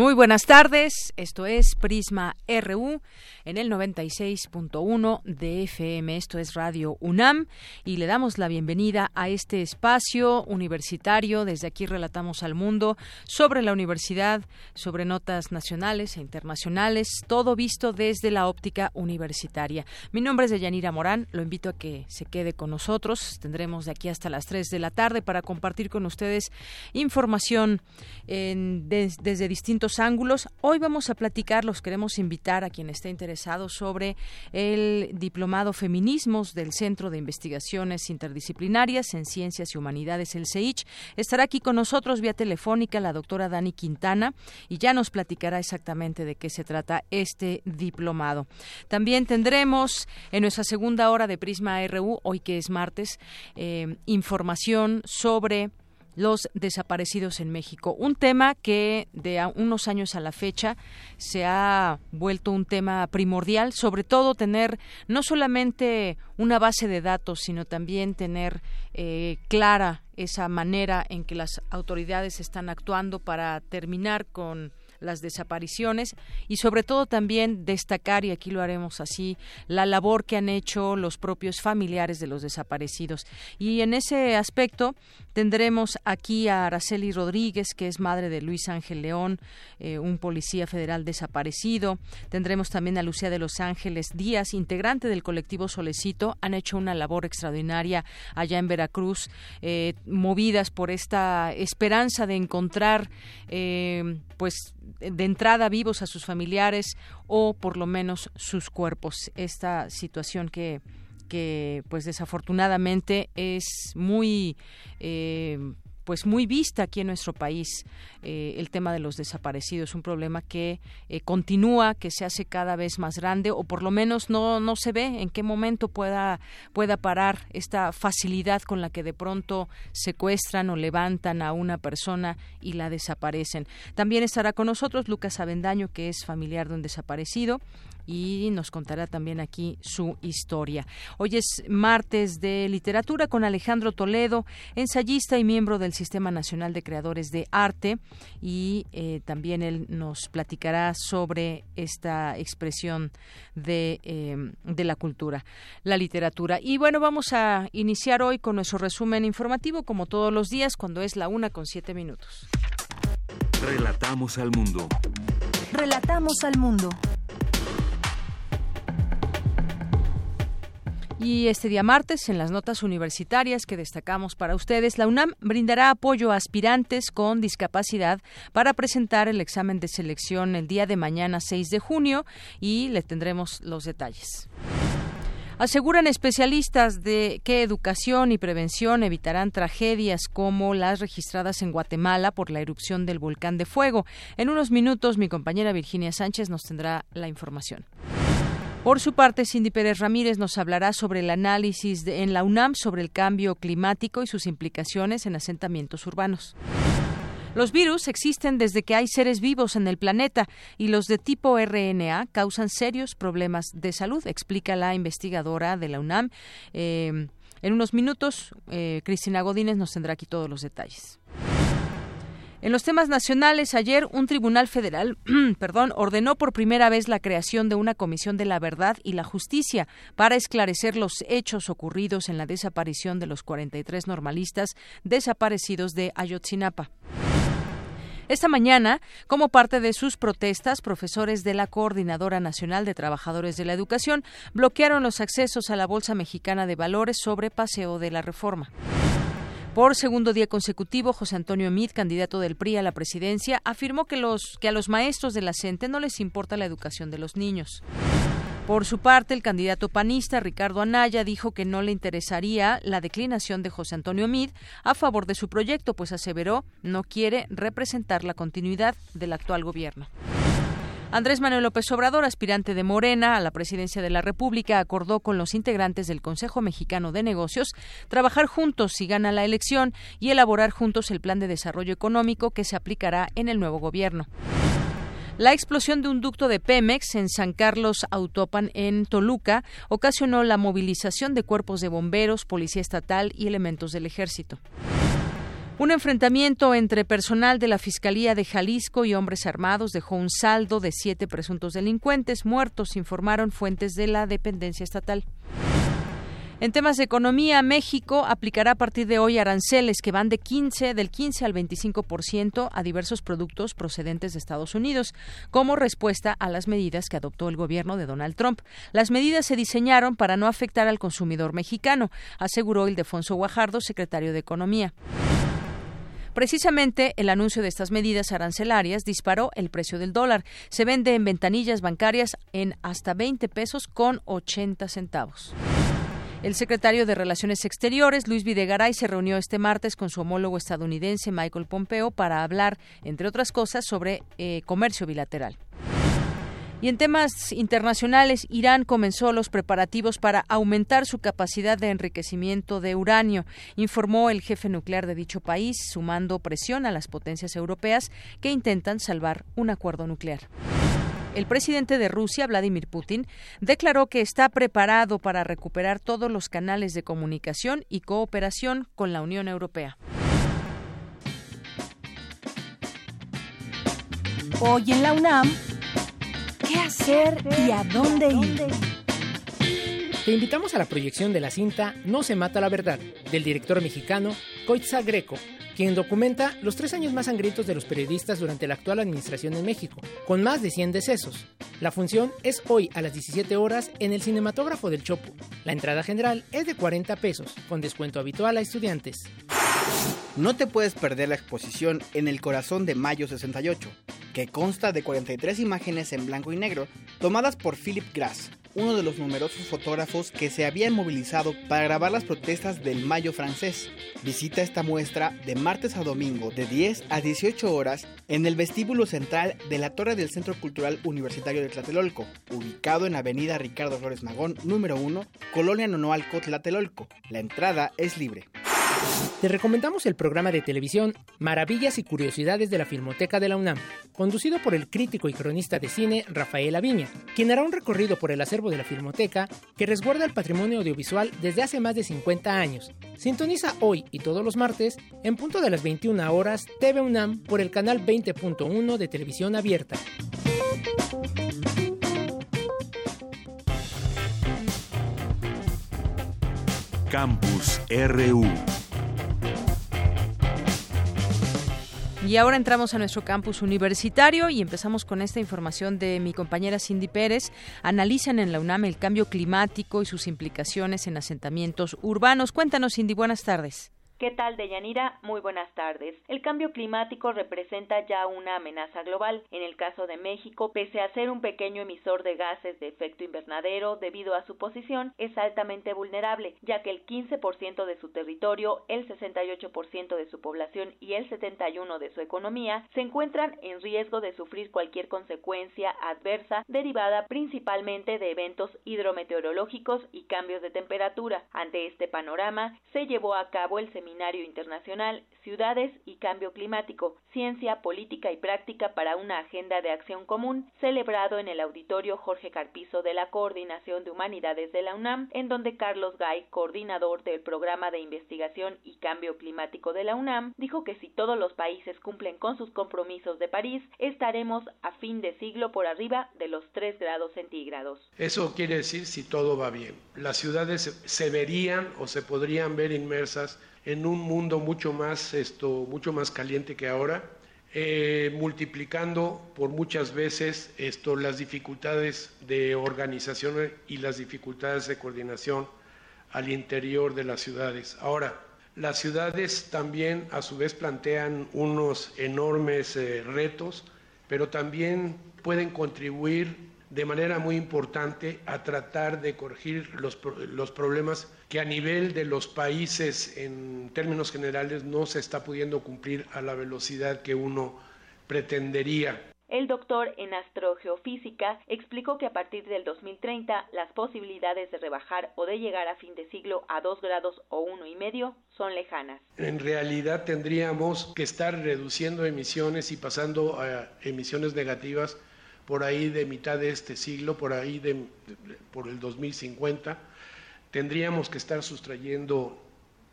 Muy buenas tardes, esto es Prisma RU en el 96.1 de FM, esto es Radio UNAM y le damos la bienvenida a este espacio universitario, desde aquí relatamos al mundo sobre la universidad, sobre notas nacionales e internacionales, todo visto desde la óptica universitaria. Mi nombre es Deyanira Morán, lo invito a que se quede con nosotros, tendremos de aquí hasta las 3 de la tarde para compartir con ustedes información desde distintos ángulos. Hoy vamos a platicar, los queremos invitar a quien esté interesado sobre el diplomado Feminismos del Centro de Investigaciones Interdisciplinarias en Ciencias y Humanidades, el CEICH. Estará aquí con nosotros vía telefónica la doctora Dani Quintana y ya nos platicará exactamente de qué se trata este diplomado. También tendremos en nuestra segunda hora de Prisma RU, hoy que es martes, eh, información sobre los desaparecidos en México. Un tema que de unos años a la fecha se ha vuelto un tema primordial, sobre todo tener no solamente una base de datos, sino también tener eh, clara esa manera en que las autoridades están actuando para terminar con las desapariciones y sobre todo también destacar, y aquí lo haremos así, la labor que han hecho los propios familiares de los desaparecidos. Y en ese aspecto tendremos aquí a Araceli Rodríguez, que es madre de Luis Ángel León, eh, un policía federal desaparecido. Tendremos también a Lucía de los Ángeles Díaz, integrante del colectivo Solecito. Han hecho una labor extraordinaria allá en Veracruz, eh, movidas por esta esperanza de encontrar eh, pues de entrada vivos a sus familiares o por lo menos sus cuerpos. Esta situación que que pues desafortunadamente es muy eh, pues muy vista aquí en nuestro país eh, el tema de los desaparecidos, un problema que eh, continúa, que se hace cada vez más grande o por lo menos no no se ve en qué momento pueda pueda parar esta facilidad con la que de pronto secuestran o levantan a una persona y la desaparecen. También estará con nosotros Lucas Avendaño, que es familiar de un desaparecido y nos contará también aquí su historia. Hoy es martes de literatura con Alejandro Toledo, ensayista y miembro del Sistema Nacional de Creadores de Arte y eh, también él nos platicará sobre esta expresión de, eh, de la cultura, la literatura. Y bueno, vamos a iniciar hoy con nuestro resumen informativo como todos los días cuando es la una con siete minutos. Relatamos al mundo. Relatamos al mundo. Y este día martes, en las notas universitarias que destacamos para ustedes, la UNAM brindará apoyo a aspirantes con discapacidad para presentar el examen de selección el día de mañana 6 de junio y le tendremos los detalles. Aseguran especialistas de que educación y prevención evitarán tragedias como las registradas en Guatemala por la erupción del volcán de fuego. En unos minutos mi compañera Virginia Sánchez nos tendrá la información. Por su parte, Cindy Pérez Ramírez nos hablará sobre el análisis en la UNAM sobre el cambio climático y sus implicaciones en asentamientos urbanos. Los virus existen desde que hay seres vivos en el planeta y los de tipo RNA causan serios problemas de salud, explica la investigadora de la UNAM. Eh, en unos minutos, eh, Cristina Godínez nos tendrá aquí todos los detalles. En los temas nacionales, ayer un tribunal federal, perdón, ordenó por primera vez la creación de una comisión de la verdad y la justicia para esclarecer los hechos ocurridos en la desaparición de los 43 normalistas desaparecidos de Ayotzinapa. Esta mañana, como parte de sus protestas, profesores de la Coordinadora Nacional de Trabajadores de la Educación bloquearon los accesos a la Bolsa Mexicana de Valores sobre Paseo de la Reforma. Por segundo día consecutivo, José Antonio Mid, candidato del PRI a la presidencia, afirmó que, a los maestros de la no les importa la educación de los niños. Por su parte, el candidato panista Ricardo Anaya dijo que no le interesaría la declinación de José Antonio Mid a favor de su proyecto, pues aseveró no quiere representar la continuidad del actual gobierno. Andrés Manuel López Obrador, aspirante de Morena a la presidencia de la República, acordó con los integrantes del Consejo Mexicano de Negocios trabajar juntos si gana la elección y elaborar juntos el plan de desarrollo económico que se aplicará en el nuevo gobierno. La explosión de un ducto de Pemex en San Carlos Autopan en Toluca ocasionó la movilización de cuerpos de bomberos, policía estatal y elementos del ejército. Un enfrentamiento entre personal de la Fiscalía de Jalisco y hombres armados dejó un saldo de siete presuntos delincuentes muertos, informaron fuentes de la dependencia estatal. En temas de economía, México aplicará a partir de hoy aranceles que van de 15, del 15 al 25% a diversos productos procedentes de Estados Unidos, como respuesta a las medidas que adoptó el gobierno de Donald Trump. Las medidas se diseñaron para no afectar al consumidor mexicano, aseguró Ildefonso Guajardo, secretario de Economía. Precisamente el anuncio de estas medidas arancelarias disparó el precio del dólar. Se vende en ventanillas bancarias en hasta 20 pesos con 80 centavos. El secretario de Relaciones Exteriores, Luis Videgaray, se reunió este martes con su homólogo estadounidense, Michael Pompeo, para hablar, entre otras cosas, sobre eh, comercio bilateral. Y en temas internacionales, Irán comenzó los preparativos para aumentar su capacidad de enriquecimiento de uranio, informó el jefe nuclear de dicho país, sumando presión a las potencias europeas que intentan salvar un acuerdo nuclear. El presidente de Rusia, Vladimir Putin, declaró que está preparado para recuperar todos los canales de comunicación y cooperación con la Unión Europea. Hoy en la UNAM, ¿qué hacer y a dónde ir? Te invitamos a la proyección de la cinta No se mata la verdad, del director mexicano Koitza Greco, quien documenta los tres años más sangrientos de los periodistas durante la actual administración en México, con más de 100 decesos. La función es hoy a las 17 horas en el cinematógrafo del Chopo. La entrada general es de 40 pesos, con descuento habitual a estudiantes. No te puedes perder la exposición En el corazón de Mayo 68, que consta de 43 imágenes en blanco y negro tomadas por Philip Glass, uno de los numerosos fotógrafos que se habían movilizado para grabar las protestas del Mayo francés. Visita esta muestra de martes a domingo de 10 a 18 horas en el vestíbulo central de la Torre del Centro Cultural Universitario de Tlatelolco, ubicado en Avenida Ricardo Flores Magón, número 1, Colonia Nonoalco, Tlatelolco. La entrada es libre. Te recomendamos el programa de televisión Maravillas y Curiosidades de la Filmoteca de la UNAM, conducido por el crítico y cronista de cine Rafael Aviña, quien hará un recorrido por el acervo de la Filmoteca que resguarda el patrimonio audiovisual desde hace más de 50 años. Sintoniza hoy y todos los martes, en punto de las 21 horas, TV UNAM por el canal 20.1 de televisión abierta. Campus RU. Y ahora entramos a nuestro campus universitario y empezamos con esta información de mi compañera Cindy Pérez. Analizan en la UNAM el cambio climático y sus implicaciones en asentamientos urbanos. Cuéntanos, Cindy, buenas tardes. ¿Qué tal, Deyanira? Muy buenas tardes. El cambio climático representa ya una amenaza global. En el caso de México, pese a ser un pequeño emisor de gases de efecto invernadero debido a su posición, es altamente vulnerable, ya que el 15% de su territorio, el 68% de su población y el 71% de su economía se encuentran en riesgo de sufrir cualquier consecuencia adversa derivada principalmente de eventos hidrometeorológicos y cambios de temperatura. Ante este panorama, se llevó a cabo el seminario Seminario Internacional Ciudades y Cambio Climático, Ciencia, Política y Práctica para una Agenda de Acción Común, celebrado en el Auditorio Jorge Carpizo de la Coordinación de Humanidades de la UNAM, en donde Carlos Gay, coordinador del Programa de Investigación y Cambio Climático de la UNAM, dijo que si todos los países cumplen con sus compromisos de París, estaremos a fin de siglo por arriba de los 3 grados centígrados. Eso quiere decir si todo va bien. Las ciudades se verían o se podrían ver inmersas en un mundo mucho más, esto, mucho más caliente que ahora, eh, multiplicando por muchas veces esto, las dificultades de organización y las dificultades de coordinación al interior de las ciudades. Ahora, Las ciudades también a su vez plantean unos enormes eh, retos, pero también pueden contribuir de manera muy importante a tratar de corregir los, los, problemas que a nivel de los países en términos generales no se está pudiendo cumplir a la velocidad que uno pretendería. El doctor en astrogeofísica explicó que a partir del 2030 las posibilidades de rebajar o de llegar a fin de siglo a 2 grados o uno y medio son lejanas. En realidad tendríamos que estar reduciendo emisiones y pasando a emisiones negativas por ahí de mitad de este siglo, por ahí de, por el 2050. Tendríamos que estar sustrayendo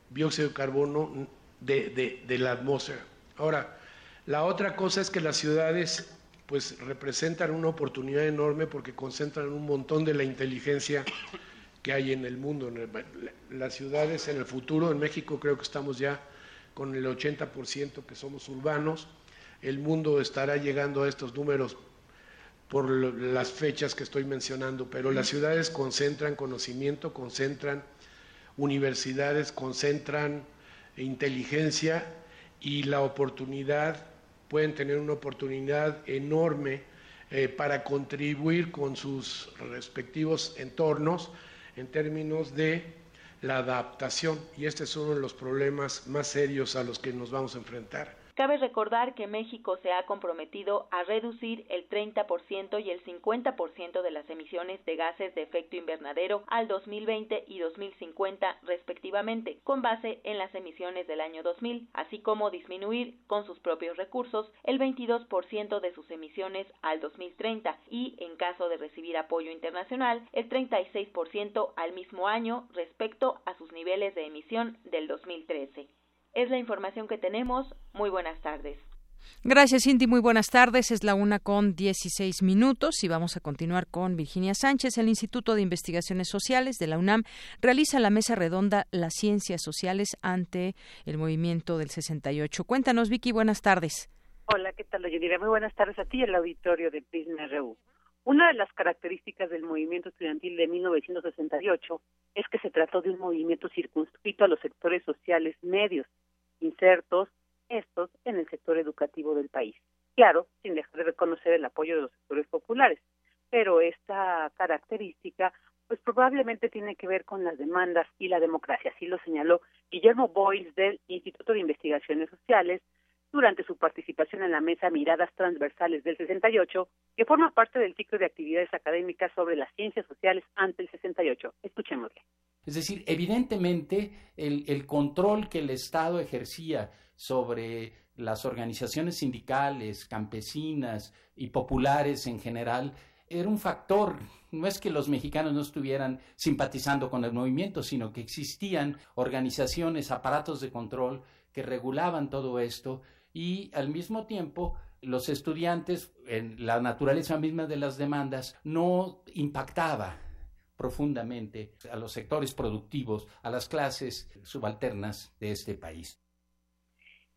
dióxido de carbono de, de, la atmósfera. Ahora, la otra cosa es que las ciudades pues representan una oportunidad enorme porque concentran un montón de la inteligencia que hay en el mundo. Las ciudades en el futuro, en México creo que estamos ya con el 80% que somos urbanos, el mundo estará llegando a estos números por las fechas que estoy mencionando, pero las ciudades concentran conocimiento, concentran universidades, concentran inteligencia y la oportunidad pueden tener una oportunidad enorme eh, para contribuir con sus respectivos entornos en términos de la adaptación. Y este es uno de los problemas más serios a los que nos vamos a enfrentar. Cabe recordar que México se ha comprometido a reducir el 30% y el 50% de las emisiones de gases de efecto invernadero al 2020 y 2050 respectivamente, con base en las emisiones del año 2000, así como disminuir con sus propios recursos el 22% de sus emisiones al 2030 y, en caso de recibir apoyo internacional, el 36% al mismo año respecto a sus niveles de emisión del 2013. Es la información que tenemos. Muy buenas tardes. Gracias, Cindy. Muy buenas tardes. Es la una con 16 minutos y vamos a continuar con Virginia Sánchez. El Instituto de Investigaciones Sociales de la UNAM realiza la mesa redonda Las Ciencias Sociales ante el movimiento del 68. Cuéntanos, Vicky. Buenas tardes. Hola, ¿qué tal, Oye, Muy buenas tardes a ti y al auditorio de Prisma RU. Una de las características del movimiento estudiantil de 1968 es que se trató de un movimiento circunscrito a los sectores sociales medios, insertos estos en el sector educativo del país. Claro, sin dejar de reconocer el apoyo de los sectores populares, pero esta característica pues probablemente tiene que ver con las demandas y la democracia, así lo señaló Guillermo Boyles del Instituto de Investigaciones Sociales durante su participación en la mesa Miradas Transversales del 68, que forma parte del ciclo de actividades académicas sobre las ciencias sociales ante el 68. Escuchémosle. Es decir, evidentemente el, control que el Estado ejercía sobre las organizaciones sindicales, campesinas y populares en general era un factor. No es que los mexicanos no estuvieran simpatizando con el movimiento, sino que existían organizaciones, aparatos de control que regulaban todo esto y al mismo tiempo los estudiantes, en la naturaleza misma de las demandas, no impactaba profundamente a los sectores productivos, a las clases subalternas de este país.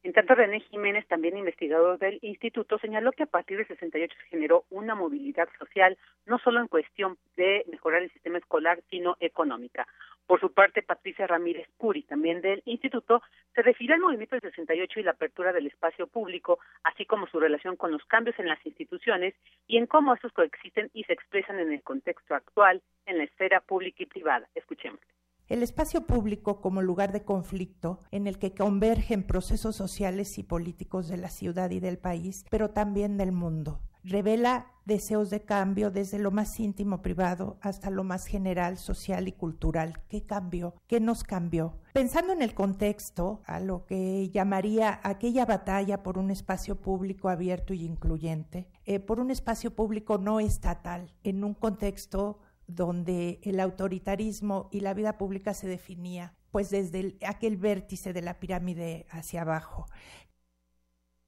En tanto, René Jiménez, también investigador del instituto, señaló que a partir del 68 se generó una movilidad social, no solo en cuestión de mejorar el sistema escolar, sino económica. Por su parte, Patricia Ramírez Curi, también del instituto, se refirió al movimiento del 68 y la apertura del espacio público, así como su relación con los cambios en las instituciones y en cómo estos coexisten y se expresan en el contexto actual en la esfera pública y privada. Escuchemos. El espacio público como lugar de conflicto en el que convergen procesos sociales y políticos de la ciudad y del país, pero también del mundo. Revela deseos de cambio desde lo más íntimo privado hasta lo más general, social y cultural. ¿Qué cambió? ¿Qué nos cambió? Pensando en el contexto, a lo que llamaría aquella batalla por un espacio público abierto y incluyente, eh, por un espacio público no estatal, en un contexto donde el autoritarismo y la vida pública se definía pues desde aquel vértice de la pirámide hacia abajo.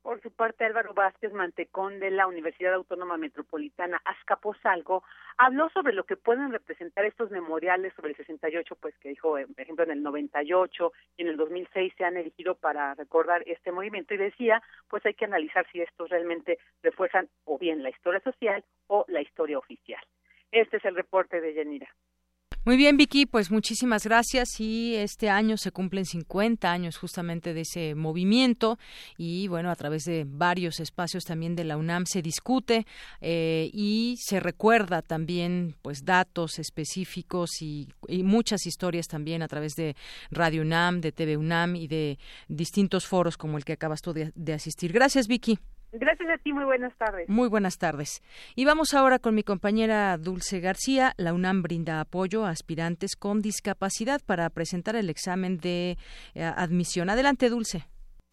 Por su parte, Álvaro Vázquez Mantecón de la Universidad Autónoma Metropolitana Azcapotzalco habló sobre lo que pueden representar estos memoriales sobre el 68, pues que dijo, eh, por ejemplo, en el 98 y en el 2006 se han elegido para recordar este movimiento y decía, pues hay que analizar si estos realmente refuerzan o bien la historia social o la historia oficial. Este es el reporte de Yanira. Muy bien, Vicky, pues muchísimas gracias y este año se cumplen 50 años justamente de ese movimiento y bueno, a través de varios espacios también de la UNAM se discute eh, y se recuerda también pues datos específicos y, muchas historias también a través de Radio UNAM, de TV UNAM y de distintos foros como el que acabas tú de asistir. Gracias, Vicky. Gracias a ti, muy buenas tardes. Muy buenas tardes. Y vamos ahora con mi compañera Dulce García. La UNAM brinda apoyo a aspirantes con discapacidad para presentar el examen de eh, admisión. Adelante, Dulce.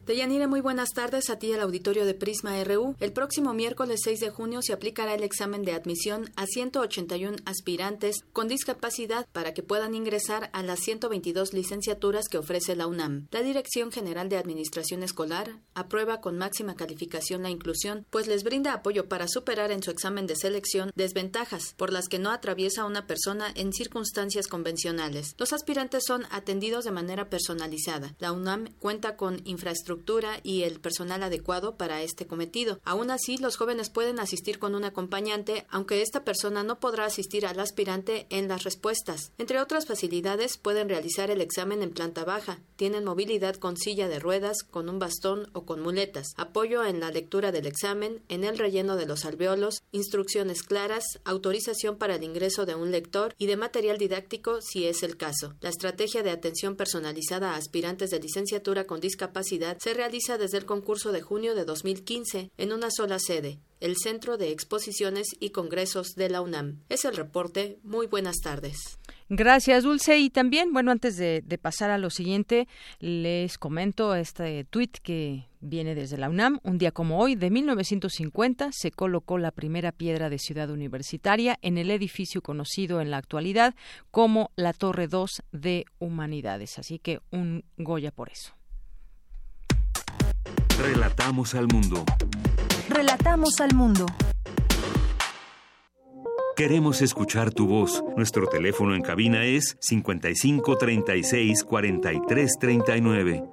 Deyanire, muy buenas tardes a ti al auditorio de Prisma RU. El próximo miércoles 6 de junio se aplicará el examen de admisión a 181 aspirantes con discapacidad para que puedan ingresar a las 122 licenciaturas que ofrece la UNAM. La Dirección General de Administración Escolar aprueba con máxima calificación la inclusión, pues les brinda apoyo para superar en su examen de selección desventajas por las que no atraviesa una persona en circunstancias convencionales. Los aspirantes son atendidos de manera personalizada. La UNAM cuenta con infraestructura y el personal adecuado para este cometido. Aún así, los jóvenes pueden asistir con un acompañante, aunque esta persona no podrá asistir al aspirante en las respuestas. Entre otras facilidades, pueden realizar el examen en planta baja, tienen movilidad con silla de ruedas, con un bastón o con muletas, apoyo en la lectura del examen, en el relleno de los alveolos, instrucciones claras, autorización para el ingreso de un lector y de material didáctico si es el caso. La estrategia de atención personalizada a aspirantes de licenciatura con discapacidad se realiza desde el concurso de junio de 2015 en una sola sede, el Centro de Exposiciones y Congresos de la UNAM. Es el reporte. Muy buenas tardes. Gracias, Dulce. Y también, bueno, antes de, pasar a lo siguiente, les comento este tuit que viene desde la UNAM. Un día como hoy, de 1950, se colocó la primera piedra de Ciudad Universitaria en el edificio conocido en la actualidad como la Torre 2 de Humanidades. Así que un Goya por eso. Relatamos al mundo. Relatamos al mundo. Queremos escuchar tu voz. Nuestro teléfono en cabina es 55 36 43 39.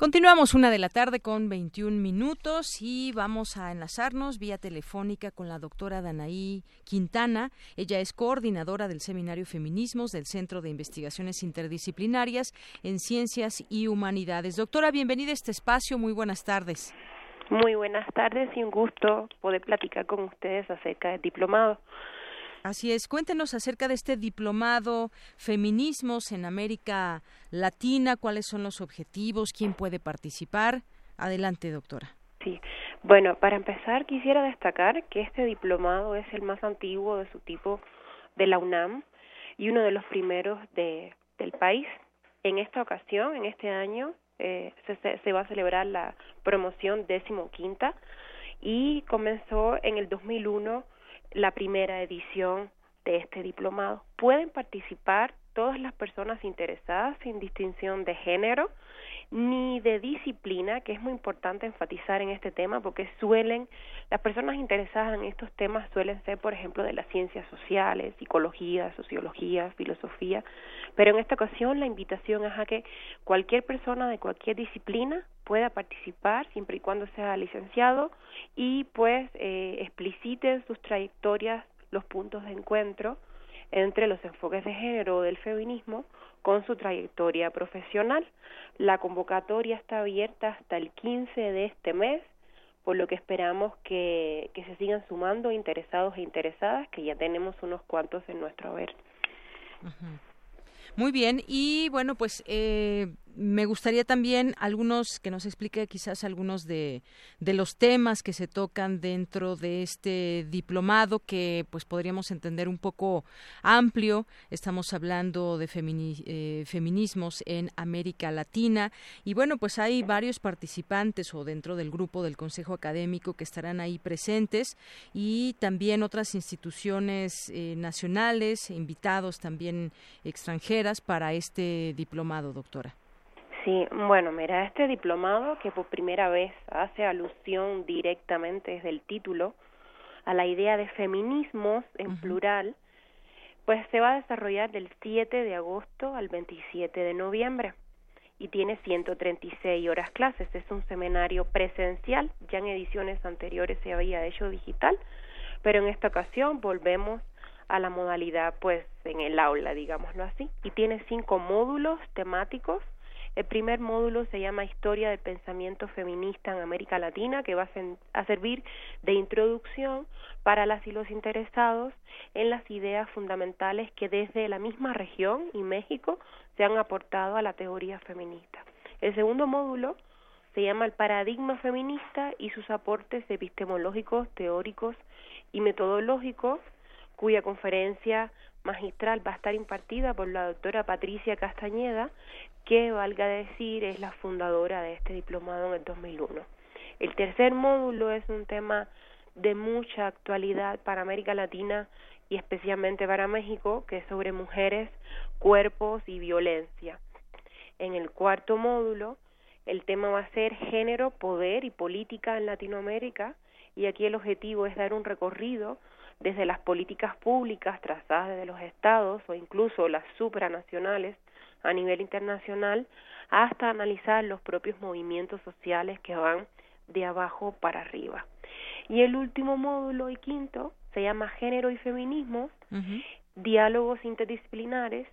Continuamos una de la tarde con 21 minutos y vamos a enlazarnos vía telefónica con la doctora Danaí Quintana. Ella es coordinadora del Seminario Feminismos del Centro de Investigaciones Interdisciplinarias en Ciencias y Humanidades. Doctora, bienvenida a este espacio. Muy buenas tardes. Muy buenas tardes y un gusto poder platicar con ustedes acerca del diplomado. Así es, cuéntenos acerca de este diplomado Feminismos en América Latina, cuáles son los objetivos, quién puede participar. Adelante, doctora. Sí, bueno, para empezar quisiera destacar que este diplomado es el más antiguo de su tipo de la UNAM y uno de los primeros de, del país. En esta ocasión, en este año, eh, se, se va a celebrar la promoción decimoquinta y comenzó en el 2001 la primera edición de este diplomado. Pueden participar todas las personas interesadas sin distinción de género ni de disciplina, que es muy importante enfatizar en este tema porque suelen, las personas interesadas en estos temas suelen ser, por ejemplo, de las ciencias sociales, psicología, sociología, filosofía, pero en esta ocasión la invitación es a que cualquier persona de cualquier disciplina pueda participar siempre y cuando sea licenciado y pues eh, sus trayectorias, los puntos de encuentro entre los enfoques de género del feminismo con su trayectoria profesional. La convocatoria está abierta hasta el 15 de este mes, por lo que esperamos que, que se sigan sumando interesados e interesadas, que ya tenemos unos cuantos en nuestro haber. Muy bien, y bueno, pues eh, me gustaría también algunos que nos explique quizás algunos de, de, los temas que se tocan dentro de este diplomado que pues podríamos entender un poco amplio. Estamos hablando de eh, feminismos en América Latina y bueno pues hay varios participantes o dentro del grupo del Consejo Académico que estarán ahí presentes y también otras instituciones eh, nacionales, invitados también extranjeras para este diplomado, doctora. Sí, bueno, mira, este diplomado que por primera vez hace alusión directamente desde el título a la idea de feminismos en plural, pues se va a desarrollar del 7 de agosto al 27 de noviembre y tiene 136 horas clases. Es un seminario presencial, ya en ediciones anteriores se había hecho digital, pero en esta ocasión volvemos a la modalidad pues en el aula, digámoslo así, y tiene cinco módulos temáticos. El primer módulo se llama Historia del Pensamiento Feminista en América Latina, que va a, servir de introducción para las y los interesados en las ideas fundamentales que desde la misma región y México se han aportado a la teoría feminista. El segundo módulo se llama El Paradigma Feminista y sus aportes epistemológicos, teóricos y metodológicos cuya conferencia magistral va a estar impartida por la doctora Patricia Castañeda, que valga decir es la fundadora de este diplomado en el 2001. El tercer módulo es un tema de mucha actualidad para América Latina y especialmente para México, que es sobre mujeres, cuerpos y violencia. En el cuarto módulo, el tema va a ser género, poder y política en Latinoamérica, y aquí el objetivo es dar un recorrido desde las políticas públicas trazadas desde los estados o incluso las supranacionales a nivel internacional hasta analizar los propios movimientos sociales que van de abajo para arriba. Y el último módulo y quinto se llama Género y Feminismo, diálogos interdisciplinares,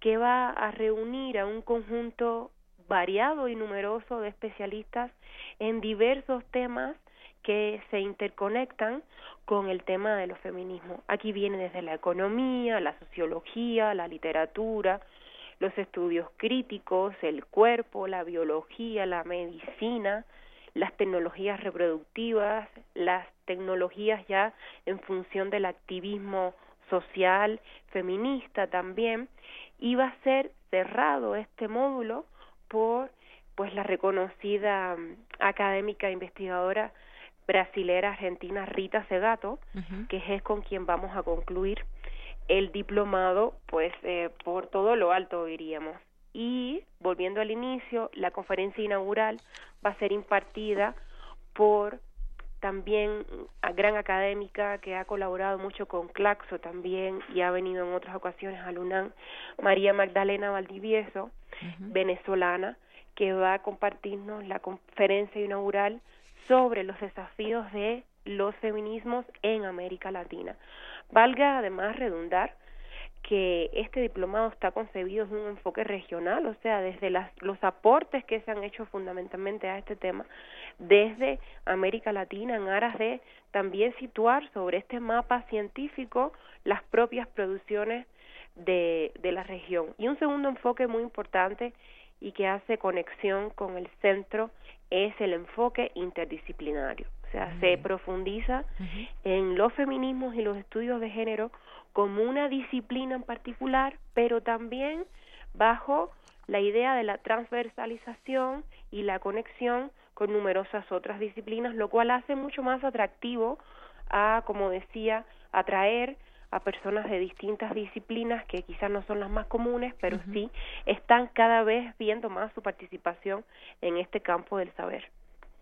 que va a reunir a un conjunto variado y numeroso de especialistas en diversos temas que se interconectan con el tema de los feminismos. Aquí viene desde la economía, la sociología, la literatura, los estudios críticos, el cuerpo, la biología, la medicina, las tecnologías reproductivas, las tecnologías ya en función del activismo social, feminista también, y va a ser cerrado este módulo por pues la reconocida mm, académica investigadora brasilera argentina Rita Segato, que es con quien vamos a concluir el diplomado, pues eh, por todo lo alto diríamos. Y volviendo al inicio, la conferencia inaugural va a ser impartida por también a gran académica que ha colaborado mucho con Claxo también y ha venido en otras ocasiones a UNAM, María Magdalena Valdivieso, venezolana, que va a compartirnos la conferencia inaugural sobre los desafíos de los feminismos en América Latina. Valga además redundar que este diplomado está concebido desde un enfoque regional, o sea, desde las, los aportes que se han hecho fundamentalmente a este tema desde América Latina en aras de también situar sobre este mapa científico las propias producciones de, de la región. Y un segundo enfoque muy importante y que hace conexión con el centro es el enfoque interdisciplinario. O sea, se profundiza en los feminismos y los estudios de género como una disciplina en particular, pero también bajo la idea de la transversalización y la conexión con numerosas otras disciplinas, lo cual hace mucho más atractivo a, como decía, atraer a personas de distintas disciplinas que quizás no son las más comunes, pero sí están cada vez viendo más su participación en este campo del saber.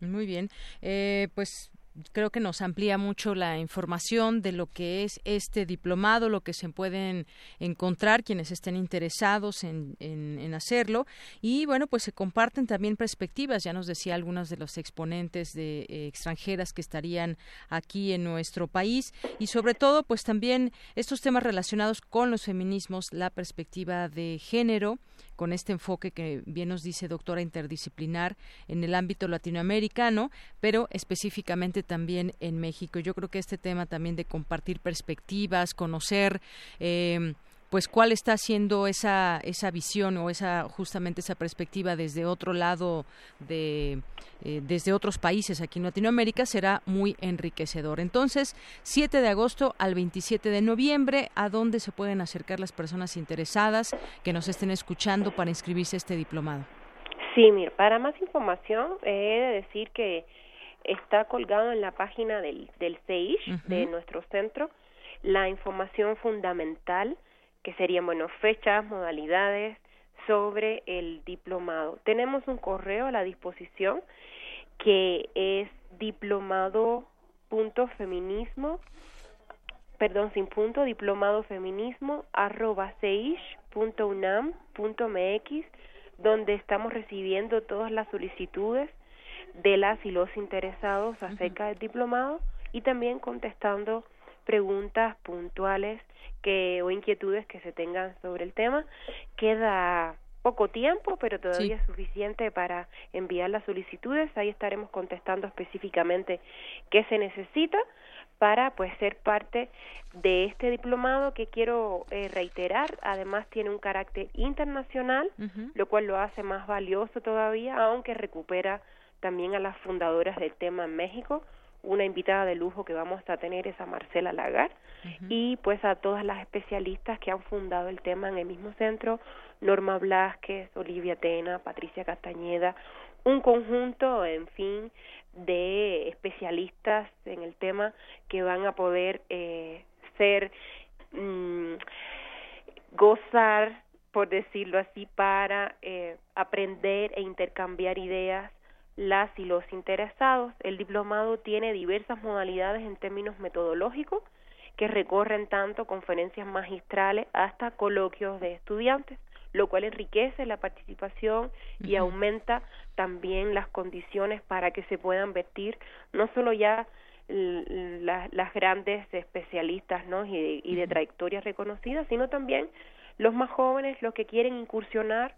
Muy bien, eh, pues creo que nos amplía mucho la información de lo que es este diplomado, lo que se pueden encontrar quienes estén interesados en, en, hacerlo. Y bueno, pues se comparten también perspectivas, ya nos decía algunos de los exponentes de eh, extranjeras que estarían aquí en nuestro país y sobre todo pues también estos temas relacionados con los feminismos, la perspectiva de género con este enfoque que bien nos dice doctora interdisciplinar en el ámbito latinoamericano, pero específicamente también en México. Yo creo que este tema también de compartir perspectivas, conocer eh, pues cuál está siendo esa esa visión o esa justamente esa perspectiva desde otro lado de eh, desde otros países aquí en Latinoamérica será muy enriquecedor. Entonces, 7 de agosto al 27 de noviembre, ¿a dónde se pueden acercar las personas interesadas que nos estén escuchando para inscribirse a este diplomado? Sí, mira, para más información he de decir que está colgado en la página del, del CEISH, de nuestro centro, la información fundamental que serían, bueno, fechas, modalidades sobre el diplomado. Tenemos un correo a la disposición que es diplomado.feminismo, perdón, sin punto, diplomado feminismo arroba mx, donde estamos recibiendo todas las solicitudes de las y los interesados acerca del diplomado y también contestando preguntas puntuales que o inquietudes que se tengan sobre el tema. Queda poco tiempo, pero todavía es suficiente para enviar las solicitudes. Ahí estaremos contestando específicamente qué se necesita para pues ser parte de este diplomado que quiero eh, reiterar además tiene un carácter internacional lo cual lo hace más valioso todavía aunque recupera también a las fundadoras del tema en México una invitada de lujo que vamos a tener es a Marcela Lagar y pues a todas las especialistas que han fundado el tema en el mismo centro, Norma Blasquez, Olivia Tena, Patricia Castañeda, un conjunto, en fin, de especialistas en el tema que van a poder eh, ser mm, gozar por decirlo así para eh, aprender e intercambiar ideas las y los interesados. El diplomado tiene diversas modalidades en términos metodológicos que recorren tanto conferencias magistrales hasta coloquios de estudiantes, lo cual enriquece la participación y aumenta también las condiciones para que se puedan vestir no solo ya las grandes especialistas ¿no? y, de, y de trayectorias reconocidas, sino también los más jóvenes, los que quieren incursionar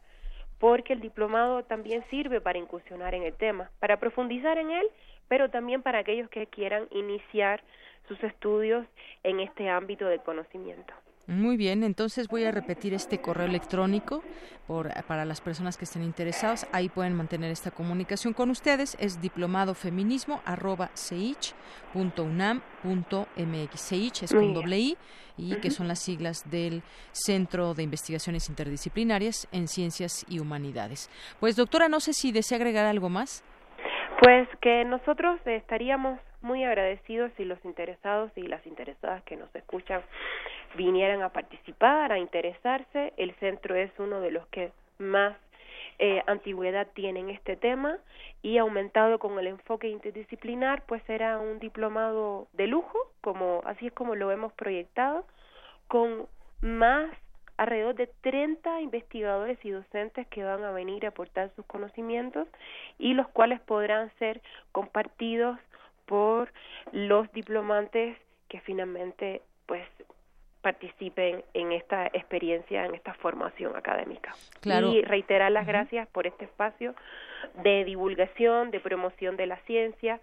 porque el diplomado también sirve para incursionar en el tema, para profundizar en él, pero también para aquellos que quieran iniciar sus estudios en este ámbito del conocimiento. Muy bien, entonces voy a repetir este correo electrónico por, para las personas que estén interesadas. Ahí pueden mantener esta comunicación con ustedes. Es diplomadofeminismo.unam.mx. CEICH es con doble I y que son las siglas del Centro de Investigaciones Interdisciplinarias en Ciencias y Humanidades. Pues doctora, no sé si desea agregar algo más. Pues que nosotros estaríamos muy agradecidos si los interesados y las interesadas que nos escuchan vinieran a participar, a interesarse. El centro es uno de los que más eh, antigüedad tiene en este tema y aumentado con el enfoque interdisciplinar, pues será un diplomado de lujo, como así es como lo hemos proyectado, con más alrededor de 30 investigadores y docentes que van a venir a aportar sus conocimientos y los cuales podrán ser compartidos por los diplomantes que finalmente pues participen en esta experiencia, en esta formación académica. Y reiterar las gracias por este espacio de divulgación, de promoción de la ciencia,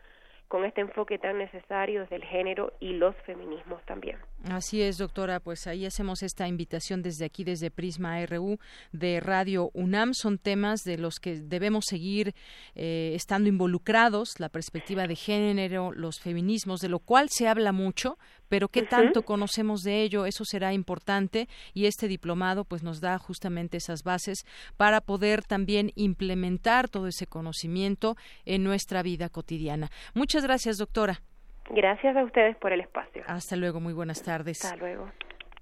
con este enfoque tan necesario desde el género y los feminismos también. Así es, doctora, pues ahí hacemos esta invitación desde aquí, desde Prisma RU de Radio UNAM. Son temas de los que debemos seguir eh, estando involucrados, la perspectiva de género, los feminismos, de lo cual se habla mucho, pero qué tanto conocemos de ello, eso será importante y este diplomado pues nos da justamente esas bases para poder también implementar todo ese conocimiento en nuestra vida cotidiana. Muchas gracias, doctora. Gracias a ustedes por el espacio. Hasta luego, muy buenas tardes. Hasta luego.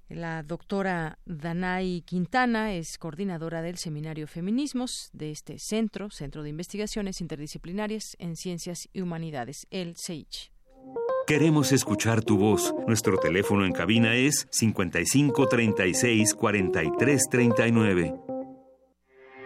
La doctora Danay Quintana es coordinadora del Seminario Feminismos de este centro, Centro de Investigaciones Interdisciplinarias en Ciencias y Humanidades, el CEICH. Queremos escuchar tu voz. Nuestro teléfono en cabina es 55 36 43 39.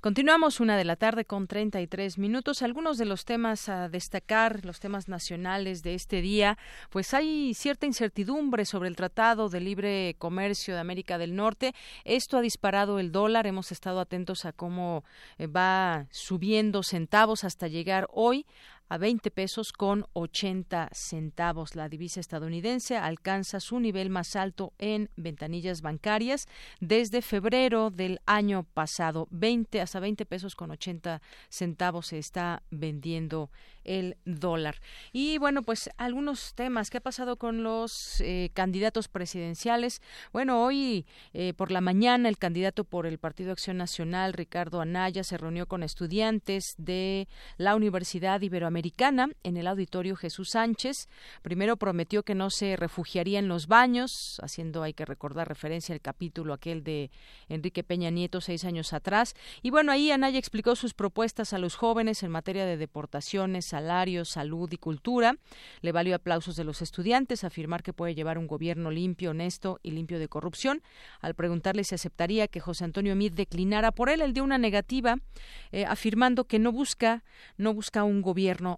Continuamos una de la tarde con 33 minutos. Algunos de los temas a destacar, los temas nacionales de este día, pues hay cierta incertidumbre sobre el Tratado de Libre Comercio de América del Norte. Esto ha disparado el dólar. Hemos estado atentos a cómo eh, va subiendo centavos hasta llegar hoy a 20 pesos con 80 centavos. La divisa estadounidense alcanza su nivel más alto en ventanillas bancarias desde febrero del año pasado. 20 hasta 20 pesos con 80 centavos se está vendiendo el dólar. Y bueno, pues algunos temas. ¿Qué ha pasado con los eh, candidatos presidenciales? Bueno, hoy eh, por la mañana el candidato por el Partido Acción Nacional, Ricardo Anaya, se reunió con estudiantes de la Universidad Iberoamericana Panamericana en el auditorio Jesús Sánchez. Primero prometió que no se refugiaría en los baños, haciendo, hay que recordar, referencia al capítulo aquel de Enrique Peña Nieto seis años atrás. Y bueno, ahí Anaya explicó sus propuestas a los jóvenes en materia de deportaciones, salarios, salud y cultura. Le valió aplausos de los estudiantes, afirmar que puede llevar un gobierno limpio, honesto y limpio de corrupción. Al preguntarle si aceptaría que José Antonio Mid declinara por él, él dio una negativa, eh, afirmando que no busca, no busca un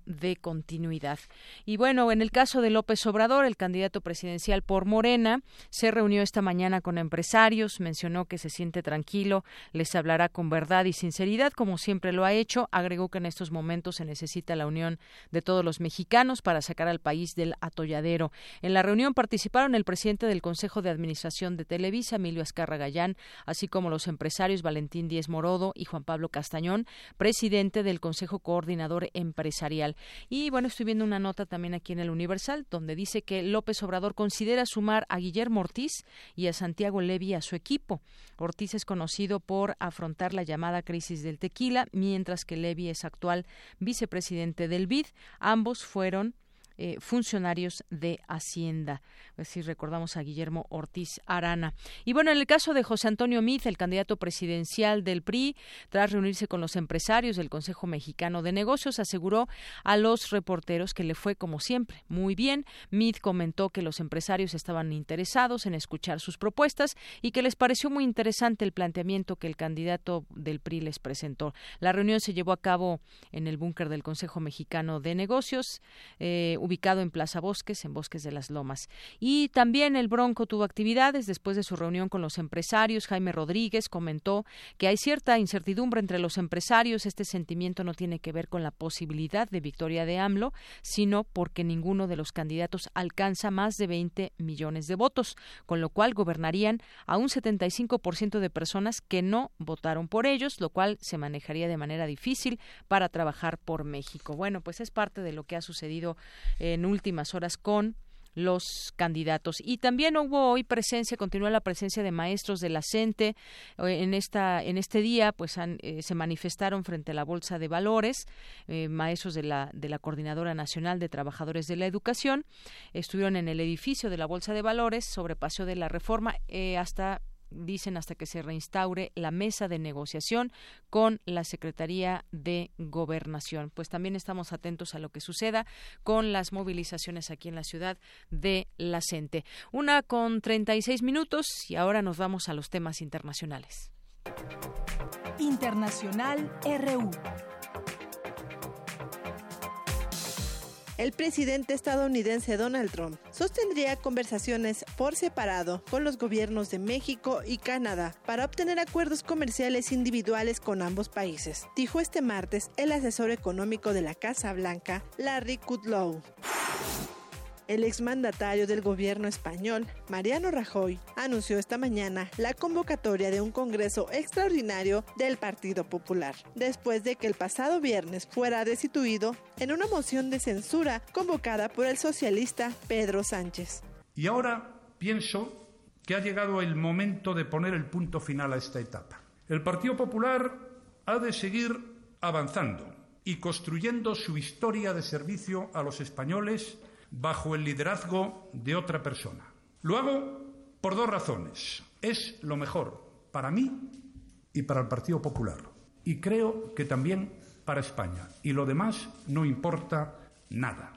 de continuidad. Y bueno, en el caso de López Obrador, el candidato presidencial por Morena, se reunió esta mañana con empresarios, mencionó que se siente tranquilo, les hablará con verdad y sinceridad, como siempre lo ha hecho. Agregó que en estos momentos se necesita la unión de todos los mexicanos para sacar al país del atolladero. En la reunión participaron el presidente del Consejo de Administración de Televisa, Emilio Azcarra Gallán, así como los empresarios Valentín Díez Morodo y Juan Pablo Castañón, presidente del Consejo Coordinador Empresarial. Y bueno, estoy viendo una nota también aquí en el Universal, donde dice que López Obrador considera sumar a Guillermo Ortiz y a Santiago Levy a su equipo. Ortiz es conocido por afrontar la llamada crisis del tequila, mientras que Levy es actual vicepresidente del BID. Ambos fueron eh, funcionarios de Hacienda. Si recordamos a Guillermo Ortiz Arana. Y bueno, en el caso de José Antonio Miz, el candidato presidencial del PRI, tras reunirse con los empresarios del Consejo Mexicano de Negocios, aseguró a los reporteros que le fue como siempre muy bien. Miz comentó que los empresarios estaban interesados en escuchar sus propuestas y que les pareció muy interesante el planteamiento que el candidato del PRI les presentó. La reunión se llevó a cabo en el búnker del Consejo Mexicano de Negocios. Eh, ubicado en Plaza Bosques, en Bosques de las Lomas. Y también el Bronco tuvo actividades después de su reunión con los empresarios. Jaime Rodríguez comentó que hay cierta incertidumbre entre los empresarios. Este sentimiento no tiene que ver con la posibilidad de victoria de AMLO, sino porque ninguno de los candidatos alcanza más de 20 millones de votos, con lo cual gobernarían a un 75% de personas que no votaron por ellos, lo cual se manejaría de manera difícil para trabajar por México. Bueno, pues es parte de lo que ha sucedido en últimas horas con los candidatos. Y también hubo hoy presencia, continúa la presencia de maestros de la CENTE. Eh, en, esta, en este día, pues eh, se manifestaron frente a la Bolsa de Valores, eh, maestros de la, de la Coordinadora Nacional de Trabajadores de la Educación. Estuvieron en el edificio de la Bolsa de Valores sobre Paseo de la Reforma hasta dicen hasta que se reinstaure la mesa de negociación con la Secretaría de Gobernación. Pues también estamos atentos a lo que suceda con las movilizaciones aquí en la ciudad de La Cente. Una con 36 minutos y ahora nos vamos a los temas internacionales. Internacional RU. El presidente estadounidense Donald Trump sostendría conversaciones por separado con los gobiernos de México y Canadá para obtener acuerdos comerciales individuales con ambos países, dijo este martes el asesor económico de la Casa Blanca, Larry Kudlow. El exmandatario del gobierno español, Mariano Rajoy, anunció esta mañana la convocatoria de un Congreso extraordinario del Partido Popular, después de que el pasado viernes fuera destituido en una moción de censura convocada por el socialista Pedro Sánchez. Y ahora pienso que ha llegado el momento de poner el punto final a esta etapa. El Partido Popular ha de seguir avanzando y construyendo su historia de servicio a los españoles bajo el liderazgo de otra persona. Lo hago por dos razones. Es lo mejor para mí y para el Partido Popular. Y creo que también para España. Y lo demás no importa nada.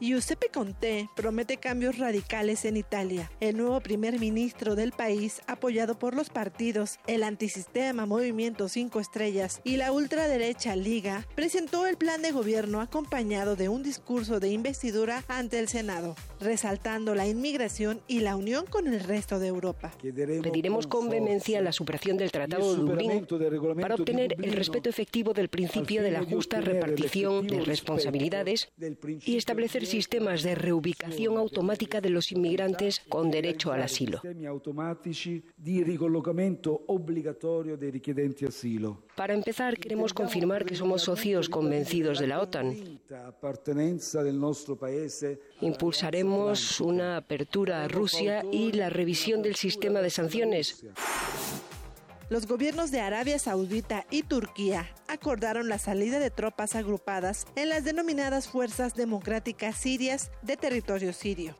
Giuseppe Conte promete cambios radicales en Italia. El nuevo primer ministro del país, apoyado por los partidos, el antisistema Movimiento 5 Estrellas y la ultraderecha Liga, presentó el plan de gobierno acompañado de un discurso de investidura ante el Senado, resaltando la inmigración y la unión con el resto de Europa. Pediremos con vehemencia la superación del Tratado de Dublín para obtener el respeto efectivo del principio de la justa repartición de responsabilidades y establecer sistemas de reubicación automática de los inmigrantes con derecho al asilo. Para empezar, queremos confirmar que somos socios convencidos de la OTAN. Impulsaremos una apertura a Rusia y la revisión del sistema de sanciones. Los gobiernos de Arabia Saudita y Turquía acordaron la salida de tropas agrupadas en las denominadas Fuerzas Democráticas Sirias de territorio sirio.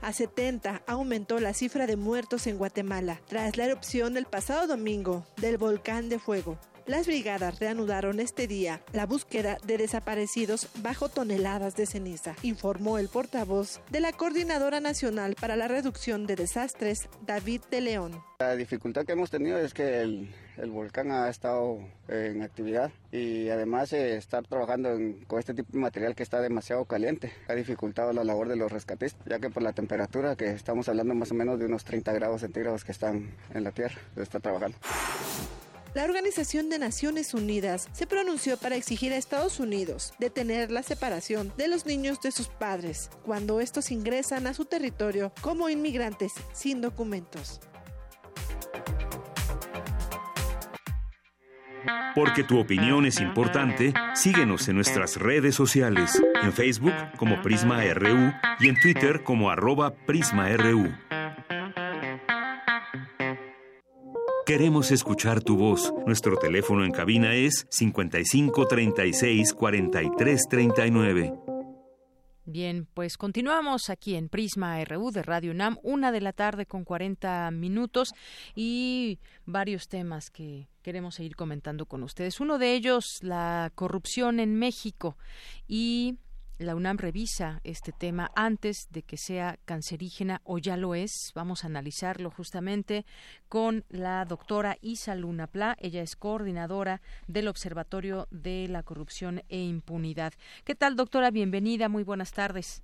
A 70 aumentó la cifra de muertos en Guatemala tras la erupción el pasado domingo del volcán de fuego. Las brigadas reanudaron este día la búsqueda de desaparecidos bajo toneladas de ceniza, informó el portavoz de la Coordinadora Nacional para la Reducción de Desastres, David de León. La dificultad que hemos tenido es que el, volcán ha estado en actividad y además eh, estar trabajando con este tipo de material que está demasiado caliente ha dificultado la labor de los rescatistas, ya que por la temperatura que estamos hablando más o menos de unos 30 grados centígrados que están en la tierra, se está trabajando. La Organización de Naciones Unidas se pronunció para exigir a Estados Unidos detener la separación de los niños de sus padres cuando estos ingresan a su territorio como inmigrantes sin documentos. Porque tu opinión es importante, síguenos en nuestras redes sociales, en Facebook como Prisma RU y en Twitter como arroba PrismaRU. Queremos escuchar tu voz. Nuestro teléfono en cabina es 55 36 43 39. Bien, pues continuamos aquí en Prisma RU de Radio UNAM, una de la tarde con 40 minutos y varios temas que queremos seguir comentando con ustedes. Uno de ellos, la corrupción en México y la UNAM revisa este tema antes de que sea cancerígena o ya lo es. Vamos a analizarlo justamente con la doctora Isa Luna Pla. Ella es coordinadora del Observatorio de la Corrupción e Impunidad. ¿Qué tal, doctora? Bienvenida. Muy buenas tardes.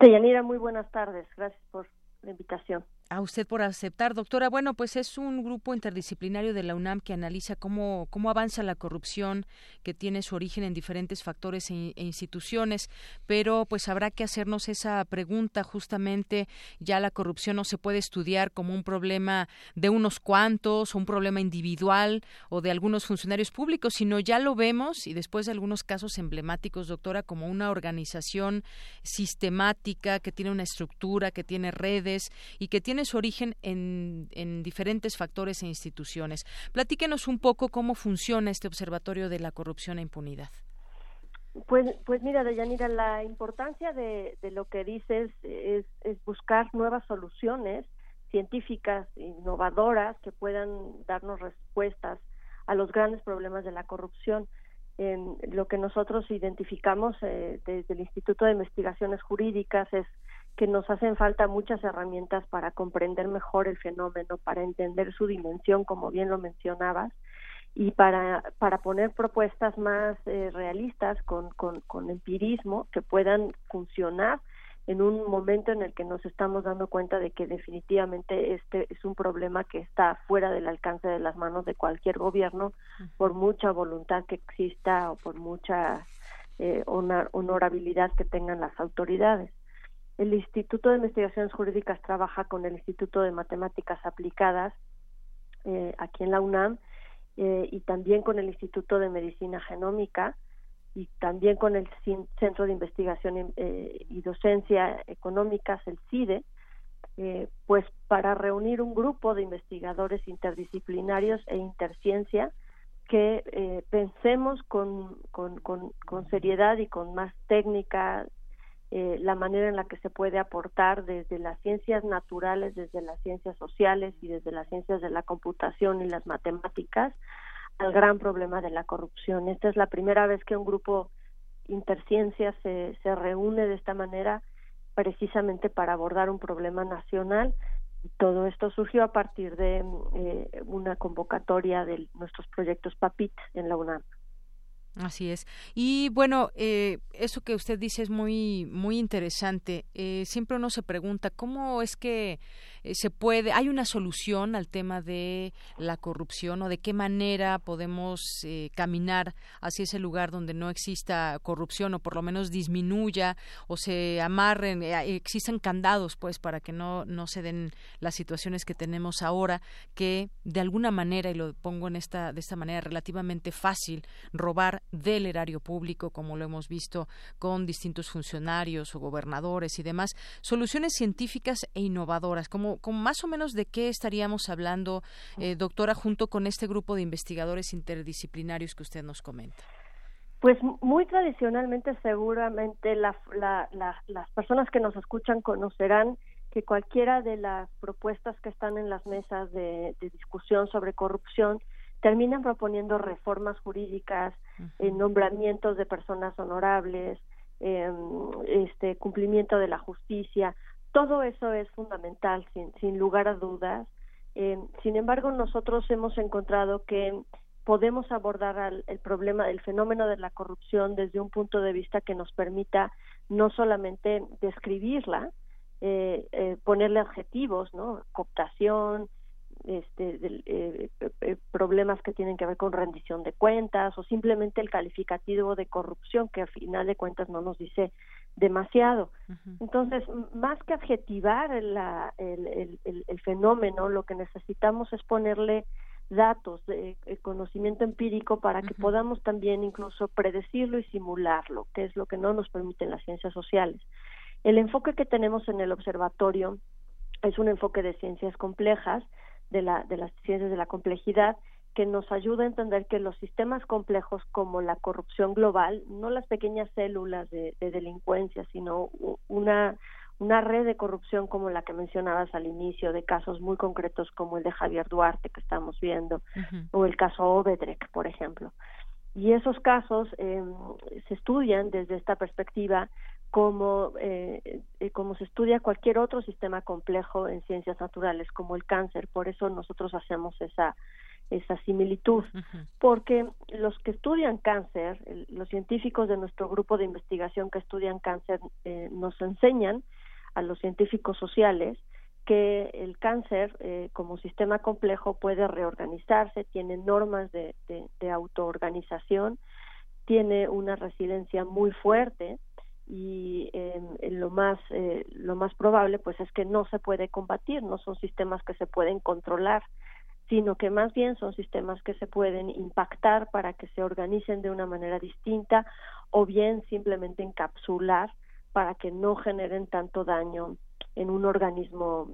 Deyanira, muy buenas tardes. Gracias por la invitación. A usted por aceptar, doctora. Bueno, pues es un grupo interdisciplinario de la UNAM que analiza cómo, cómo avanza la corrupción, que tiene su origen en diferentes factores e, e, instituciones, pero pues habrá que hacernos esa pregunta justamente, ya la corrupción no se puede estudiar como un problema de unos cuantos, un problema individual o de algunos funcionarios públicos, sino ya lo vemos y después de algunos casos emblemáticos, doctora, como una organización sistemática que tiene una estructura, que tiene redes y que tiene tiene su origen en, en diferentes factores e instituciones. Platíquenos un poco cómo funciona este Observatorio de la Corrupción e Impunidad. Pues, pues mira, Deyanira, la importancia de, lo que dices es, buscar nuevas soluciones científicas, innovadoras, que puedan darnos respuestas a los grandes problemas de la corrupción. Lo que nosotros identificamos eh, desde el Instituto de Investigaciones Jurídicas es que nos hacen falta muchas herramientas para comprender mejor el fenómeno, para entender su dimensión, como bien lo mencionabas, y para, para poner propuestas más eh, realistas con, con, con empirismo que puedan funcionar en un momento en el que nos estamos dando cuenta de que definitivamente este es un problema que está fuera del alcance de las manos de cualquier gobierno por mucha voluntad que exista o por mucha eh, honorabilidad que tengan las autoridades. El Instituto de Investigaciones Jurídicas trabaja con el Instituto de Matemáticas Aplicadas eh, aquí en la UNAM eh, y también con el Instituto de Medicina Genómica y también con el Centro de Investigación eh, y Docencia Económicas, el CIDE, pues para reunir un grupo de investigadores interdisciplinarios e interciencia que pensemos con, con, seriedad y con más técnica eh, la manera en la que se puede aportar desde las ciencias naturales, desde las ciencias sociales y desde las ciencias de la computación y las matemáticas al gran problema de la corrupción. Esta es la primera vez que un grupo interciencia se, se reúne de esta manera precisamente para abordar un problema nacional. Todo esto surgió a partir de eh, una convocatoria de nuestros proyectos PAPIT en la UNAM. Así es. Y bueno, eh, eso que usted dice es muy, muy interesante. Eh, siempre uno se pregunta cómo es que eh, se puede, hay una solución al tema de la corrupción o de qué manera podemos caminar hacia ese lugar donde no exista corrupción o por lo menos disminuya o se amarren, existan candados pues para que no, no se den las situaciones que tenemos ahora que de alguna manera, y lo pongo en esta, de esta manera relativamente fácil, robar del erario público, como lo hemos visto con distintos funcionarios o gobernadores y demás, soluciones científicas e innovadoras. Como, más o menos de qué estaríamos hablando, eh, doctora, junto con este grupo de investigadores interdisciplinarios que usted nos comenta. Pues muy tradicionalmente, seguramente las personas que nos escuchan conocerán que cualquiera de las propuestas que están en las mesas de, discusión sobre corrupción terminan proponiendo reformas jurídicas, eh, nombramientos de personas honorables, em, este cumplimiento de la justicia. Todo eso es fundamental, sin, sin lugar a dudas. Em, sin embargo, nosotros hemos encontrado que podemos abordar el problema del fenómeno de la corrupción desde un punto de vista que nos permita no solamente describirla, eh, eh, ponerle adjetivos, ¿no? Cooptación, este, eh, eh, problemas que tienen que ver con rendición de cuentas o simplemente el calificativo de corrupción que a final de cuentas no nos dice demasiado. Entonces, más que adjetivar el, el, el, fenómeno, lo que necesitamos es ponerle datos, de, conocimiento empírico para que podamos también incluso predecirlo y simularlo, que es lo que no nos permiten las ciencias sociales. El enfoque que tenemos en el observatorio es un enfoque de ciencias complejas, de, la, de las ciencias de la complejidad, que nos ayuda a entender que los sistemas complejos como la corrupción global, no las pequeñas células de, delincuencia, sino una, una red de corrupción como la que mencionabas al inicio, de casos muy concretos como el de Javier Duarte que estamos viendo, o el caso Obedrek, por ejemplo. Y esos casos eh, se estudian desde esta perspectiva como, eh, como se estudia cualquier otro sistema complejo en ciencias naturales, como el cáncer. Por eso nosotros hacemos esa, esa similitud, porque los que estudian cáncer, los científicos de nuestro grupo de investigación que estudian cáncer, eh, nos enseñan a los científicos sociales que el cáncer eh, como sistema complejo puede reorganizarse, tiene normas de, de, de autoorganización, tiene una resiliencia muy fuerte, y lo más eh, lo más probable pues es que no se puede combatir no son sistemas que se pueden controlar sino que más bien son sistemas que se pueden impactar para que se organicen de una manera distinta o bien simplemente encapsular para que no generen tanto daño en un organismo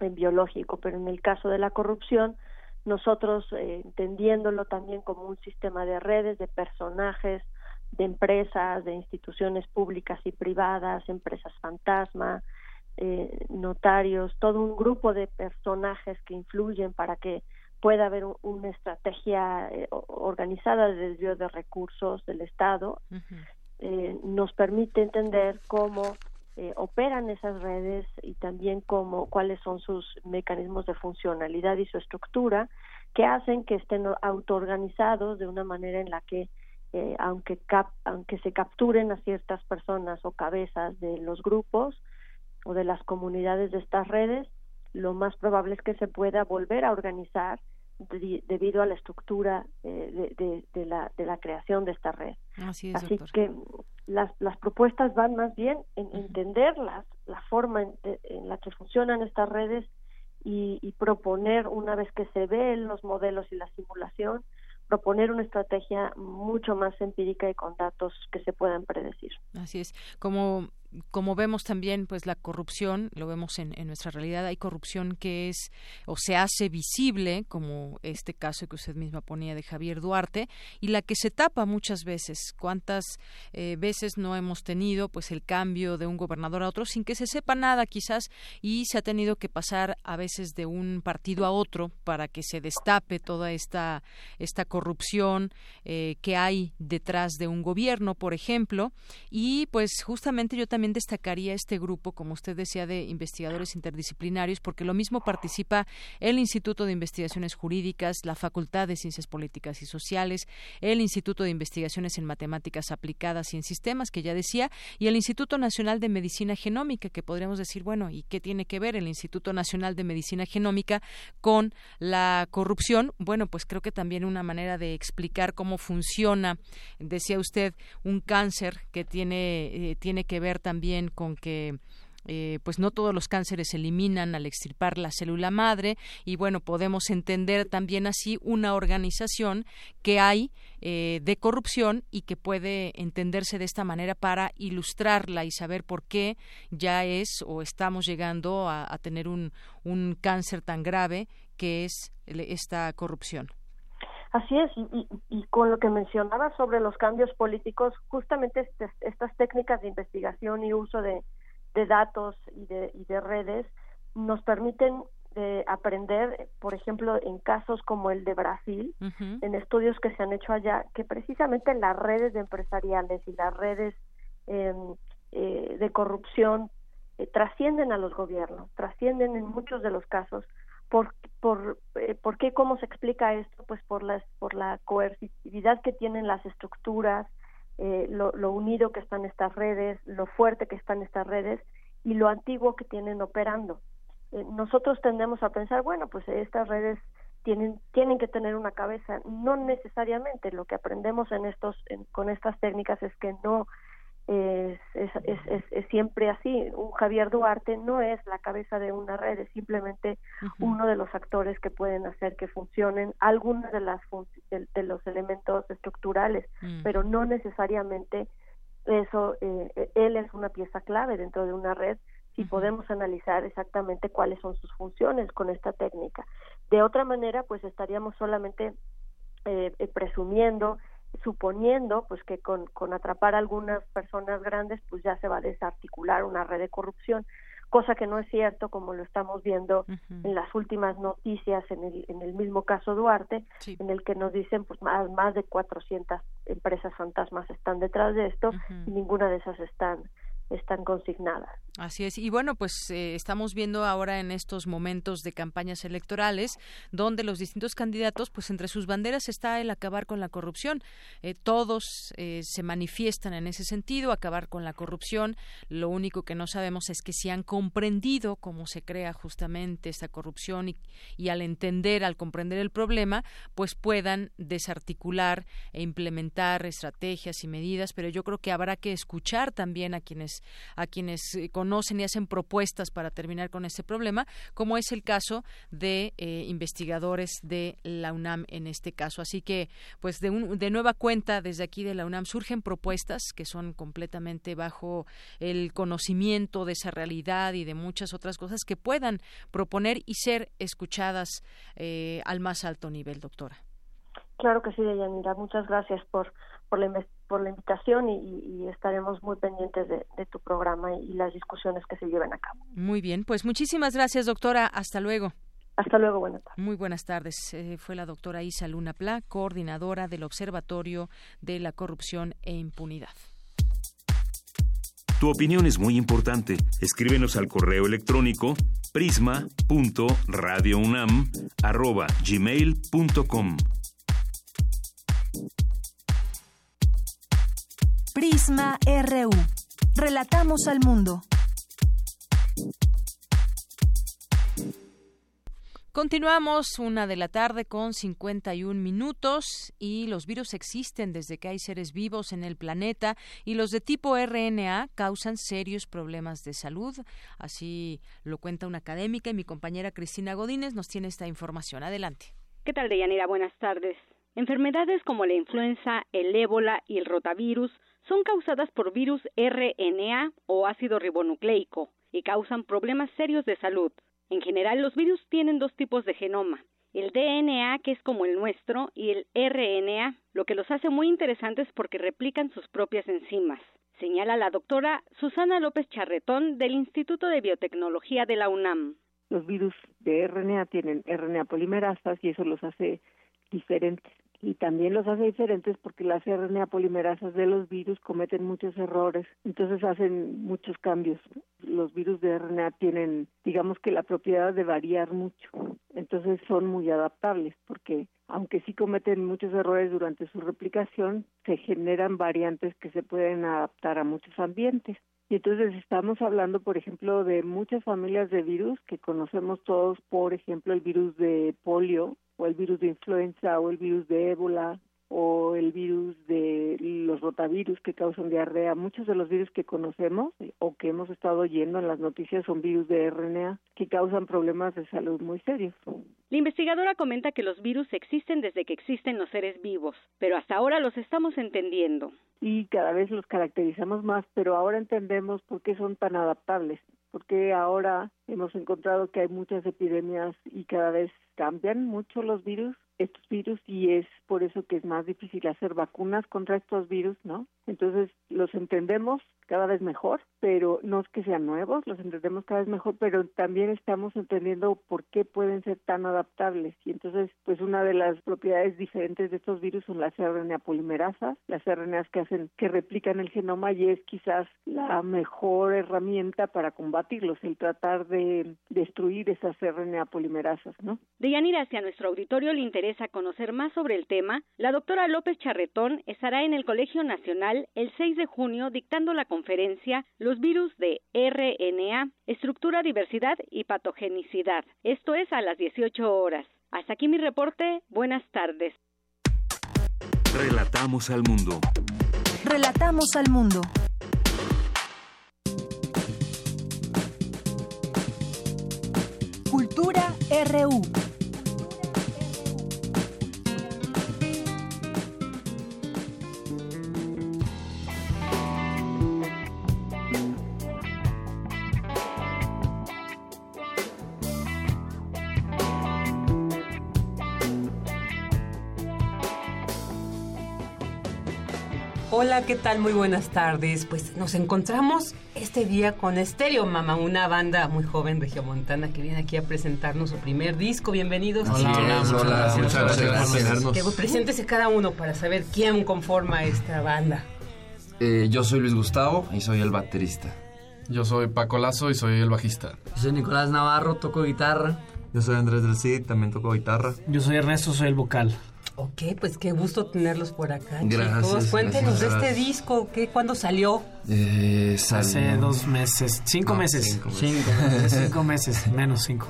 biológico. Pero en el caso de la corrupción nosotros eh, entendiéndolo también como un sistema de redes de personajes de empresas, de instituciones públicas y privadas, empresas fantasma, eh, notarios, todo un grupo de personajes que influyen para que pueda haber una estrategia eh, organizada de desvío de recursos del Estado, eh, nos permite entender cómo operan esas redes y también cómo cuáles son sus mecanismos de funcionalidad y su estructura que hacen que estén autoorganizados de una manera en la que eh, aunque, aunque se capturen a ciertas personas o cabezas de los grupos o de las comunidades de estas redes, lo más probable es que se pueda volver a organizar debido a la estructura eh, de, de, la, de la creación de esta red. Así, que las, las propuestas van más bien en entender la forma en, en, la que funcionan estas redes y, y proponer, una vez que se ven los modelos y la simulación, proponer una estrategia mucho más empírica y con datos que se puedan predecir. Así es. Como como vemos también, pues la corrupción, lo vemos en, nuestra realidad, hay corrupción que es o se hace visible, como este caso que usted misma ponía de Javier Duarte, y la que se tapa muchas veces. ¿Cuántas eh, veces no hemos tenido pues el cambio de un gobernador a otro sin que se sepa nada quizás y se ha tenido que pasar a veces de un partido a otro para que se destape toda esta, esta corrupción eh, que hay detrás de un gobierno, por ejemplo, y pues justamente yo también también destacaría este grupo, como usted decía, de investigadores interdisciplinarios, porque lo mismo participa el Instituto de Investigaciones Jurídicas, la Facultad de Ciencias Políticas y Sociales, el Instituto de Investigaciones en Matemáticas Aplicadas y en Sistemas, que ya decía, y el Instituto Nacional de Medicina Genómica, que podríamos decir, bueno, ¿y qué tiene que ver el Instituto Nacional de Medicina Genómica con la corrupción? Bueno, pues creo que también una manera de explicar cómo funciona, decía usted, un cáncer que tiene, eh, tiene que ver también con que eh, pues no todos los cánceres se eliminan al extirpar la célula madre y bueno podemos entender también así una organización que hay eh, de corrupción y que puede entenderse de esta manera para ilustrarla y saber por qué ya es o estamos llegando a, tener un, un cáncer tan grave que es esta corrupción. Así es, y, y, con lo que mencionaba sobre los cambios políticos, justamente este, estas técnicas de investigación y uso de, de datos y de, y de redes nos permiten eh, aprender, por ejemplo, en casos como el de Brasil, en estudios que se han hecho allá, que precisamente las redes empresariales y las redes em, eh, de corrupción eh, trascienden a los gobiernos, trascienden en muchos de los casos. ¿Por, por, ¿Por qué? ¿Cómo se explica esto? Pues por, las, por la coercitividad que tienen las estructuras, eh, lo, unido que están estas redes, lo fuerte que están estas redes y lo antiguo que tienen operando. Eh, nosotros tendemos a pensar, bueno, pues estas redes tienen tienen que tener una cabeza, no necesariamente. Lo que aprendemos en estos con estas técnicas es que no es, es, es, siempre así. Un Javier Duarte no es la cabeza de una red, es simplemente uno de los actores que pueden hacer que funcionen algunos de, las de, los elementos estructurales, mm. pero no necesariamente eso, eh, él es una pieza clave dentro de una red si podemos analizar exactamente cuáles son sus funciones con esta técnica. De otra manera, pues estaríamos solamente eh, eh presumiendo suponiendo pues que con, con atrapar a algunas personas grandes pues ya se va a desarticular una red de corrupción cosa que no es cierto como lo estamos viendo en las últimas noticias en el, en el mismo caso Duarte en el que nos dicen pues más, más de 400 empresas fantasmas están detrás de esto y ninguna de esas están están consignadas. Así es. Y bueno, pues eh, estamos viendo ahora en estos momentos de campañas electorales donde los distintos candidatos, pues entre sus banderas está el acabar con la corrupción. Eh, todos eh, se manifiestan en ese sentido, acabar con la corrupción. Lo único que no sabemos es que si han comprendido cómo se crea justamente esta corrupción y, y al entender, al comprender el problema, pues puedan desarticular e implementar estrategias y medidas. Pero yo creo que habrá que escuchar también a quienes a quienes eh, conocen y hacen propuestas para terminar con este problema, como es el caso de eh, investigadores de la UNAM en este caso. Así que, pues de, de nueva cuenta, desde aquí de la UNAM surgen propuestas que son completamente bajo el conocimiento de esa realidad y de muchas otras cosas que puedan proponer y ser escuchadas eh, al más alto nivel, doctora. Claro que sí, Deyanira. Muchas gracias por, por la por la invitación y, estaremos muy pendientes de, tu programa y, las discusiones que se lleven a cabo. Muy bien, pues muchísimas gracias, doctora. Hasta luego. Hasta luego, buenas tardes. Muy buenas tardes. Eh, fue la doctora Isa Luna Pla, coordinadora del Observatorio de la Corrupción e Impunidad. Tu opinión es muy importante. Escríbenos al correo electrónico prisma.radiounam@gmail.com. Prisma RU. Relatamos al mundo. Continuamos una de la tarde con 51 minutos y los virus existen desde que hay seres vivos en el planeta y los de tipo RNA causan serios problemas de salud. Así lo cuenta una académica y mi compañera Cristina Godínez nos tiene esta información. Adelante. ¿Qué tal, Deyanira? Buenas tardes. Enfermedades como la influenza, el ébola y el rotavirus son causadas por virus RNA o ácido ribonucleico y causan problemas serios de salud. En general, los virus tienen dos tipos de genoma, el DNA, que es como el nuestro, y el RNA, lo que los hace muy interesantes porque replican sus propias enzimas, señala la doctora Susana López Charretón del Instituto de Biotecnología de la UNAM. Los virus de RNA tienen RNA polimerasas y eso los hace diferentes y también los hace diferentes porque las RNA polimerasas de los virus cometen muchos errores, entonces hacen muchos cambios. Los virus de RNA tienen, digamos que la propiedad de variar mucho, entonces son muy adaptables porque aunque sí cometen muchos errores durante su replicación, se generan variantes que se pueden adaptar a muchos ambientes. Y entonces estamos hablando, por ejemplo, de muchas familias de virus que conocemos todos, por ejemplo, el virus de polio, o el virus de influenza o el virus de ébola o el virus de los rotavirus que causan diarrea. Muchos de los virus que conocemos eh, o que hemos estado oyendo en las noticias son virus de RNA que causan problemas de salud muy serios. La investigadora comenta que los virus existen desde que existen los seres vivos, pero hasta ahora los estamos entendiendo. Y cada vez los caracterizamos más, pero ahora entendemos por qué son tan adaptables porque ahora hemos encontrado que hay muchas epidemias y cada vez cambian mucho los virus estos virus y es por eso que es más difícil hacer vacunas contra estos virus, ¿no? Entonces los entendemos cada vez mejor, pero no es que sean nuevos, los entendemos cada vez mejor, pero también estamos entendiendo por qué pueden ser tan adaptables. Y entonces, pues una de las propiedades diferentes de estos virus son las RNA polimerasas, las RNAs que hacen que replican el genoma y es quizás la mejor herramienta para combatirlos, el tratar de destruir esas RNA polimerasas, ¿no? De Yanira hacia nuestro auditorio le interesa a conocer más sobre el tema, la doctora López Charretón estará en el Colegio Nacional el 6 de junio dictando la conferencia Los virus de RNA, estructura, diversidad y patogenicidad. Esto es a las 18 horas. Hasta aquí mi reporte. Buenas tardes. Relatamos al mundo. Relatamos al mundo. Cultura RU. Hola, ¿qué tal? Muy buenas tardes. Pues nos encontramos este día con Estéreo Mama, una banda muy joven regiomontana que viene aquí a presentarnos su primer disco. Bienvenidos. Hola, hola, hola, muchas gracias por Que preséntese cada uno para saber quién conforma esta banda. Eh, yo soy Luis Gustavo y soy el baterista. Yo soy Paco Lazo y soy el bajista. Yo soy Nicolás Navarro, toco guitarra. Yo soy Andrés del Cid, también toco guitarra. Yo soy Ernesto, soy el vocal. Ok, pues qué gusto tenerlos por acá, gracias, chicos. Cuéntenos gracias, de este disco, ¿qué, ¿cuándo salió? Eh, Hace dos meses, cinco No, meses. cinco meses. Cinco meses, cinco meses, menos cinco.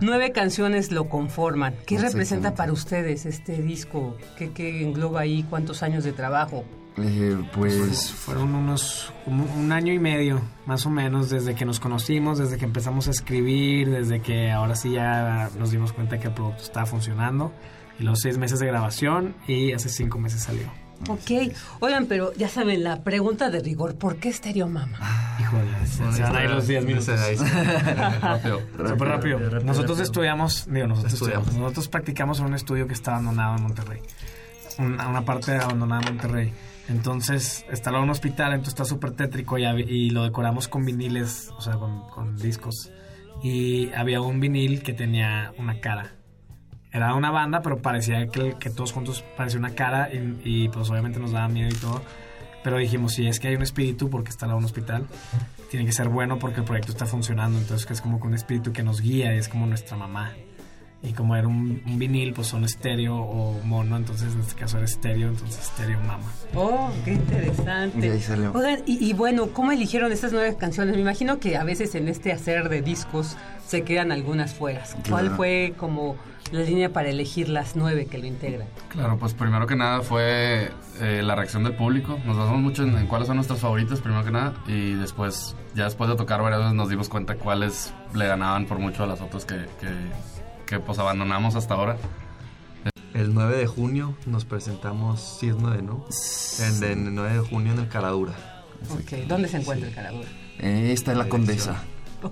Nueve canciones lo conforman. ¿Qué representa para ustedes este disco? ¿Qué, qué engloba ahí? ¿Cuántos años de trabajo? Eh, pues Fueron unos como un año y medio, más o menos, desde que nos conocimos, desde que empezamos a escribir, desde que ahora sí ya nos dimos cuenta que el producto estaba funcionando. Y los seis meses de grabación y hace cinco meses salió. Ok, oigan, pero ya saben, la pregunta de rigor, ¿por qué Stereo Mama? Híjole, se, van a ir los 10 minutos. Rápido. Súper rápido. Nosotros rápido. estudiamos, digo, nosotros Estudiamos. estudiamos. Nosotros practicamos en un estudio que está abandonado en Monterrey. Una, una parte abandonada en Monterrey. Entonces, está en un hospital, entonces está súper tétrico y, y lo decoramos con viniles, o sea, con, con discos. Y había un vinil que tenía una cara. Era una banda, pero parecía que, que todos juntos parecía una cara y, y, pues obviamente nos daba miedo y todo. Pero dijimos, si es que hay un espíritu porque está de un hospital, tiene que ser bueno porque el proyecto está funcionando. Entonces que es como que un espíritu que nos guía y es como nuestra mamá. Y como era un, un vinil, pues son estéreo o mono, entonces en este caso era estéreo, entonces estéreo mama. Oh, qué interesante. De ahí salió. Oigan, y, y bueno, ¿cómo eligieron estas nueve canciones? Me imagino que a veces en este hacer de discos se quedan algunas fueras. ¿Cuál Claro. fue como la línea para elegir las nueve que lo integran? Claro, pues primero que nada fue eh, la reacción del público. Nos basamos mucho en, en cuáles son nuestras favoritas, primero que nada. Y después, ya después de tocar varias veces, nos dimos cuenta cuáles le ganaban por mucho a las otras que, que, que, pues abandonamos hasta ahora. El 9 de junio nos presentamos, sí es 9, ¿no? El, el 9 de junio en el Caradura. Ok, ¿dónde se encuentra el Caradura? Eh, está en la Condesa.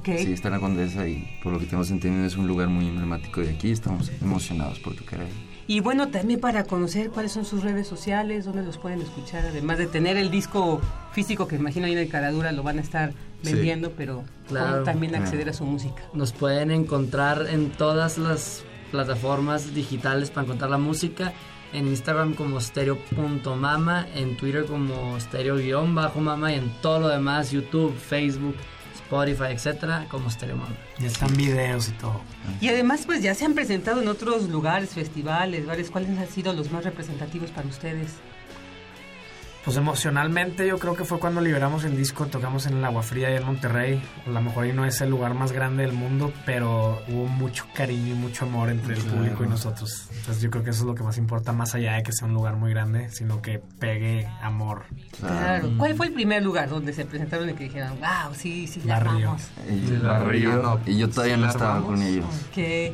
Sí, está en la Condesa y por lo que tenemos entendido es un lugar muy emblemático de aquí. Estamos emocionados por tocar ahí. Y bueno, también para conocer cuáles son sus redes sociales, dónde los pueden escuchar, además de tener el disco físico que imagino ahí en el Caradura lo van a estar Sí. vendiendo, pero Claro. cómo también acceder a su música. Nos pueden encontrar en todas las plataformas digitales para encontrar la música. En Instagram como stereo.mama, en Twitter como stereo-mama y en todo lo demás, YouTube, Facebook, Spotify, etcétera, como stereo mama. Ya están videos y todo. Y además, pues ya se han presentado en otros lugares, festivales, bares. ¿Cuáles han sido los más representativos para ustedes? Pues emocionalmente yo creo que fue cuando liberamos el disco, tocamos en el Agua Fría y en Monterrey. A lo mejor ahí no es el lugar más grande del mundo, pero hubo mucho cariño y mucho amor entre el público y nosotros. Entonces yo creo que eso es lo que más importa, más allá de que sea un lugar muy grande, sino que pegue amor. Claro. ¿Cuál fue el primer lugar donde se presentaron y que dijeron, wow, sí, sí, la amamos? Y, yo todavía no estaba con ellos. Que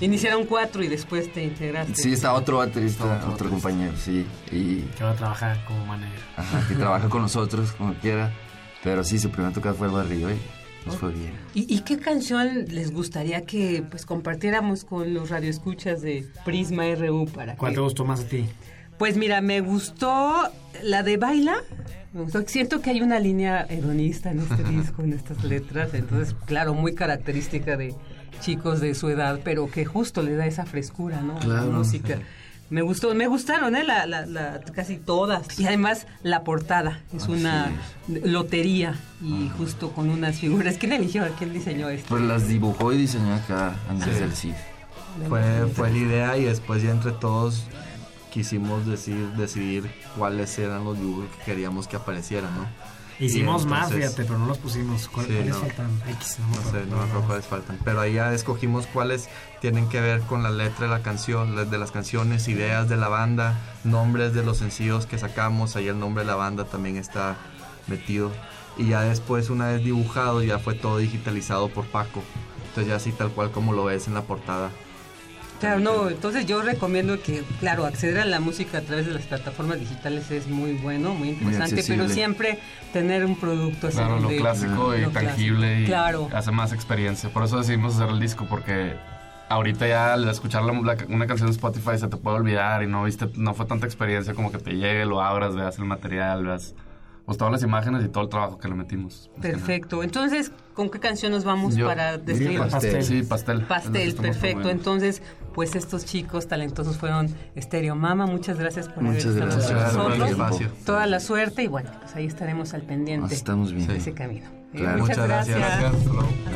iniciaron cuatro y después te integraste. Sí, estaba otro baterista, otro, compañero, sí. Y... Que va a trabajar como manager. Ajá, que trabaja con nosotros como quiera. Pero sí, su primera tocada fue el barrio y nos fue bien. ¿Y, qué canción les gustaría que pues compartiéramos con los radioescuchas de Prisma RU para ¿Cuál te gustó más a ti? Pues mira, me gustó la de Baila. Siento que hay una línea hedonista en este disco, en estas letras. Entonces, claro, muy característica de chicos de su edad, pero que justo le da esa frescura, ¿no? La música. Me gustó, me gustaron, ¿eh? La, la, casi todas. Y además la portada es una lotería y justo con unas figuras. ¿Quién eligió? ¿Quién diseñó esto? Pues las dibujó y diseñó acá antes del CIF. Fue, fue la idea y después ya entre todos quisimos decir, decidir cuáles eran los dibujos que queríamos que aparecieran, ¿no? Hicimos más, fíjate, pero no los pusimos. ¿Cuáles faltan? X, no, sé, no me acuerdo cuáles faltan. Pero ahí ya escogimos cuáles tienen que ver con la letra de la canción, de las canciones, ideas de la banda, nombres de los sencillos que sacamos. Ahí el nombre de la banda también está metido. Y ya después, una vez dibujado, ya fue todo digitalizado por Paco. Entonces ya así tal cual como lo ves en la portada. Claro, no, entonces yo recomiendo que, claro, acceder a la música a través de las plataformas digitales es muy bueno, muy interesante, pero siempre tener un producto así. Claro, lo clásico y tangible y hace más experiencia. Por eso decidimos hacer el disco, porque ahorita ya al escuchar una canción de Spotify se te puede olvidar y no viste, no fue tanta experiencia como que te llegue, lo abras, veas el material, veas pues todas las imágenes y todo el trabajo que le metimos. Perfecto. Entonces, ¿con qué canción nos vamos para describir? Pastel. Sí, pastel. Pastel, perfecto. Entonces, pues estos chicos talentosos fueron Estéreo Mama. Muchas gracias por haber estado con nosotros. Toda la suerte y bueno, pues ahí estaremos al pendiente estamos bien. de ese camino. Muchas, gracias.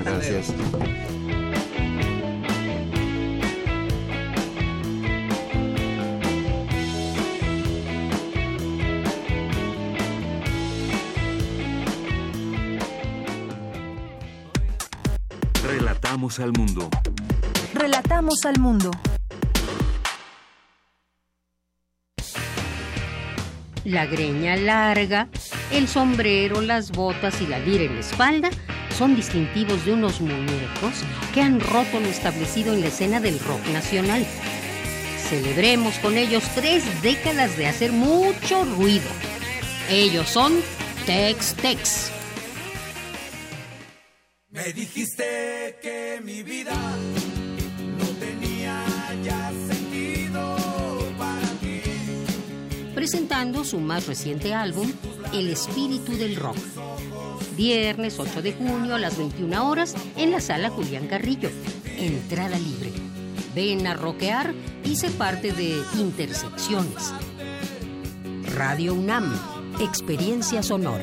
Gracias. Relatamos al mundo. Relatamos al mundo. La greña larga, el sombrero, las botas y la lira en la espalda son distintivos de unos muñecos que han roto lo establecido en la escena del rock nacional. Celebremos con ellos tres décadas de hacer mucho ruido. Ellos son Tex Tex. Me dijiste que mi vida no tenía ya sentido para ti. Presentando su más reciente álbum, El Espíritu del Rock. Viernes 8 de junio a las 21 horas en la sala Julián Carrillo. Entrada libre. Ven a rockear y se parte de Intersecciones. Radio UNAM. Experiencia sonora.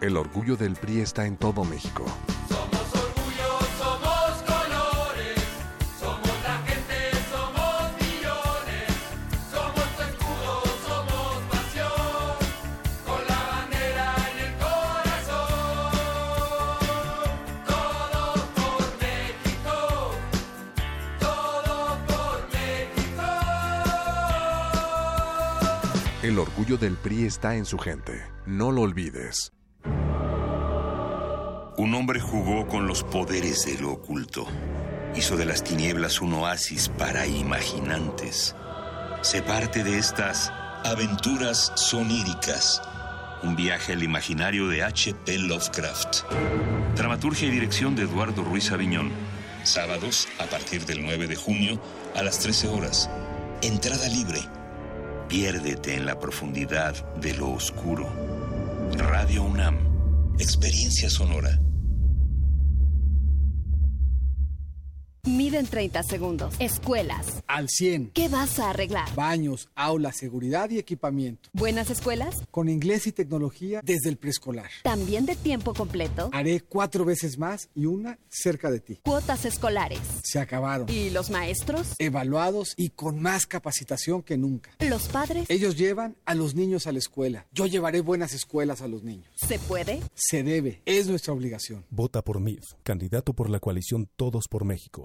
El orgullo del PRI está en todo México. Somos orgullo, somos colores, somos la gente, somos millones, somos tu escudo, somos pasión, con la bandera en el corazón. Todo por México, todo por México. El orgullo del PRI está en su gente. No lo olvides. Un hombre jugó con los poderes de lo oculto. Hizo de las tinieblas un oasis para imaginantes. Se parte de estas aventuras soníricas. Un viaje al imaginario de H.P. Lovecraft. Dramaturgia y dirección de Eduardo Ruiz Aviñón. Sábados, a partir del 9 de junio, a las 13 horas. Entrada libre. Piérdete en la profundidad de lo oscuro. Radio UNAM. Experiencia sonora. Miden 30 segundos. Escuelas. Al 100. ¿Qué vas a arreglar? Baños, aulas, seguridad y equipamiento. ¿Buenas escuelas? Con inglés y tecnología desde el preescolar. ¿También de tiempo completo? Haré cuatro veces más y una cerca de ti. Cuotas escolares. Se acabaron. ¿Y los maestros? Evaluados y con más capacitación que nunca. ¿Los padres? Ellos llevan a los niños a la escuela. Yo llevaré buenas escuelas a los niños. ¿Se puede? Se debe. Es nuestra obligación. Vota por MIF, candidato por la coalición Todos por México.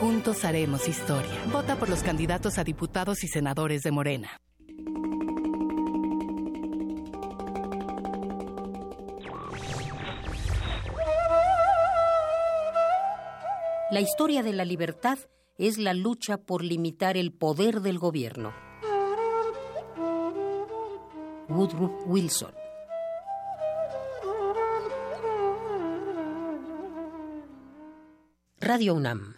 Juntos haremos historia. Vota por los candidatos a diputados y senadores de Morena. La historia de la libertad es la lucha por limitar el poder del gobierno. Woodrow Wilson. Radio UNAM.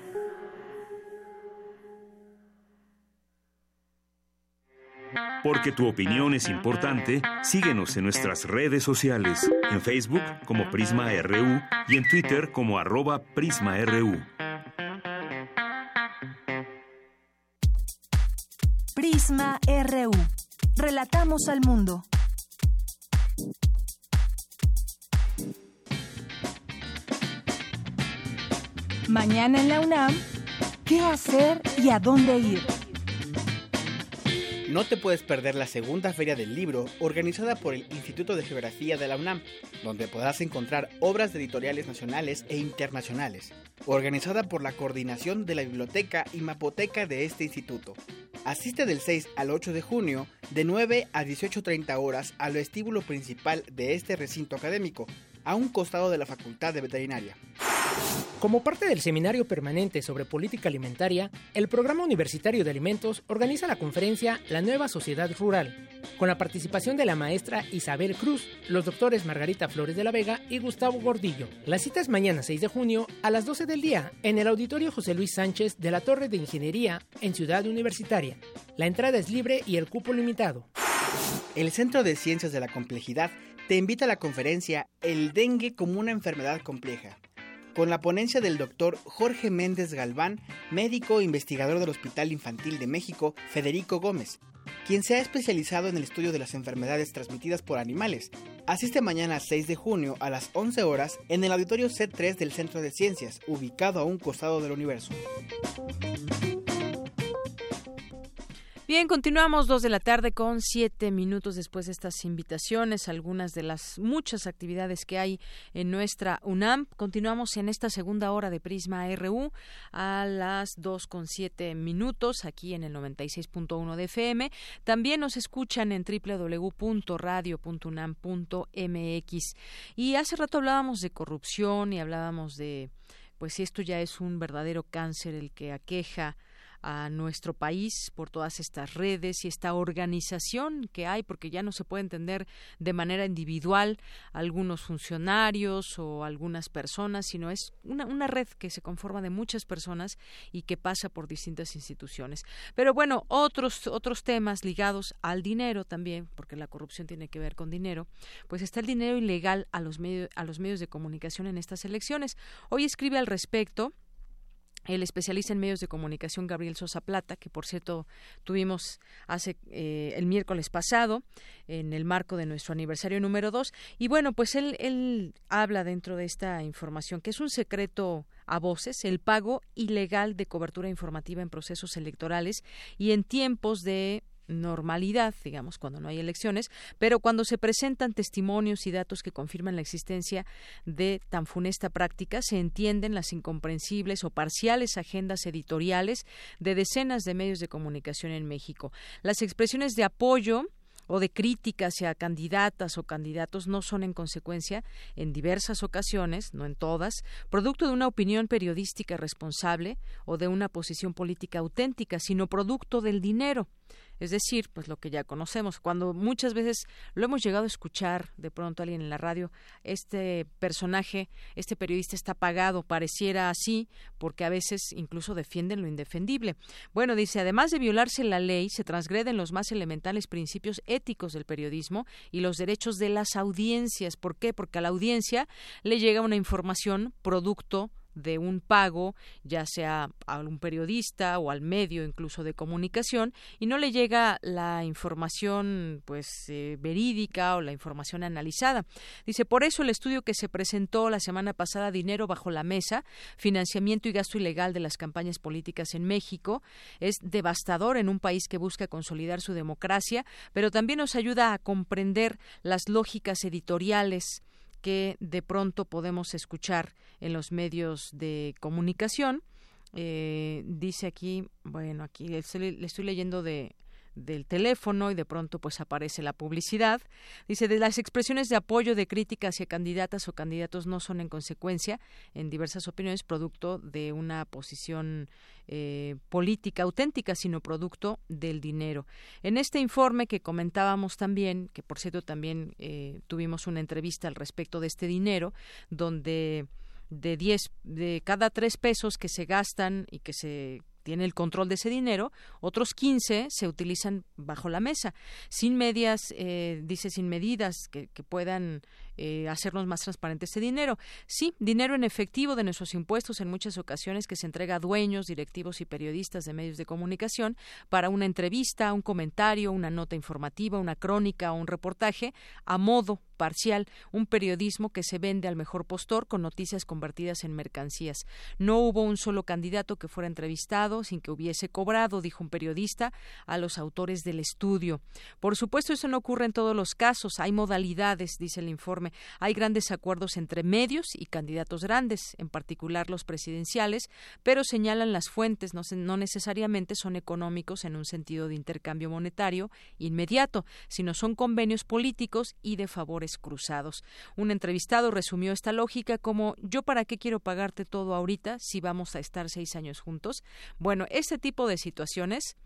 Porque tu opinión es importante, síguenos en nuestras redes sociales, en Facebook como Prisma RU y en Twitter como arroba PrismaRU. Prisma RU. Relatamos al mundo. Mañana en la UNAM, ¿qué hacer y a dónde ir? No te puedes perder la segunda Feria del Libro organizada por el Instituto de Geografía de la UNAM, donde podrás encontrar obras editoriales nacionales e internacionales, organizada por la coordinación de la biblioteca y mapoteca de este instituto. Asiste del 6 al 8 de junio, de 9 a 18.30 horas, al vestíbulo principal de este recinto académico, a un costado de la Facultad de Veterinaria. Como parte del Seminario Permanente sobre Política Alimentaria, el Programa Universitario de Alimentos organiza la conferencia La Nueva Sociedad Rural, con la participación de la maestra Isabel Cruz, los doctores Margarita Flores de la Vega y Gustavo Gordillo. La cita es mañana 6 de junio a las 12 del día en el Auditorio José Luis Sánchez de la Torre de Ingeniería en Ciudad Universitaria. La entrada es libre y el cupo limitado. El Centro de Ciencias de la Complejidad te invita a la conferencia El dengue como una enfermedad compleja con la ponencia del doctor Jorge Méndez Galván, médico e investigador del Hospital Infantil de México, Federico Gómez, quien se ha especializado en el estudio de las enfermedades transmitidas por animales. Asiste mañana 6 de junio a las 11 horas en el auditorio C3 del Centro de Ciencias, ubicado a un costado del universo. Bien, continuamos dos de la tarde con siete minutos después de estas invitaciones, algunas de las muchas actividades que hay en nuestra UNAM. Continuamos en esta segunda hora de Prisma RU a las dos con siete minutos aquí en el 96.1 de FM. También nos escuchan en www.radio.unam.mx. Y hace rato hablábamos de corrupción y hablábamos de, pues esto ya es un verdadero cáncer el que aqueja a nuestro país por todas estas redes y esta organización que hay, porque ya no se puede entender de manera individual algunos funcionarios o algunas personas, sino es una, una red que se conforma de muchas personas y que pasa por distintas instituciones. Pero bueno, otros, otros temas ligados al dinero también, porque la corrupción tiene que ver con dinero, pues está el dinero ilegal a los, medios a los medios de comunicación en estas elecciones. Hoy escribe al respecto el especialista en medios de comunicación Gabriel Sosa Plata, que por cierto tuvimos hace eh, el miércoles pasado en el marco de nuestro aniversario número dos. Y bueno, pues él, él habla dentro de esta información que es un secreto a voces el pago ilegal de cobertura informativa en procesos electorales y en tiempos de normalidad, digamos, cuando no hay elecciones, pero cuando se presentan testimonios y datos que confirman la existencia de tan funesta práctica, se entienden las incomprensibles o parciales agendas editoriales de decenas de medios de comunicación en México. Las expresiones de apoyo o de crítica hacia candidatas o candidatos no son en consecuencia, en diversas ocasiones, no en todas, producto de una opinión periodística responsable o de una posición política auténtica, sino producto del dinero es decir, pues lo que ya conocemos. Cuando muchas veces lo hemos llegado a escuchar de pronto alguien en la radio, este personaje, este periodista está pagado, pareciera así, porque a veces incluso defienden lo indefendible. Bueno, dice, además de violarse la ley, se transgreden los más elementales principios éticos del periodismo y los derechos de las audiencias. ¿Por qué? Porque a la audiencia le llega una información producto de un pago, ya sea a un periodista o al medio incluso de comunicación, y no le llega la información pues eh, verídica o la información analizada. Dice, por eso el estudio que se presentó la semana pasada, Dinero bajo la mesa, financiamiento y gasto ilegal de las campañas políticas en México, es devastador en un país que busca consolidar su democracia, pero también nos ayuda a comprender las lógicas editoriales que de pronto podemos escuchar en los medios de comunicación. Eh, dice aquí, bueno, aquí le estoy, leyendo de del teléfono y de pronto pues aparece la publicidad. Dice, de las expresiones de apoyo de crítica hacia candidatas o candidatos no son en consecuencia, en diversas opiniones, producto de una posición eh, política auténtica, sino producto del dinero. En este informe que comentábamos también, que por cierto también eh, tuvimos una entrevista al respecto de este dinero, donde de 10 de cada tres pesos que se gastan y que se tiene el control de ese dinero, otros 15 se utilizan bajo la mesa, sin medias, eh, dice, sin medidas que, que puedan eh, hacernos más transparente ese dinero. Sí, dinero en efectivo de nuestros impuestos en muchas ocasiones que se entrega a dueños, directivos y periodistas de medios de comunicación para una entrevista, un comentario, una nota informativa, una crónica o un reportaje a modo parcial, un periodismo que se vende al mejor postor con noticias convertidas en mercancías. No hubo un solo candidato que fuera entrevistado sin que hubiese cobrado, dijo un periodista, a los autores del estudio. Por supuesto, eso no ocurre en todos los casos. Hay modalidades, dice el informe hay grandes acuerdos entre medios y candidatos grandes, en particular los presidenciales, pero señalan las fuentes no, no necesariamente son económicos en un sentido de intercambio monetario inmediato, sino son convenios políticos y de favores cruzados. Un entrevistado resumió esta lógica como yo para qué quiero pagarte todo ahorita si vamos a estar seis años juntos. Bueno, este tipo de situaciones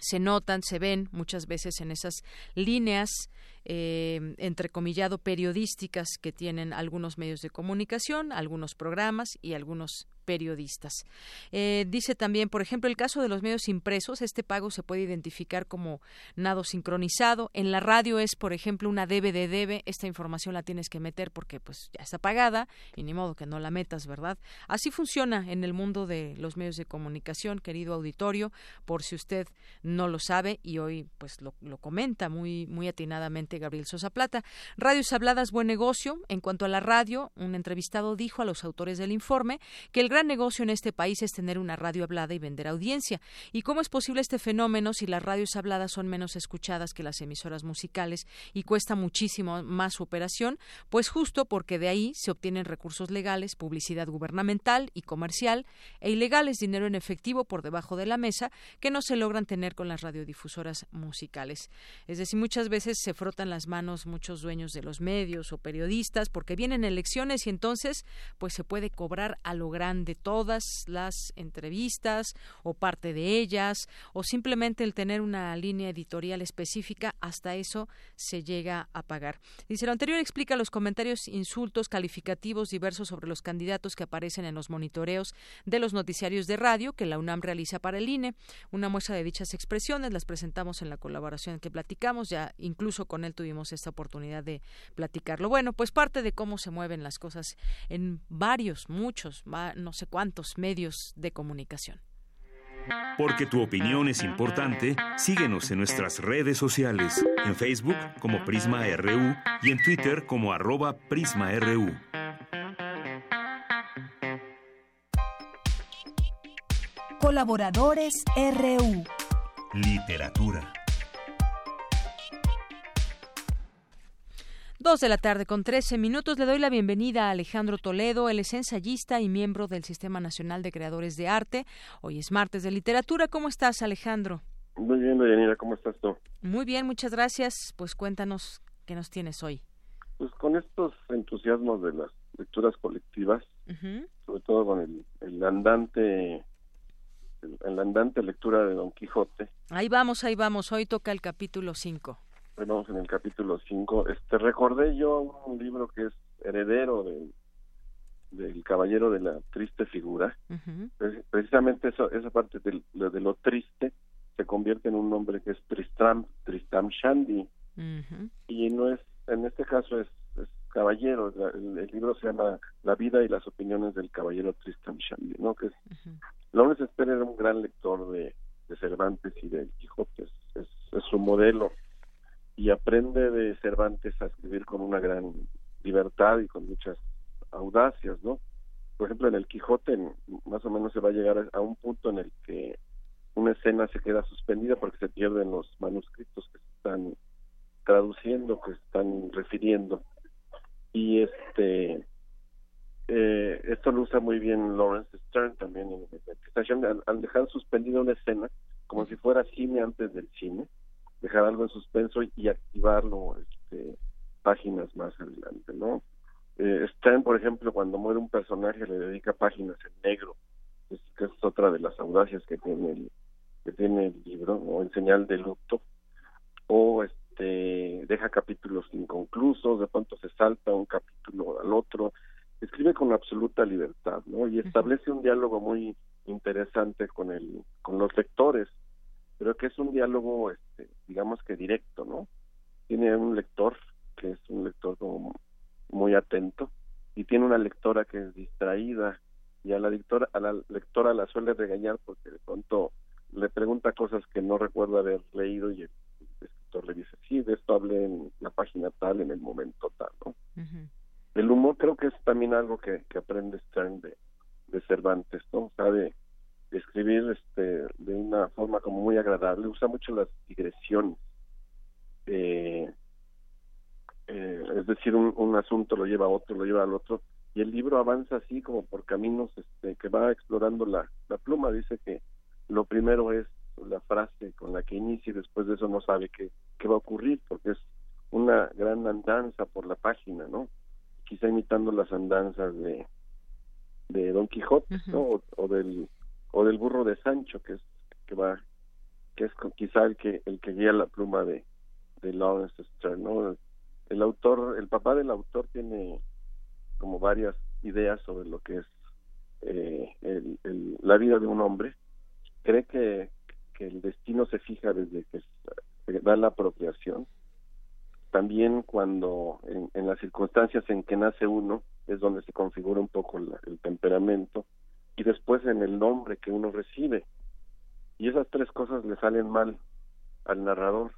se notan, se ven muchas veces en esas líneas eh, entrecomillado periodísticas que tienen algunos medios de comunicación, algunos programas y algunos periodistas. Eh, dice también, por ejemplo, el caso de los medios impresos, este pago se puede identificar como nado sincronizado. En la radio es, por ejemplo, una debe de debe. Esta información la tienes que meter porque pues ya está pagada y ni modo que no la metas, ¿verdad? Así funciona en el mundo de los medios de comunicación, querido auditorio, por si usted no lo sabe y hoy pues lo, lo comenta muy, muy atinadamente Gabriel Sosa Plata. Radios habladas, buen negocio. En cuanto a la radio, un entrevistado dijo a los autores del informe que el gran negocio en este país es tener una radio hablada y vender audiencia. ¿Y cómo es posible este fenómeno si las radios habladas son menos escuchadas que las emisoras musicales y cuesta muchísimo más su operación? Pues justo porque de ahí se obtienen recursos legales, publicidad gubernamental y comercial e ilegales, dinero en efectivo por debajo de la mesa que no se logran tener con las radiodifusoras musicales. Es decir, muchas veces se frotan las manos muchos dueños de los medios o periodistas porque vienen elecciones y entonces pues se puede cobrar a lo grande todas las entrevistas o parte de ellas o simplemente el tener una línea editorial específica hasta eso se llega a pagar. Dice lo anterior explica los comentarios, insultos, calificativos diversos sobre los candidatos que aparecen en los monitoreos de los noticiarios de radio que la UNAM realiza para el INE. Una muestra de dichas expresiones las presentamos en la colaboración que platicamos, ya incluso con tuvimos esta oportunidad de platicarlo. Bueno, pues parte de cómo se mueven las cosas en varios, muchos, no sé cuántos medios de comunicación. Porque tu opinión es importante, síguenos en nuestras redes sociales, en Facebook como Prisma RU y en Twitter como arroba PrismaRU. Colaboradores RU. Literatura. Dos de la tarde con trece minutos. Le doy la bienvenida a Alejandro Toledo. Él es ensayista y miembro del Sistema Nacional de Creadores de Arte. Hoy es martes de literatura. ¿Cómo estás, Alejandro? Muy bien, Deyanira. ¿Cómo estás tú? Muy bien, muchas gracias. Pues cuéntanos qué nos tienes hoy. Pues con estos entusiasmos de las lecturas colectivas, sobre todo con el, el andante el, la andante lectura de Don Quijote. Ahí vamos, ahí vamos. Hoy toca el capítulo 5. Vamos en el capítulo 5. Este, recordé yo un libro que es heredero del, del Caballero de la Triste Figura. Precisamente eso, esa parte de, de, lo triste se convierte en un nombre que es Tristram, Tristram Shandy. Y no es, en este caso es, caballero, el, libro se llama La vida y las opiniones del caballero Tristram Shandy, ¿no? Que es Lawrence era un gran lector de, Cervantes y de Quijote, es, su modelo y aprende de Cervantes a escribir con una gran libertad y con muchas audacias, ¿no? Por ejemplo, en el Quijote más o menos se va a llegar a un punto en el que una escena se queda suspendida porque se pierden los manuscritos que se están traduciendo, que se están refiriendo. Y este eh, esto lo usa muy bien Lawrence Stern también en estación al, al, dejar suspendida una escena como si fuera cine antes del cine dejar algo en suspenso y, activarlo este, páginas más adelante no eh, Stern por ejemplo cuando muere un personaje le dedica páginas en negro. Es, que es otra de las audacias que tiene el que tiene el libro o en señal de luto. O este deja capítulos inconclusos de pronto se salta un capítulo al otro. Escribe con absoluta libertad, ¿no? Y establece un diálogo muy interesante con el con los lectores, pero que es un diálogo, este, digamos que directo, ¿no? Tiene un lector que es un lector como muy atento y tiene una lectora que es distraída y a la lectora a la lectora la suele regañar porque de pronto le pregunta cosas que no recuerda haber leído y el, escritor le dice sí de esto hablé en la página tal en el momento tal no el humor creo que es también algo que, que aprende Stern de, de Cervantes, ¿no? Sabe escribir este, de una forma como muy agradable, usa mucho las digresiones. Eh, eh, es decir, un, un, asunto lo lleva a otro, lo lleva al otro, y el libro avanza así como por caminos este, que va explorando la, la pluma. Dice que lo primero es la frase con la que inicia y después de eso no sabe qué, qué va a ocurrir, porque es una gran andanza por la página, ¿no? quizá imitando las andanzas de de Don Quijote ¿no? o, del o del burro de Sancho que es que va que es quizá el que el que guía la pluma de de Lawrence Stern ¿no? el autor el papá del autor tiene como varias ideas sobre lo que es eh, el, la vida de un hombre. Cree que, que el destino se fija desde que se da la apropiación. También cuando en, las circunstancias en que nace uno es donde se configura un poco el temperamento y después en el nombre que uno recibe. Y esas tres cosas le salen mal al narrador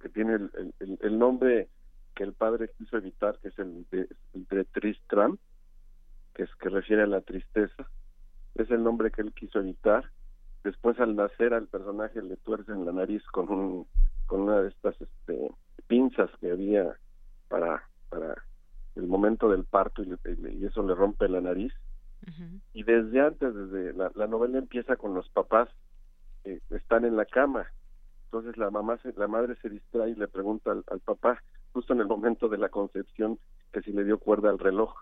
que tiene el, el, nombre que el padre quiso evitar que es el de, Tristram que es que refiere a la tristeza. Es el nombre que él quiso evitar. Después al nacer al personaje le tuercen la nariz con un con una de estas este pinzas que había para, para el momento del parto y, y eso le rompe la nariz. Y desde antes, desde la, la, novela empieza con los papás que están en la cama. Entonces la mamá, se, la madre se distrae y le pregunta al, papá, justo en el momento de la concepción que si le dio cuerda al reloj.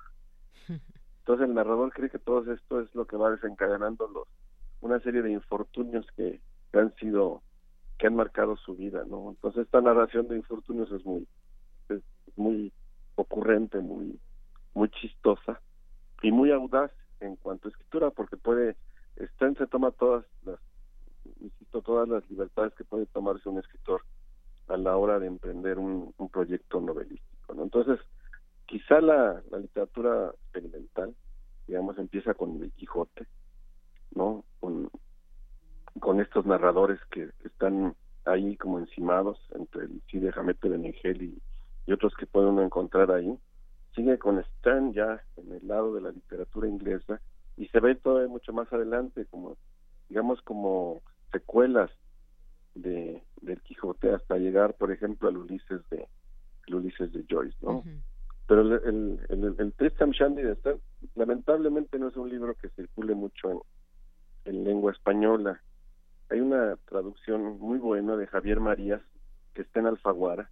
Entonces el narrador cree que todo esto es lo que va desencadenando los, una serie de infortunios que, que han sido, que han marcado su vida, ¿no? Entonces esta narración de infortunios es muy, es muy ocurrente, muy, muy chistosa y muy audaz en cuanto a escritura, porque puede, Stern se toma todas las, insisto, todas las libertades que puede tomarse un escritor a la hora de emprender un, un proyecto novelístico, ¿no? Entonces, quizá la, la literatura experimental, digamos, empieza con el Quijote, ¿no? Con, con estos narradores que, que están ahí como encimados entre el Cide Jamete Benengel y, y otros que puede uno encontrar ahí. Sigue con Stern ya en el lado de la literatura inglesa y se ve todavía mucho más adelante como, digamos, como secuelas de del Quijote hasta llegar, por ejemplo, al Ulises de el Ulises de Joyce, ¿no? Pero el, el, el, el Tristram Shandy de Stern, lamentablemente no es un libro que circule mucho en, en lengua española. Hay una traducción muy buena de Javier Marías que está en Alfaguara,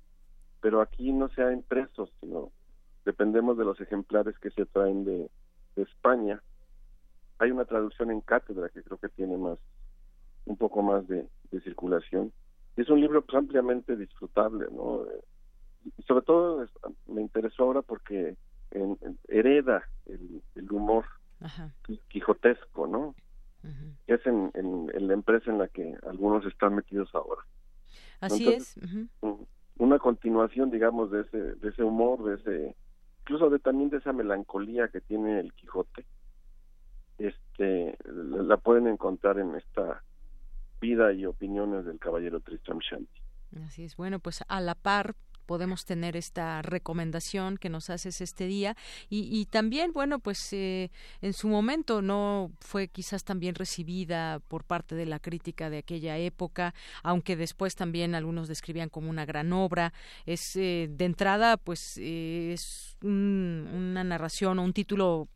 pero aquí no se ha impreso, sino dependemos de los ejemplares que se traen de, de España. Hay una traducción en cátedra que creo que tiene más, un poco más de, de circulación. Es un libro pues, ampliamente disfrutable, ¿no? Y sobre todo me interesó ahora porque en- en- hereda el, el humor qui- quijotesco, ¿no? Que es en, en, la empresa en la que algunos están metidos ahora. Así Entonces, es. una continuación, digamos, de ese, de ese humor, de ese, incluso de también de esa melancolía que tiene el Quijote, este, la, pueden encontrar en esta vida y opiniones del caballero Tristram Shandy. Así es. Bueno, pues a la par podemos tener esta recomendación que nos haces este día. Y, y también bueno pues eh, en su momento no fue quizás tan bien recibida por parte de la crítica de aquella época aunque después también algunos describían como una gran obra. Es eh, de entrada pues eh, es un- una narración o un título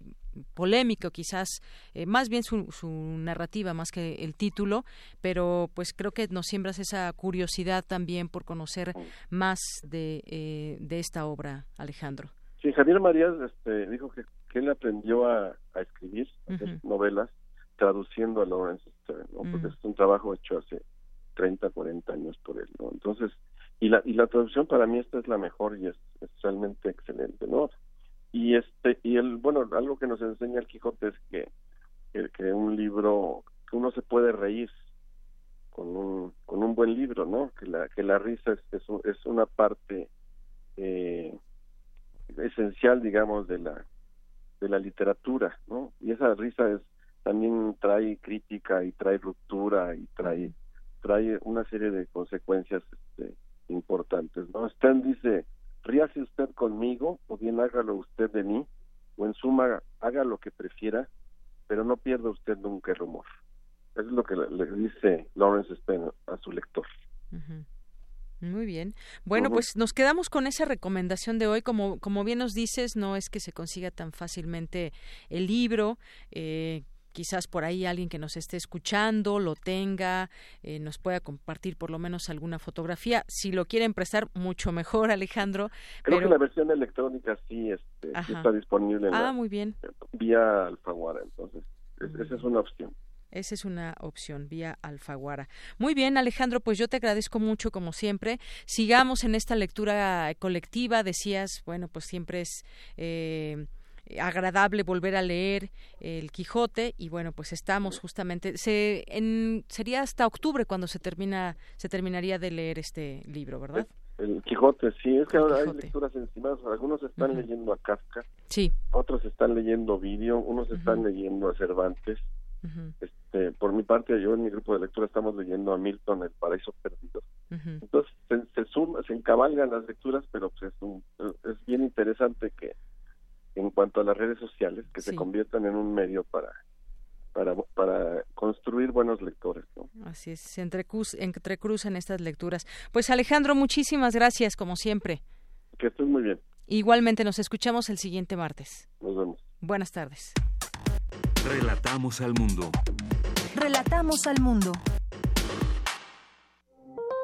polémico quizás eh, más bien su, su narrativa más que el título pero pues creo que nos siembras esa curiosidad también por conocer más de, eh, de esta obra Alejandro Sí, Javier Marías este, dijo que, que él aprendió a, a escribir Ujú. novelas traduciendo a Lawrence Stern, ¿no? porque Ujú. es un trabajo hecho hace 30, 40 años por él. ¿no? Entonces, y la, y la traducción para mí esta es la mejor y es, es realmente excelente. ¿no? Y este y el bueno, algo que nos enseña el Quijote es que, que, que un libro, que uno se puede reír con un, con un buen libro, ¿no? Que la, que la risa es, es una parte eh, esencial, digamos, de la de la literatura, ¿no? Y esa risa es también trae crítica y trae ruptura y trae trae una serie de consecuencias este, importantes, ¿no? Stan dice, ríase usted conmigo o bien hágalo usted de mí o en suma haga lo que prefiera, pero no pierda usted nunca el humor. Eso es lo que le, dice Lawrence Stern a su lector. Muy bien. Bueno, pues nos quedamos con esa recomendación de hoy. Como, como bien nos dices, no es que se consiga tan fácilmente el libro. Eh, quizás por ahí alguien que nos esté escuchando lo tenga, eh, nos pueda compartir por lo menos alguna fotografía. Si lo quieren prestar, mucho mejor, Alejandro. Creo pero... que la versión electrónica sí, este, sí está disponible en Ah, la- muy bien. vía Alfaguara, entonces es- esa es una opción. Esa es una opción, vía Alfaguara. Muy bien, Alejandro, pues yo te agradezco mucho, como siempre. Sigamos en esta lectura colectiva. Decías, bueno, pues siempre es eh, agradable volver a leer el Quijote y bueno, pues estamos justamente. Se, en, sería hasta octubre cuando se termina, se terminaría de leer este libro, ¿verdad? El Quijote, sí, es que ahora hay lecturas encimadas. Algunos están leyendo a Kafka, Sí. otros están leyendo Ovidio, unos están leyendo a Cervantes. Este, por mi parte, yo en mi grupo de lectura estamos leyendo a Milton, El Paraíso Perdido. Entonces se, se suma, se encabalgan las lecturas, pero pues es, un- es bien interesante que en cuanto a las redes sociales, que se conviertan en un medio para para para construir buenos lectores, ¿no? Así es, se entrecruz- entrecruzan estas lecturas. Pues Alejandro, muchísimas gracias, como siempre. Que estés muy bien. Igualmente nos escuchamos el siguiente martes. Nos vemos. Buenas tardes. Relatamos al mundo. Relatamos al mundo.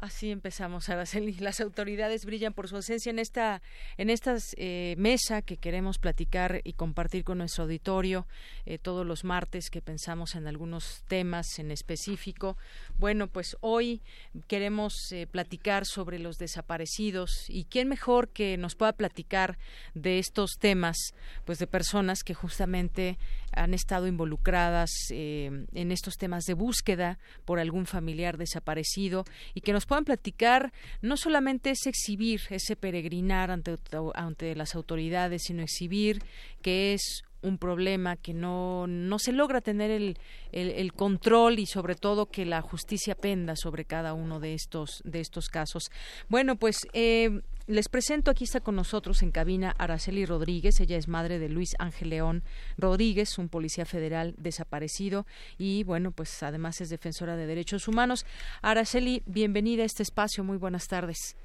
Así empezamos, Araceli. Las autoridades brillan por su ausencia en esta, en esta eh, mesa que queremos platicar y compartir con nuestro auditorio eh, todos los martes que pensamos en algunos temas en específico. Bueno, pues hoy queremos eh, platicar sobre los desaparecidos y quién mejor que nos pueda platicar de estos temas, pues de personas que justamente han estado involucradas en estos temas de búsqueda por algún familiar desaparecido y que nos puedan platicar no solamente es exhibir ese peregrinar ante, ante las autoridades, sino exhibir que es un problema que no, no se logra tener el, el, control y sobre todo que la justicia penda sobre cada uno de estos de estos casos. Bueno, pues eh, les presento aquí está con nosotros en cabina Araceli Rodríguez. Ella es madre de Luis Ángel León Rodríguez, un policía federal desaparecido y bueno, pues además es defensora de derechos humanos. Araceli, bienvenida a este espacio. Muy buenas tardes.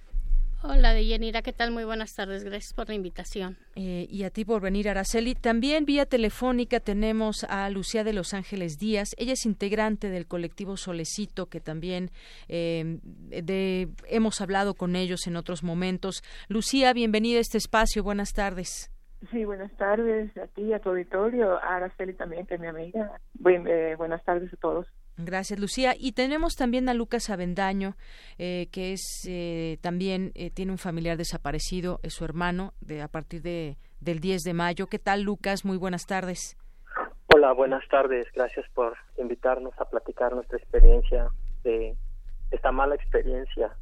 Hola, Deyanira, ¿qué tal? Muy buenas tardes. Gracias por la invitación. Eh, y a ti por venir, Araceli. También vía telefónica tenemos a Lucía de Los Ángeles Díaz. Ella es integrante del colectivo Solecito, que también eh, de, hemos hablado con ellos en otros momentos. Lucía, bienvenida a este espacio. Buenas tardes. Sí, buenas tardes a ti, a tu auditorio, a Araceli también, que es mi amiga. Eh, buenas tardes a todos. Gracias, Lucía. Y tenemos también a Lucas Avendaño, eh, que es eh, también eh, tiene un familiar desaparecido, es su hermano, de a partir de del 10 de mayo. ¿Qué tal, Lucas? Muy buenas tardes. Hola, buenas tardes. Gracias por invitarnos a platicar nuestra experiencia de esta mala experiencia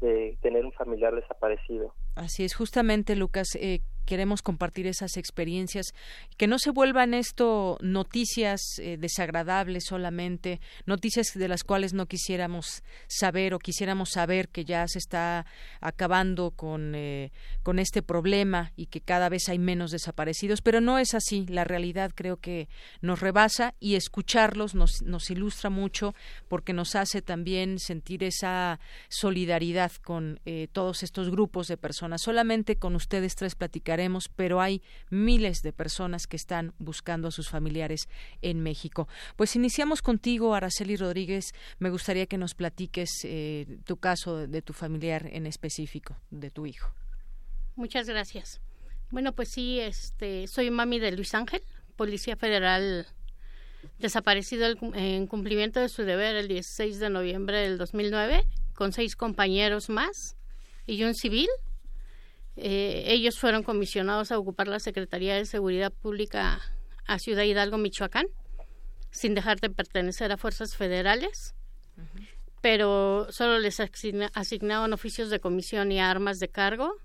de tener un familiar desaparecido. Así es, justamente, Lucas, eh, queremos compartir esas experiencias, que no se vuelvan esto noticias eh, desagradables solamente, noticias de las cuales no quisiéramos saber o quisiéramos saber que ya se está acabando con, eh, con este problema y que cada vez hay menos desaparecidos, pero no es así, la realidad creo que nos rebasa y escucharlos nos, ilustra mucho porque nos hace también sentir esa solidaridad con eh, todos estos grupos de personas. Solamente con ustedes tres platicar pero hay miles de personas que están buscando a sus familiares en México. Pues iniciamos contigo, Araceli Rodríguez. Me gustaría que nos platiques eh, tu caso de tu familiar en específico, de tu hijo. Muchas gracias. Bueno, pues sí, este, soy mami de Luis Ángel, policía federal desaparecido en cumplimiento de su deber el 16 de noviembre del 2009 con seis compañeros más y un civil eh, ellos fueron comisionados a ocupar la Secretaría de Seguridad Pública a Ciudad Hidalgo, Michoacán, sin dejar de pertenecer a fuerzas federales, pero solo les asignaban oficios de comisión y armas de cargo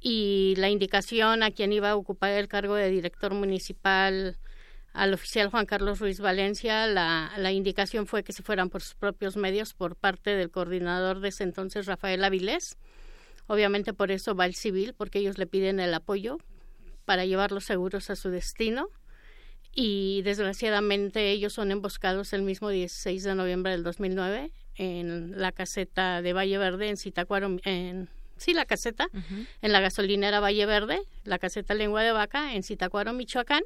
y la indicación a quien iba a ocupar el cargo de director municipal al oficial Juan Carlos Ruiz Valencia, la, la, indicación fue que se fueran por sus propios medios por parte del coordinador de ese entonces, Rafael Avilés, Obviamente por eso va el civil, porque ellos le piden el apoyo para llevarlos seguros a su destino. Y desgraciadamente ellos son emboscados el mismo 16 de noviembre del 2009 en la caseta de Valle Verde, en Citacuaro, en, sí, la caseta, en la gasolinera Valle Verde, la caseta Lengua de Vaca, en Citacuaro, Michoacán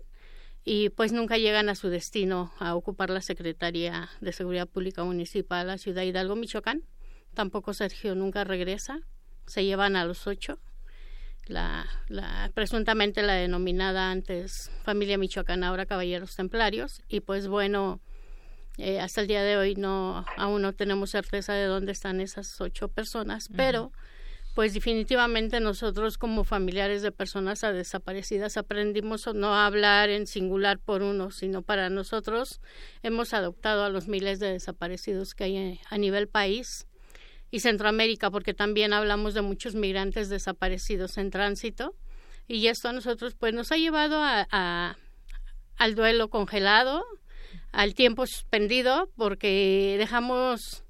y pues nunca llegan a su destino a ocupar la Secretaría de Seguridad Pública Municipal a Ciudad Hidalgo, Michoacán. Tampoco Sergio nunca regresa se llevan a los ocho. La, la, presuntamente la denominada antes familia michoacana, ahora caballeros templarios, y pues bueno, eh, hasta el día de hoy no, aún no tenemos certeza de dónde están esas ocho personas, pero pues definitivamente nosotros como familiares de personas desaparecidas aprendimos no a hablar en singular por uno, sino para nosotros hemos adoptado a los miles de desaparecidos que hay a nivel país y Centroamérica, porque también hablamos de muchos migrantes desaparecidos en tránsito. Y esto a nosotros pues nos ha llevado a, al duelo congelado, al tiempo suspendido, porque dejamos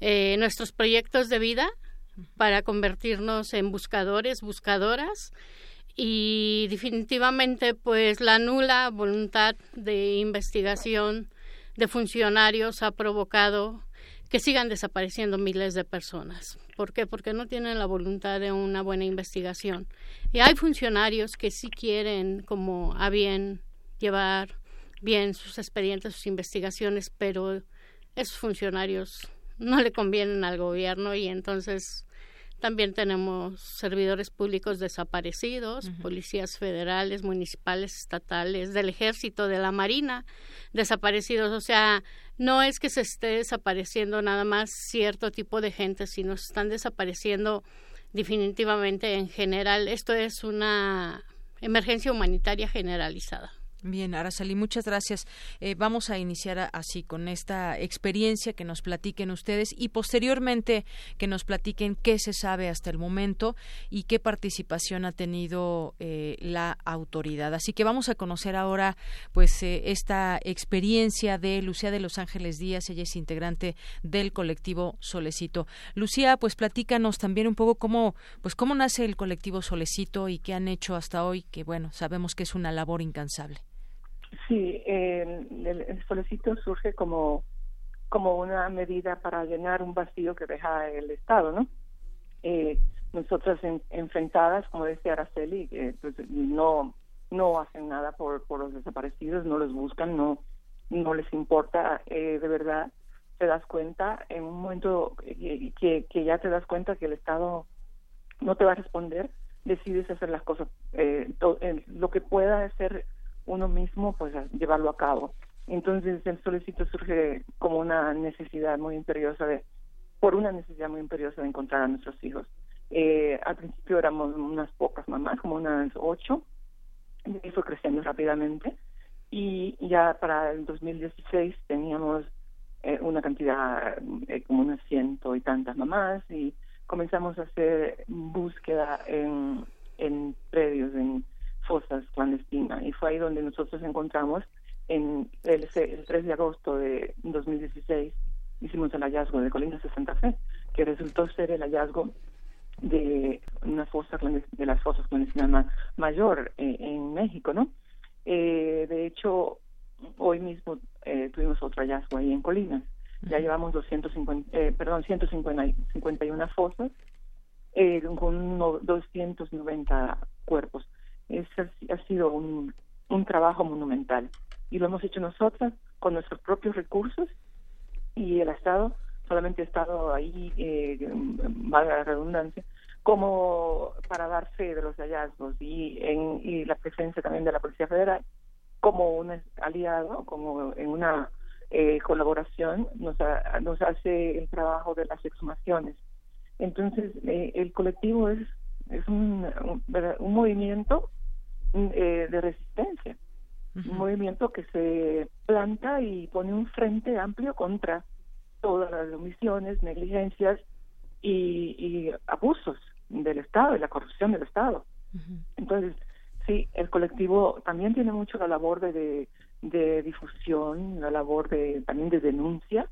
eh, nuestros proyectos de vida para convertirnos en buscadores, buscadoras. y definitivamente pues la nula voluntad de investigación de funcionarios ha provocado que sigan desapareciendo miles de personas. ¿Por qué? Porque no tienen la voluntad de una buena investigación. Y hay funcionarios que sí quieren como a bien llevar bien sus expedientes, sus investigaciones, pero esos funcionarios no le convienen al gobierno y entonces también tenemos servidores públicos desaparecidos, policías federales, municipales, estatales, del ejército, de la marina, desaparecidos. O sea, no es que se esté desapareciendo nada más cierto tipo de gente, sino se están desapareciendo definitivamente en general. Esto es una emergencia humanitaria generalizada. Bien, Araceli, muchas gracias. Eh, vamos a iniciar así con esta experiencia que nos platiquen ustedes y posteriormente que nos platiquen qué se sabe hasta el momento y qué participación ha tenido eh, la autoridad. Así que vamos a conocer ahora, pues, eh, esta experiencia de Lucía de Los Ángeles Díaz. Ella es integrante del colectivo Solecito. Lucía, pues, platícanos también un poco cómo, pues, cómo nace el colectivo Solecito y qué han hecho hasta hoy, que bueno, sabemos que es una labor incansable. Sí, eh, el, el solecito surge como, como una medida para llenar un vacío que deja el Estado, ¿no? Eh, nosotras en- enfrentadas, como decía Araceli, eh, pues no, no hacen nada por, por los desaparecidos, no los buscan, no, no les importa, eh, de verdad, te das cuenta en un momento que, que, ya te das cuenta que el Estado no te va a responder, decides hacer las cosas, eh, lo que pueda hacer uno mismo, pues llevarlo a cabo. Entonces el solicito surge como una necesidad muy imperiosa de, por una necesidad muy imperiosa de encontrar a nuestros hijos. Eh, al principio éramos unas pocas mamás, como unas ocho, y fue creciendo rápidamente. Y ya para el 2016 teníamos eh, una cantidad, eh, como unas ciento y tantas mamás, y comenzamos a hacer búsqueda en, en predios, en fosas clandestinas. Y fue ahí donde nosotros encontramos, en el, el 3 de agosto de 2016, hicimos el hallazgo de Colinas de Santa Fe, que resultó ser el hallazgo de una fosa de las fosas clandestinas ma- mayor eh, en México, ¿no? Eh, de hecho, hoy mismo eh, tuvimos otro hallazgo ahí en Colinas. Ya llevamos 250, eh, perdón, 151 fosas eh, con no- 290 cuerpos. Es, ha sido un, un trabajo monumental y lo hemos hecho nosotras con nuestros propios recursos y el Estado solamente ha estado ahí, eh, valga la redundancia, como para dar fe de los hallazgos y, en, y la presencia también de la Policía Federal como un aliado, como en una eh, colaboración, nos, ha- nos hace el trabajo de las exhumaciones. Entonces, eh, el colectivo es, es un, un, movimiento eh, de resistencia, un movimiento que se planta y pone un frente amplio contra todas las omisiones, negligencias y, y abusos del Estado y la corrupción del Estado. Entonces, sí, el colectivo también tiene mucho la labor de, de, de difusión, la labor de también de denuncia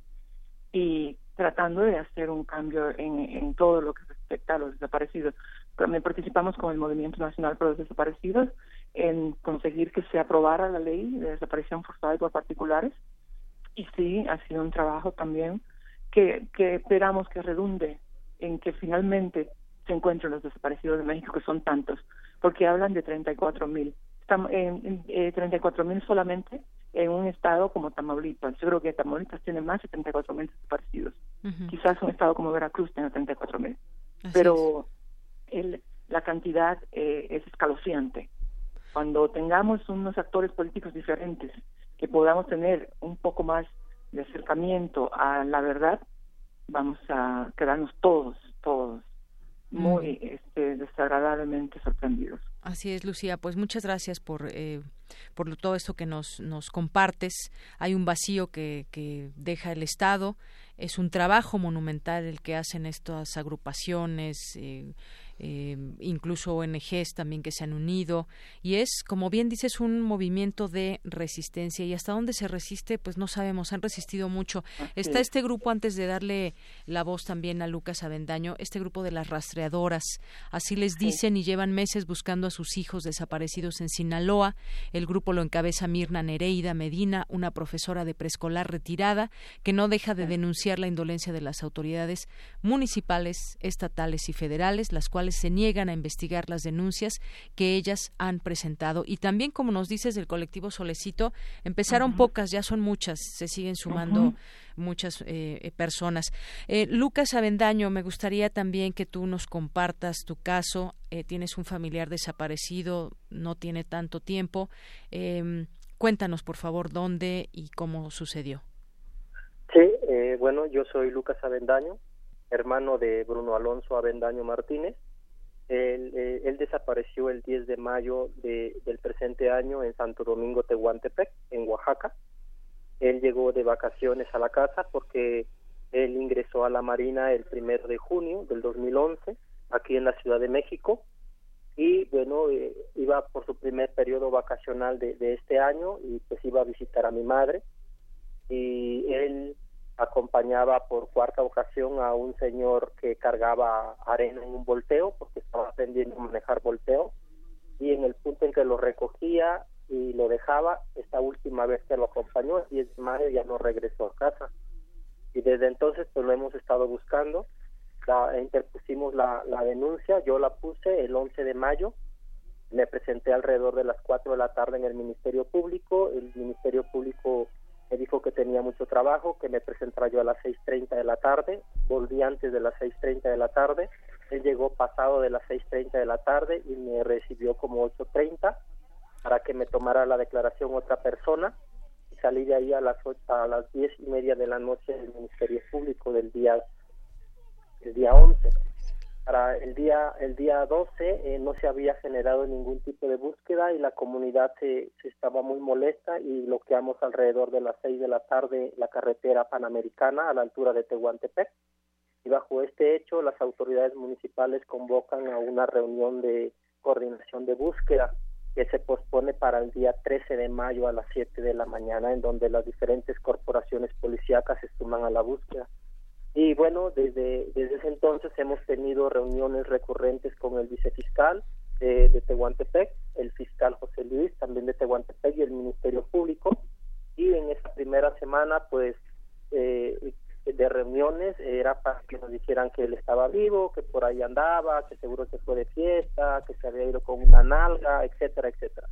y tratando de hacer un cambio en, en todo lo que respecta a los desaparecidos. También participamos con el Movimiento Nacional por los Desaparecidos en conseguir que se aprobara la ley de desaparición forzada y por particulares. Y sí, ha sido un trabajo también que, que esperamos que redunde en que finalmente se encuentren los desaparecidos de México, que son tantos, porque hablan de 34 mil. En, en, eh, 34 mil solamente en un estado como Tamaulipas. Yo creo que Tamaulipas tiene más de 34 mil desaparecidos. Quizás un estado como Veracruz tenga 34 mil. Pero el, la cantidad eh, es escalofriante. Cuando tengamos unos actores políticos diferentes, que podamos tener un poco más de acercamiento a la verdad, vamos a quedarnos todos, todos muy este, desagradablemente sorprendidos. Así es, Lucía. Pues muchas gracias por, eh, por todo esto que nos, nos compartes. Hay un vacío que, que deja el Estado. Es un trabajo monumental el que hacen estas agrupaciones, eh, eh, incluso ONGs también que se han unido. Y es, como bien dices, un movimiento de resistencia. Y hasta dónde se resiste, pues no sabemos, han resistido mucho. Está este grupo, antes de darle la voz también a Lucas Avendaño, este grupo de las rastreadoras, así les dicen y llevan meses buscando a sus hijos desaparecidos en Sinaloa. El grupo lo encabeza Mirna Nereida Medina, una profesora de preescolar retirada que no deja de denunciar la indolencia de las autoridades municipales, estatales y federales, las cuales se niegan a investigar las denuncias que ellas han presentado. Y también, como nos dices del colectivo Solecito, empezaron pocas, ya son muchas, se siguen sumando muchas eh, personas. Eh, Lucas Avendaño, me gustaría también que tú nos compartas tu caso. Eh, tienes un familiar desaparecido, no tiene tanto tiempo. Em, cuéntanos, por favor, dónde y cómo sucedió. Sí, bueno, yo soy Lucas Avendaño, hermano de Bruno Alonso Avendaño Martínez. Él, él desapareció el 10 de mayo de, del presente año en Santo Domingo, Tehuantepec, en Oaxaca. Él llegó de vacaciones a la casa porque él ingresó a la Marina el primero de junio del 2011, aquí en la Ciudad de México, y bueno, eh, iba por su primer periodo vacacional de, de este año y pues iba a visitar a mi madre. Y él acompañaba por cuarta ocasión a un señor que cargaba arena en un volteo porque estaba aprendiendo a manejar volteo y en el punto en que lo recogía y lo dejaba esta última vez que lo acompañó el 10 de mayo ya no regresó a casa. Y desde entonces pues lo hemos estado buscando la, interpusimos la, la denuncia yo la puse el 11 de mayo me presenté alrededor de las 4 de la tarde en el Ministerio Público el Ministerio Público me dijo que tenía mucho trabajo, que me presentara yo a las 6.30 de la tarde, volví antes de las 6.30 de la tarde, él llegó pasado de las 6.30 de la tarde y me recibió como 8.30 para que me tomara la declaración otra persona y salí de ahí a las 8, a las 10 y media de la noche del Ministerio Público del día, el día 11 para el día el día 12 eh, no se había generado ningún tipo de búsqueda y la comunidad se, se, estaba muy molesta y bloqueamos alrededor de las 6 de la tarde la carretera panamericana a la altura de Tehuantepec. Y bajo este hecho las autoridades municipales convocan a una reunión de coordinación de búsqueda que se pospone para el día 13 de mayo a las 7 de la mañana en donde las diferentes corporaciones policíacas se suman a la búsqueda y bueno, desde, desde ese entonces hemos tenido reuniones recurrentes con el vicefiscal de, de Tehuantepec, el fiscal José Luis, también de Tehuantepec y el Ministerio Público. Y en esta primera semana, pues, eh, de reuniones era para que nos dijeran que él estaba vivo, que por ahí andaba, que seguro se fue de fiesta, que se había ido con una nalga, etcétera, etcétera.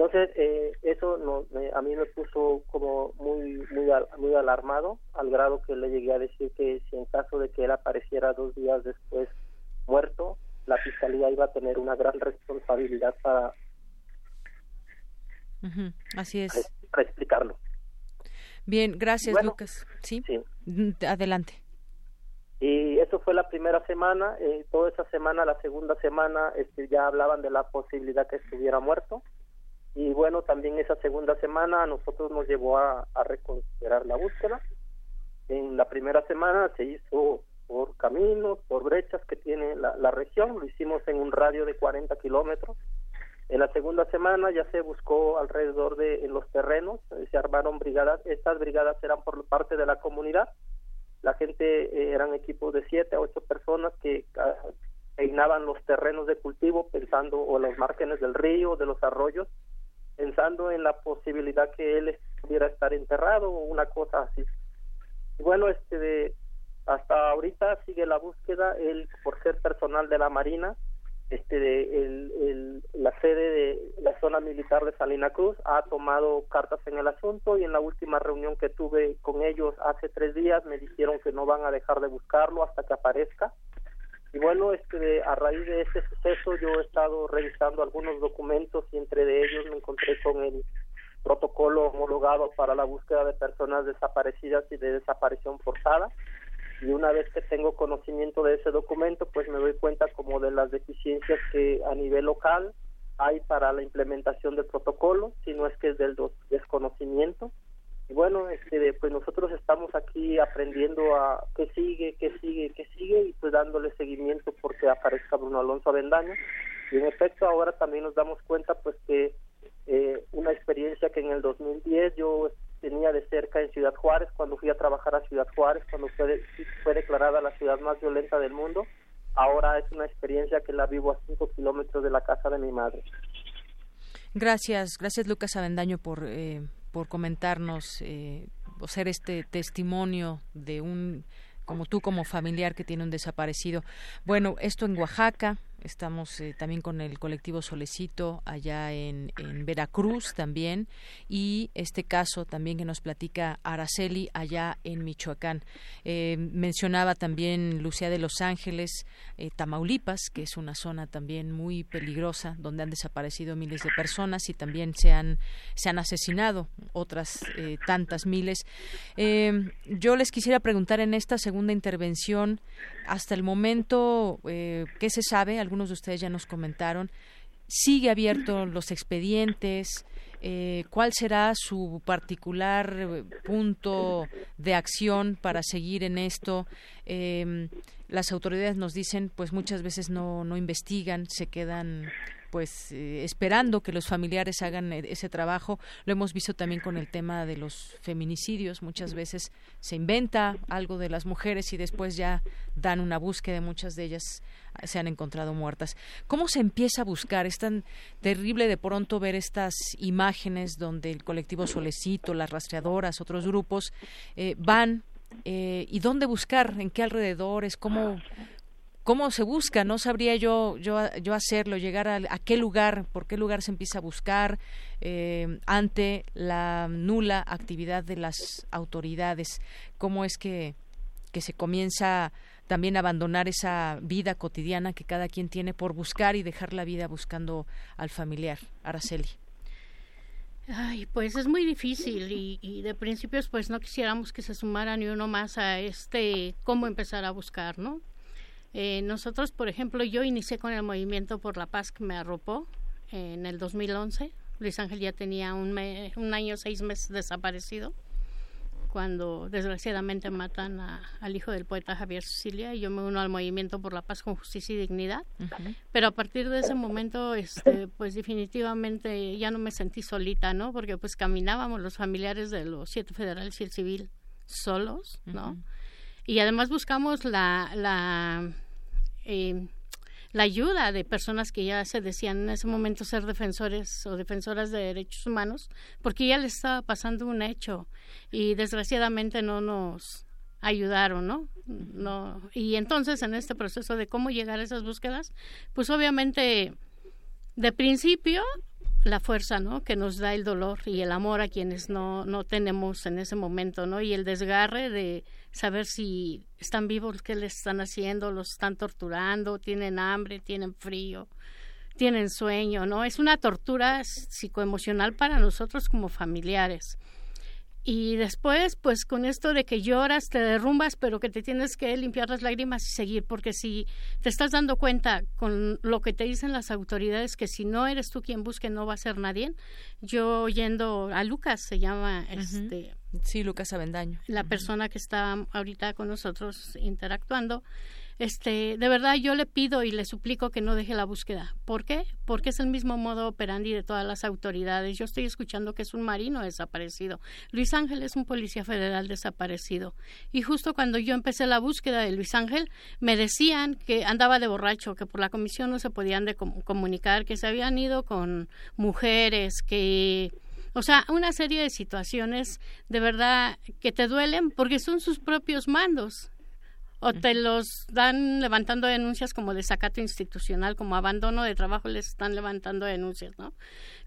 Entonces, eh, eso no, me, a mí me puso como muy, muy, muy alarmado, al grado que le llegué a decir que si en caso de que él apareciera dos días después muerto, la fiscalía iba a tener una gran responsabilidad para, uh -huh. Así es. para explicarlo. Bien, gracias, bueno, Lucas. ¿Sí? ¿Sí? Adelante. Y eso fue la primera semana. Eh, toda esa semana, la segunda semana, este, ya hablaban de la posibilidad que estuviera muerto y bueno también esa segunda semana a nosotros nos llevó a, reconsiderar la búsqueda. En la primera semana se hizo por caminos por brechas que tiene la, la región. Lo hicimos en un radio de 40 kilómetros. En la segunda semana ya se buscó alrededor de los terrenos se armaron brigadas. Estas brigadas eran por parte de la comunidad. La gente eh, eran equipos de siete a ocho personas que uh, peinaban los terrenos de cultivo pensando o los márgenes del río de los arroyos pensando en la posibilidad que él pudiera estar enterrado o una cosa así. Y bueno, este de, hasta ahorita sigue la búsqueda, él por ser personal de la Marina, este de, el, el, la sede de la zona militar de Salina Cruz ha tomado cartas en el asunto y en la última reunión que tuve con ellos hace tres días me dijeron que no van a dejar de buscarlo hasta que aparezca y bueno, este, a raíz de este suceso yo he estado revisando algunos documentos y entre de ellos me encontré con el protocolo homologado para la búsqueda de personas desaparecidas y de desaparición forzada. Y una vez que tengo conocimiento de ese documento, pues me doy cuenta como de las deficiencias que a nivel local hay para la implementación del protocolo, si no es que es del desconocimiento y bueno este pues nosotros estamos aquí aprendiendo a qué sigue qué sigue qué sigue y pues dándole seguimiento porque aparezca Bruno Alonso Avendaño. Y en efecto, ahora también nos damos cuenta pues que eh, una experiencia que en el 2010 yo tenía de cerca en Ciudad Juárez, cuando fui a trabajar a Ciudad Juárez, cuando fue, fue declarada la ciudad más violenta del mundo, ahora es una experiencia que la vivo a cinco kilómetros de la casa de mi madre. Gracias, gracias Lucas Avendaño por, eh, por comentarnos, eh, o ser este testimonio de un, como tú como familiar que tiene un desaparecido. Bueno, esto en Oaxaca, estamos eh, también con el colectivo Solecito allá en, Veracruz también, y este caso también que nos platica Araceli allá en Michoacán. Eh, mencionaba también Lucía de Los Ángeles, eh, Tamaulipas, que es una zona también muy peligrosa, donde han desaparecido miles de personas y también se han, se han asesinado otras tantas miles. Yo les quisiera preguntar en esta segunda intervención, hasta el momento, eh, ¿qué se sabe? Algunos de ustedes ya nos comentaron. ¿Sigue abierto los expedientes? Eh, ¿Cuál será su particular eh, punto de acción para seguir en esto? Eh, las autoridades nos dicen, pues muchas veces no, no investigan, se quedan pues eh, esperando que los familiares hagan eh, ese trabajo. Lo hemos visto también con el tema de los feminicidios. Muchas veces se inventa algo de las mujeres y después ya dan una búsqueda. Muchas de ellas ah, se han encontrado muertas. ¿Cómo se empieza a buscar? Es tan terrible de pronto ver estas imágenes donde el colectivo Solecito, las rastreadoras, otros grupos eh, van eh, y dónde buscar, en qué alrededores, cómo cómo se busca, no sabría yo yo, yo hacerlo, llegar a, a qué lugar, por qué lugar se empieza a buscar eh, ante la nula actividad de las autoridades, cómo es que que se comienza también abandonar esa vida cotidiana que cada quien tiene por buscar y dejar la vida buscando al familiar. Araceli. Ay, pues es muy difícil y, y de principios pues no quisiéramos que se sumara ni uno más a este cómo empezar a buscar, ¿no? Eh, nosotros, por ejemplo, yo inicié con el movimiento por la paz que me arropó en el 2011. Luis Ángel ya tenía un, me- un año, seis meses desaparecido cuando desgraciadamente matan a- al hijo del poeta Javier Sicilia y yo me uno al movimiento por la paz con justicia y dignidad. Pero a partir de ese momento, este, pues definitivamente ya no me sentí solita, ¿no? Porque pues caminábamos los familiares de los siete federales y el civil solos, ¿no? Y además buscamos la, la, eh, la ayuda de personas que ya se decían en ese momento ser defensores o defensoras de derechos humanos, porque ya les estaba pasando un hecho y desgraciadamente no nos ayudaron, ¿no? No y entonces en este proceso de cómo llegar a esas búsquedas, pues obviamente de principio la fuerza, ¿no? Que nos da el dolor y el amor a quienes no, no tenemos en ese momento, ¿no? Y el desgarre de saber si están vivos, qué les están haciendo, los están torturando, tienen hambre, tienen frío, tienen sueño, ¿no? Es una tortura psicoemocional para nosotros como familiares. Y después, pues con esto de que lloras, te derrumbas, pero que te tienes que limpiar las lágrimas y seguir, porque si te estás dando cuenta con lo que te dicen las autoridades, que si no eres tú quien busque, no va a ser nadie. Yo yendo a Lucas, se llama este. Sí, Lucas Avendaño. La persona que está ahorita con nosotros interactuando. Este, de verdad yo le pido y le suplico que no deje la búsqueda. ¿Por qué? Porque es el mismo modo operandi de todas las autoridades. Yo estoy escuchando que es un marino desaparecido. Luis Ángel es un policía federal desaparecido. Y justo cuando yo empecé la búsqueda de Luis Ángel, me decían que andaba de borracho, que por la comisión no se podían de com- comunicar, que se habían ido con mujeres, que o sea, una serie de situaciones de verdad que te duelen porque son sus propios mandos. O te los dan levantando denuncias como desacato institucional, como abandono de trabajo, les están levantando denuncias, ¿no?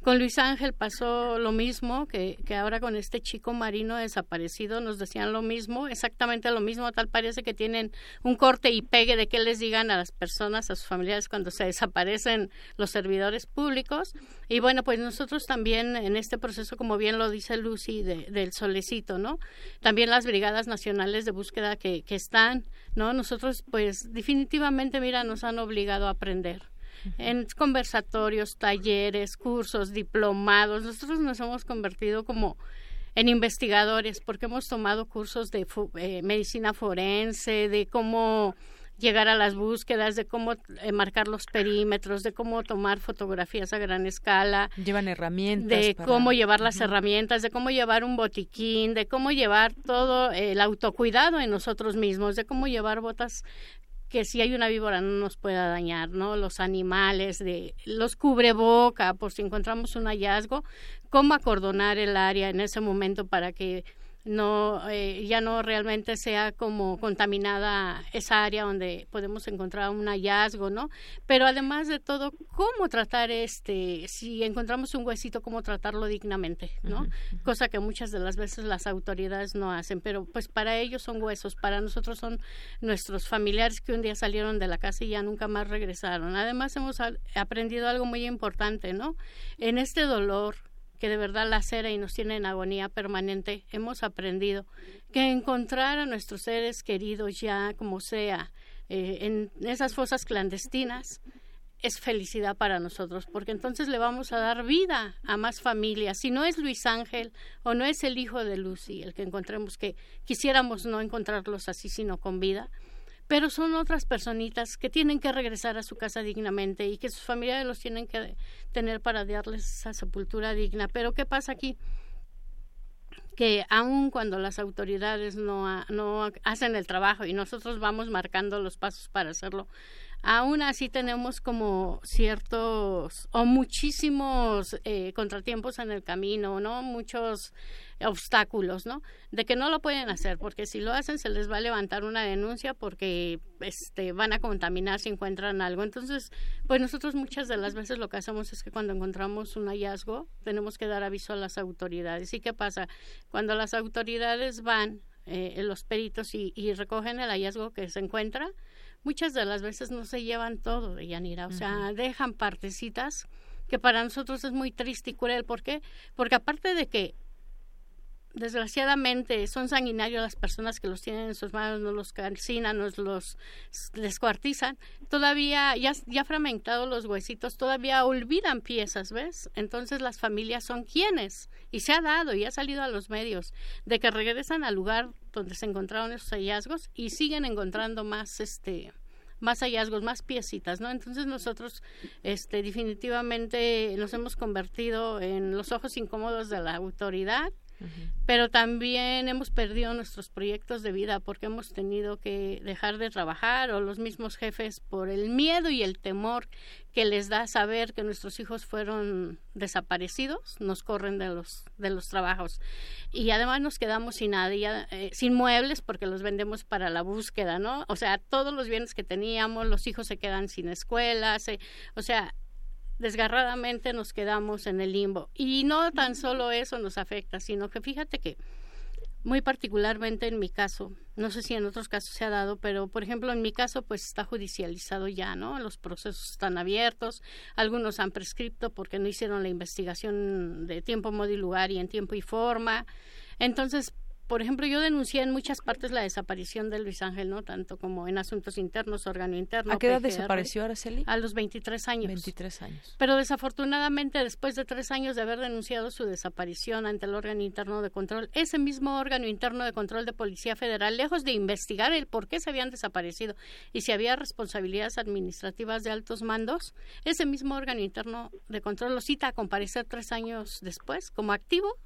Con Luis Ángel pasó lo mismo, que, que ahora con este chico marino desaparecido nos decían lo mismo, exactamente lo mismo, tal parece que tienen un corte y pegue de que les digan a las personas, a sus familiares cuando se desaparecen los servidores públicos. Y bueno, pues nosotros también en este proceso, como bien lo dice Lucy, de- del solecito, ¿no? También las brigadas nacionales de búsqueda que, que están, ¿no? Nosotros pues definitivamente, mira, nos han obligado a aprender en conversatorios, talleres, cursos, diplomados. Nosotros nos hemos convertido como en investigadores porque hemos tomado cursos de fu- eh, medicina forense, de cómo llegar a las búsquedas, de cómo eh, marcar los perímetros, de cómo tomar fotografías a gran escala. Llevan herramientas. De para- cómo llevar las herramientas, de cómo llevar un botiquín, de cómo llevar todo el autocuidado en nosotros mismos, de cómo llevar botas que si hay una víbora no nos pueda dañar, ¿no? Los animales, de los cubreboca, por si encontramos un hallazgo, cómo acordonar el área en ese momento para que no eh, ya no realmente sea como contaminada esa área donde podemos encontrar un hallazgo, ¿no? Pero además de todo, cómo tratar este, si encontramos un huesito, cómo tratarlo dignamente, ¿no? Cosa que muchas de las veces las autoridades no hacen, pero pues para ellos son huesos, para nosotros son nuestros familiares que un día salieron de la casa y ya nunca más regresaron. Además hemos aprendido algo muy importante, ¿no? En este dolor que de verdad lacera y nos tiene en agonía permanente, hemos aprendido que encontrar a nuestros seres queridos ya como sea eh, en esas fosas clandestinas es felicidad para nosotros, porque entonces le vamos a dar vida a más familias. Si no es Luis Ángel o no es el hijo de Lucy el que encontremos, que quisiéramos no encontrarlos así, sino con vida, pero son otras personitas que tienen que regresar a su casa dignamente y que sus familiares los tienen que tener para darles esa sepultura digna. Pero ¿qué pasa aquí? que aun cuando las autoridades no, no hacen el trabajo y nosotros vamos marcando los pasos para hacerlo, aún así tenemos como ciertos o muchísimos eh, contratiempos en el camino, ¿no? Muchos obstáculos, ¿no? De que no lo pueden hacer, porque si lo hacen se les va a levantar una denuncia porque este van a contaminar si encuentran algo. Entonces, pues nosotros muchas de las veces lo que hacemos es que cuando encontramos un hallazgo, tenemos que dar aviso a las autoridades. ¿Y qué pasa? Cuando las autoridades van eh, los peritos y, y recogen el hallazgo que se encuentra, muchas de las veces no se llevan todo de Yanira, o sea, dejan partecitas que para nosotros es muy triste y cruel. ¿Por qué? Porque aparte de que desgraciadamente son sanguinarios las personas que los tienen en sus manos, nos los calcinan, nos los descuartizan, todavía ya, ya fragmentados los huesitos, todavía olvidan piezas, ¿ves? Entonces las familias son quienes, y se ha dado y ha salido a los medios, de que regresan al lugar donde se encontraron esos hallazgos y siguen encontrando más este más hallazgos, más piecitas, ¿no? Entonces nosotros este definitivamente nos hemos convertido en los ojos incómodos de la autoridad pero también hemos perdido nuestros proyectos de vida porque hemos tenido que dejar de trabajar o los mismos jefes por el miedo y el temor que les da saber que nuestros hijos fueron desaparecidos nos corren de los de los trabajos. Y además nos quedamos sin nada eh, sin muebles porque los vendemos para la búsqueda no o sea todos los bienes que teníamos los hijos se quedan sin escuela se- o sea desgarradamente nos quedamos en el limbo. Y no tan solo eso nos afecta, sino que fíjate que muy particularmente en mi caso, no sé si en otros casos se ha dado, pero por ejemplo en mi caso pues está judicializado ya, ¿no? Los procesos están abiertos, algunos han prescripto porque no hicieron la investigación de tiempo, modo y lugar y en tiempo y forma. Entonces, por ejemplo, yo denuncié en muchas partes la desaparición de Luis Ángel, ¿no? Tanto como en asuntos internos, órgano interno. ¿A qué edad PGR. desapareció Araceli? A los 23 años. 23 años. Pero desafortunadamente, después de tres años de haber denunciado su desaparición ante el órgano interno de control, ese mismo órgano interno de control de Policía Federal, lejos de investigar el por qué se habían desaparecido y si había responsabilidades administrativas de altos mandos, ese mismo órgano interno de control lo cita a comparecer tres años después como activo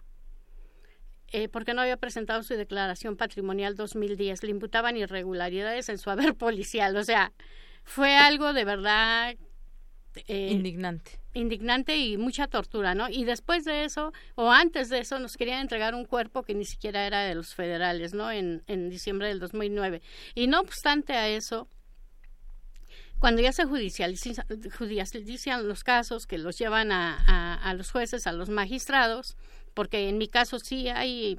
eh, porque no había presentado su declaración patrimonial 2010. Le imputaban irregularidades en su haber policial. O sea, fue algo de verdad eh, Indignante. indignante y mucha tortura, ¿no? Y después de eso, o antes de eso, nos querían entregar un cuerpo que ni siquiera era de los federales, ¿no? En, en diciembre del 2009. Y no obstante a eso, cuando ya se judicializan, judicializan los casos que los llevan a, a, a los jueces, a los magistrados, porque en mi caso sí hay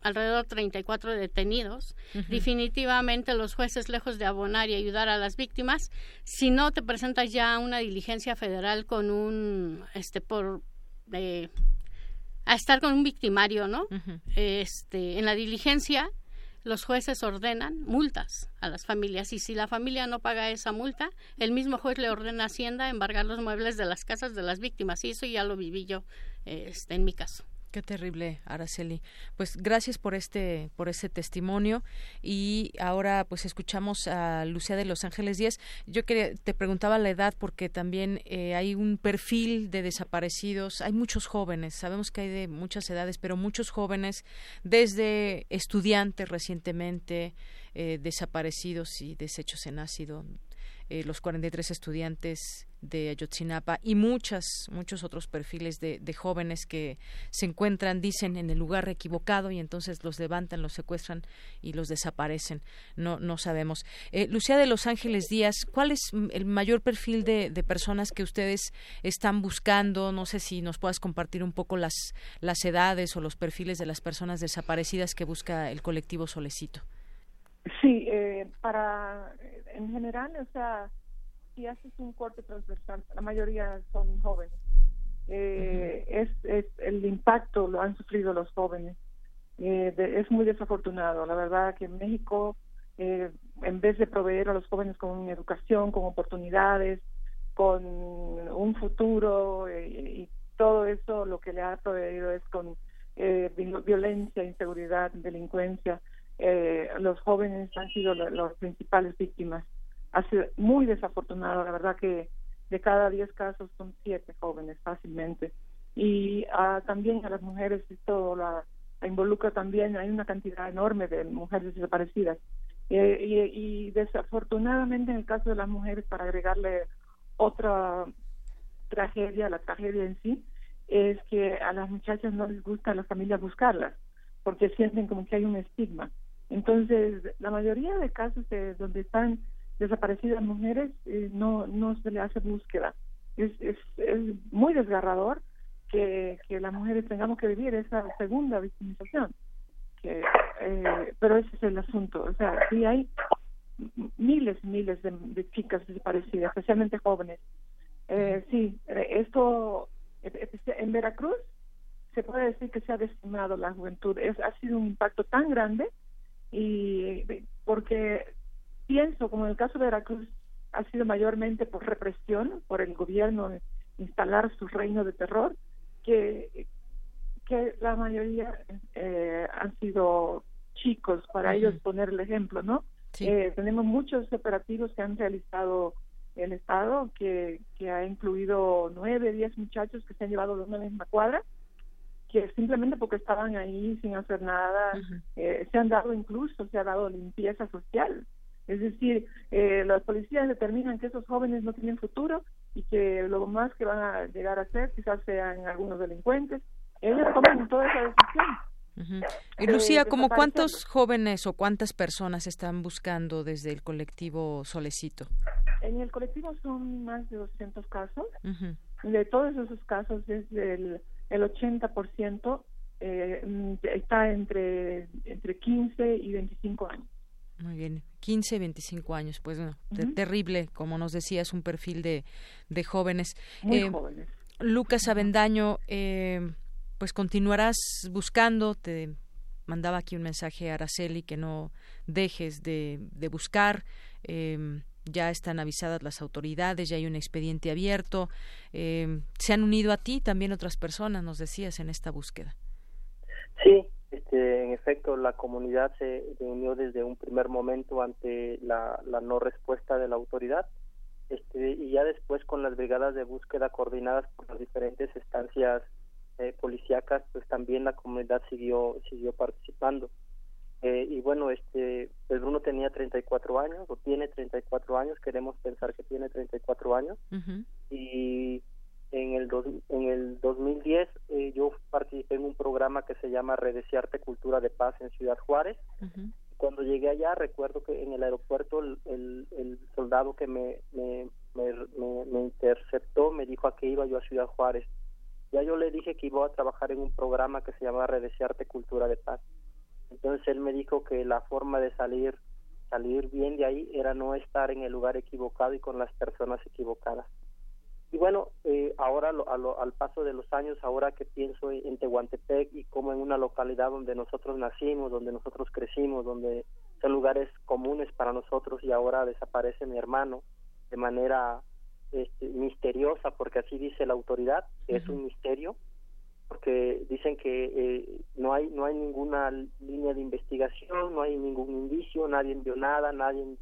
alrededor de 34 detenidos. Definitivamente los jueces, lejos de abonar y ayudar a las víctimas, si no te presentas ya a una diligencia federal con un, este, por, eh, a estar con un victimario, ¿no? Este, en la diligencia, los jueces ordenan multas a las familias y si la familia no paga esa multa, el mismo juez le ordena a Hacienda embargar los muebles de las casas de las víctimas y eso ya lo viví yo este, en mi caso. Qué terrible, Araceli. Pues gracias por este por este testimonio y ahora pues escuchamos a Lucía de Los Ángeles Díaz. Yo que te preguntaba la edad porque también eh, hay un perfil de desaparecidos. Hay muchos jóvenes, sabemos que hay de muchas edades, pero muchos jóvenes desde estudiantes recientemente eh, desaparecidos y desechos en ácido, eh, los 43 estudiantes de Ayotzinapa y muchas, muchos otros perfiles de, de, jóvenes que se encuentran, dicen, en el lugar equivocado y entonces los levantan, los secuestran y los desaparecen. No, no sabemos. Eh, Lucía de Los Ángeles Díaz, ¿cuál es el mayor perfil de, personas que ustedes están buscando? No sé si nos puedas compartir un poco las, las edades o los perfiles de las personas desaparecidas que busca el colectivo Solecito. Sí, eh, para, en general, o sea, si haces un corte transversal, la mayoría son jóvenes. Eh, uh -huh. es, es, el impacto lo han sufrido los jóvenes. Eh, de, es muy desafortunado. La verdad que en México, eh, en vez de proveer a los jóvenes con educación, con oportunidades, con un futuro eh, y todo eso, lo que le ha proveído es con eh, violencia, inseguridad, delincuencia. Eh, los jóvenes han sido las principales víctimas. Ha muy desafortunado, la verdad que de cada 10 casos son 7 jóvenes fácilmente. Y uh, también a las mujeres esto la, la, involucra también, hay una cantidad enorme de mujeres desaparecidas. Eh, y, y, desafortunadamente en el caso de las mujeres, para agregarle otra tragedia, la tragedia en sí, es que a las muchachas no les gusta a las familias buscarlas, porque sienten como que hay un estigma. Entonces, la mayoría de casos de donde están desaparecidas mujeres eh, no no se le hace búsqueda. Es, es, es muy desgarrador que, que las mujeres tengamos que vivir esa segunda victimización. Que, eh, pero ese es el asunto. O sea, sí hay miles y miles de, chicas desaparecidas, especialmente jóvenes. Eh, sí, esto en Veracruz se puede decir que se ha decimado la juventud. Es, ha sido un impacto tan grande y porque pienso, como en el caso de Veracruz, ha sido mayormente por represión, por el gobierno instalar su reino de terror, que, que la mayoría eh, han sido chicos, para ellos poner el ejemplo, ¿no? Sí. Eh, tenemos muchos operativos que han realizado el Estado, que, que ha incluido nueve, diez muchachos que se han llevado de una misma cuadra, que simplemente porque estaban ahí sin hacer nada, eh, se han dado incluso, se ha dado limpieza social. Es decir, eh, las policías determinan que esos jóvenes no tienen futuro y que lo más que van a llegar a ser quizás sean algunos delincuentes. Ellos toman toda esa decisión. Uh -huh. Y Lucía, eh, ¿como cuántos jóvenes o cuántas personas están buscando desde el colectivo Solecito? En el colectivo son más de 200 casos. Uh -huh. De todos esos casos, desde el, el 80% eh, está entre, entre 15 y 25 años. Muy bien, 15, 25 años, pues bueno, uh -huh. terrible, como nos decías, un perfil de, de jóvenes. Muy eh, jóvenes. Lucas Avendaño, eh, pues continuarás buscando, te mandaba aquí un mensaje a Araceli que no dejes de, de buscar. Eh, ya están avisadas las autoridades, ya hay un expediente abierto. Eh, ¿Se han unido a ti también otras personas, nos decías, en esta búsqueda? Sí, este, en efecto, la comunidad se unió desde un primer momento ante la, la no respuesta de la autoridad este, y ya después con las brigadas de búsqueda coordinadas por las diferentes estancias eh, policíacas, pues también la comunidad siguió siguió participando. Eh, y bueno, este, Bruno tenía 34 años, o tiene 34 años, queremos pensar que tiene 34 años, uh -huh. y en el, dos, en el 2010 eh, yo participé en un programa que se llama Redesearte Cultura de Paz en Ciudad Juárez. Uh -huh. Cuando llegué allá, recuerdo que en el aeropuerto el, el, el soldado que me, me, me, me, interceptó me dijo a qué iba yo a Ciudad Juárez. Ya yo le dije que iba a trabajar en un programa que se llama Redesearte Cultura de Paz. Entonces él me dijo que la forma de salir salir bien de ahí era no estar en el lugar equivocado y con las personas equivocadas. Y bueno, eh, ahora lo, a lo, al paso de los años, ahora que pienso en Tehuantepec y como en una localidad donde nosotros nacimos, donde nosotros crecimos, donde son lugares comunes para nosotros y ahora desaparece mi hermano de manera este, misteriosa, porque así dice la autoridad, que uh -huh. es un misterio. porque dicen que eh, no hay no hay ninguna línea de investigación, no hay ningún indicio, nadie vio nada, nadie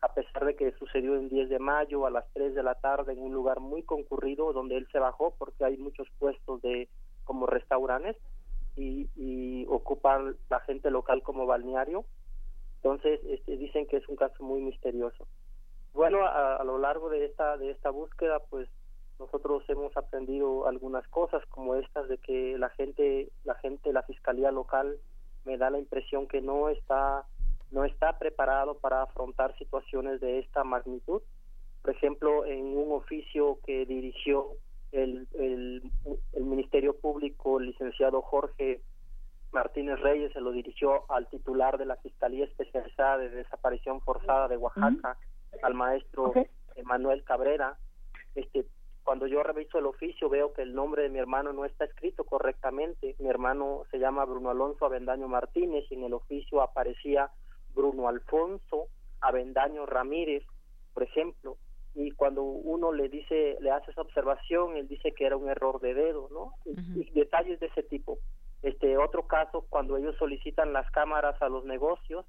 a pesar de que sucedió el 10 de mayo a las 3 de la tarde en un lugar muy concurrido donde él se bajó porque hay muchos puestos de como restaurantes y, y ocupan la gente local como balneario. Entonces este, dicen que es un caso muy misterioso. Bueno, a, a lo largo de esta de esta búsqueda, pues nosotros hemos aprendido algunas cosas como estas de que la gente la gente la fiscalía local me da la impresión que no está no está preparado para afrontar situaciones de esta magnitud. Por ejemplo en un oficio que dirigió el, el, el ministerio público el licenciado Jorge Martínez Reyes se lo dirigió al titular de la fiscalía especializada de desaparición forzada de Oaxaca al maestro Manuel Cabrera. Este cuando yo reviso el oficio veo que el nombre de mi hermano no está escrito correctamente. Mi hermano se llama Bruno Alonso Avendaño Martínez y en el oficio aparecía Bruno Alfonso Avendaño Ramírez, por ejemplo. Y cuando uno le dice, le hace esa observación, él dice que era un error de dedo, ¿no? Y, y detalles de ese tipo. Este otro caso, cuando ellos solicitan las cámaras a los negocios,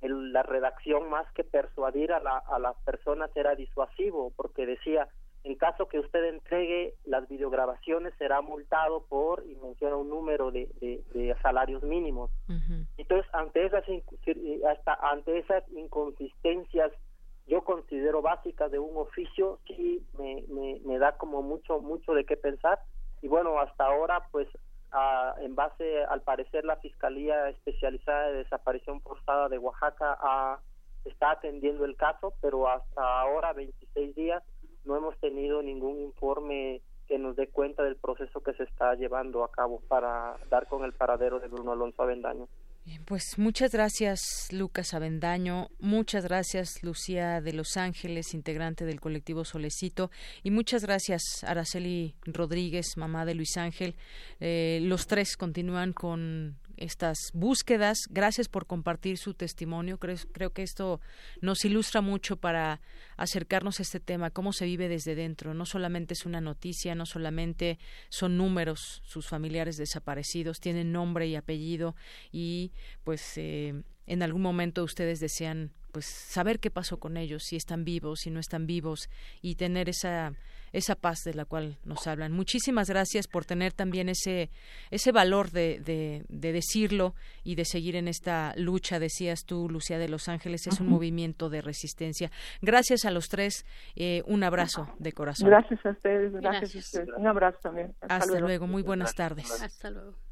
el- la redacción más que persuadir a, la, a las personas era disuasivo, porque decía en caso que usted entregue las videograbaciones será multado por y menciona un número de, de, de salarios mínimos. Entonces ante esas eh, hasta ante esas inconsistencias yo considero básicas de un oficio sí me, me, me da como mucho mucho de qué pensar. Y bueno hasta ahora pues ah, en base al parecer la fiscalía especializada de desaparición forzada de Oaxaca ah, está atendiendo el caso pero hasta ahora 26 días no hemos tenido ningún informe que nos dé cuenta del proceso que se está llevando a cabo para dar con el paradero de Bruno Alonso Avendaño. Pues muchas gracias, Lucas Avendaño. Muchas gracias, Lucía de Los Ángeles, integrante del colectivo Solecito. Y muchas gracias, Araceli Rodríguez, mamá de Luis Ángel. Eh, los tres continúan con estas búsquedas. Gracias por compartir su testimonio. Creo, creo que esto nos ilustra mucho para acercarnos a este tema, cómo se vive desde dentro. No solamente es una noticia, no solamente son números, sus familiares desaparecidos, tienen nombre y apellido y pues eh, en algún momento ustedes desean pues saber qué pasó con ellos, si están vivos, si no están vivos y tener esa esa paz de la cual nos hablan. Muchísimas gracias por tener también ese ese valor de, de, de decirlo y de seguir en esta lucha, decías tú, Lucía de Los Ángeles, es un movimiento de resistencia. Gracias a los tres, eh, un abrazo de corazón. Gracias a ustedes, gracias, Gracias. a ustedes. Un abrazo también. Hasta luego, muy buenas tardes. Hasta luego.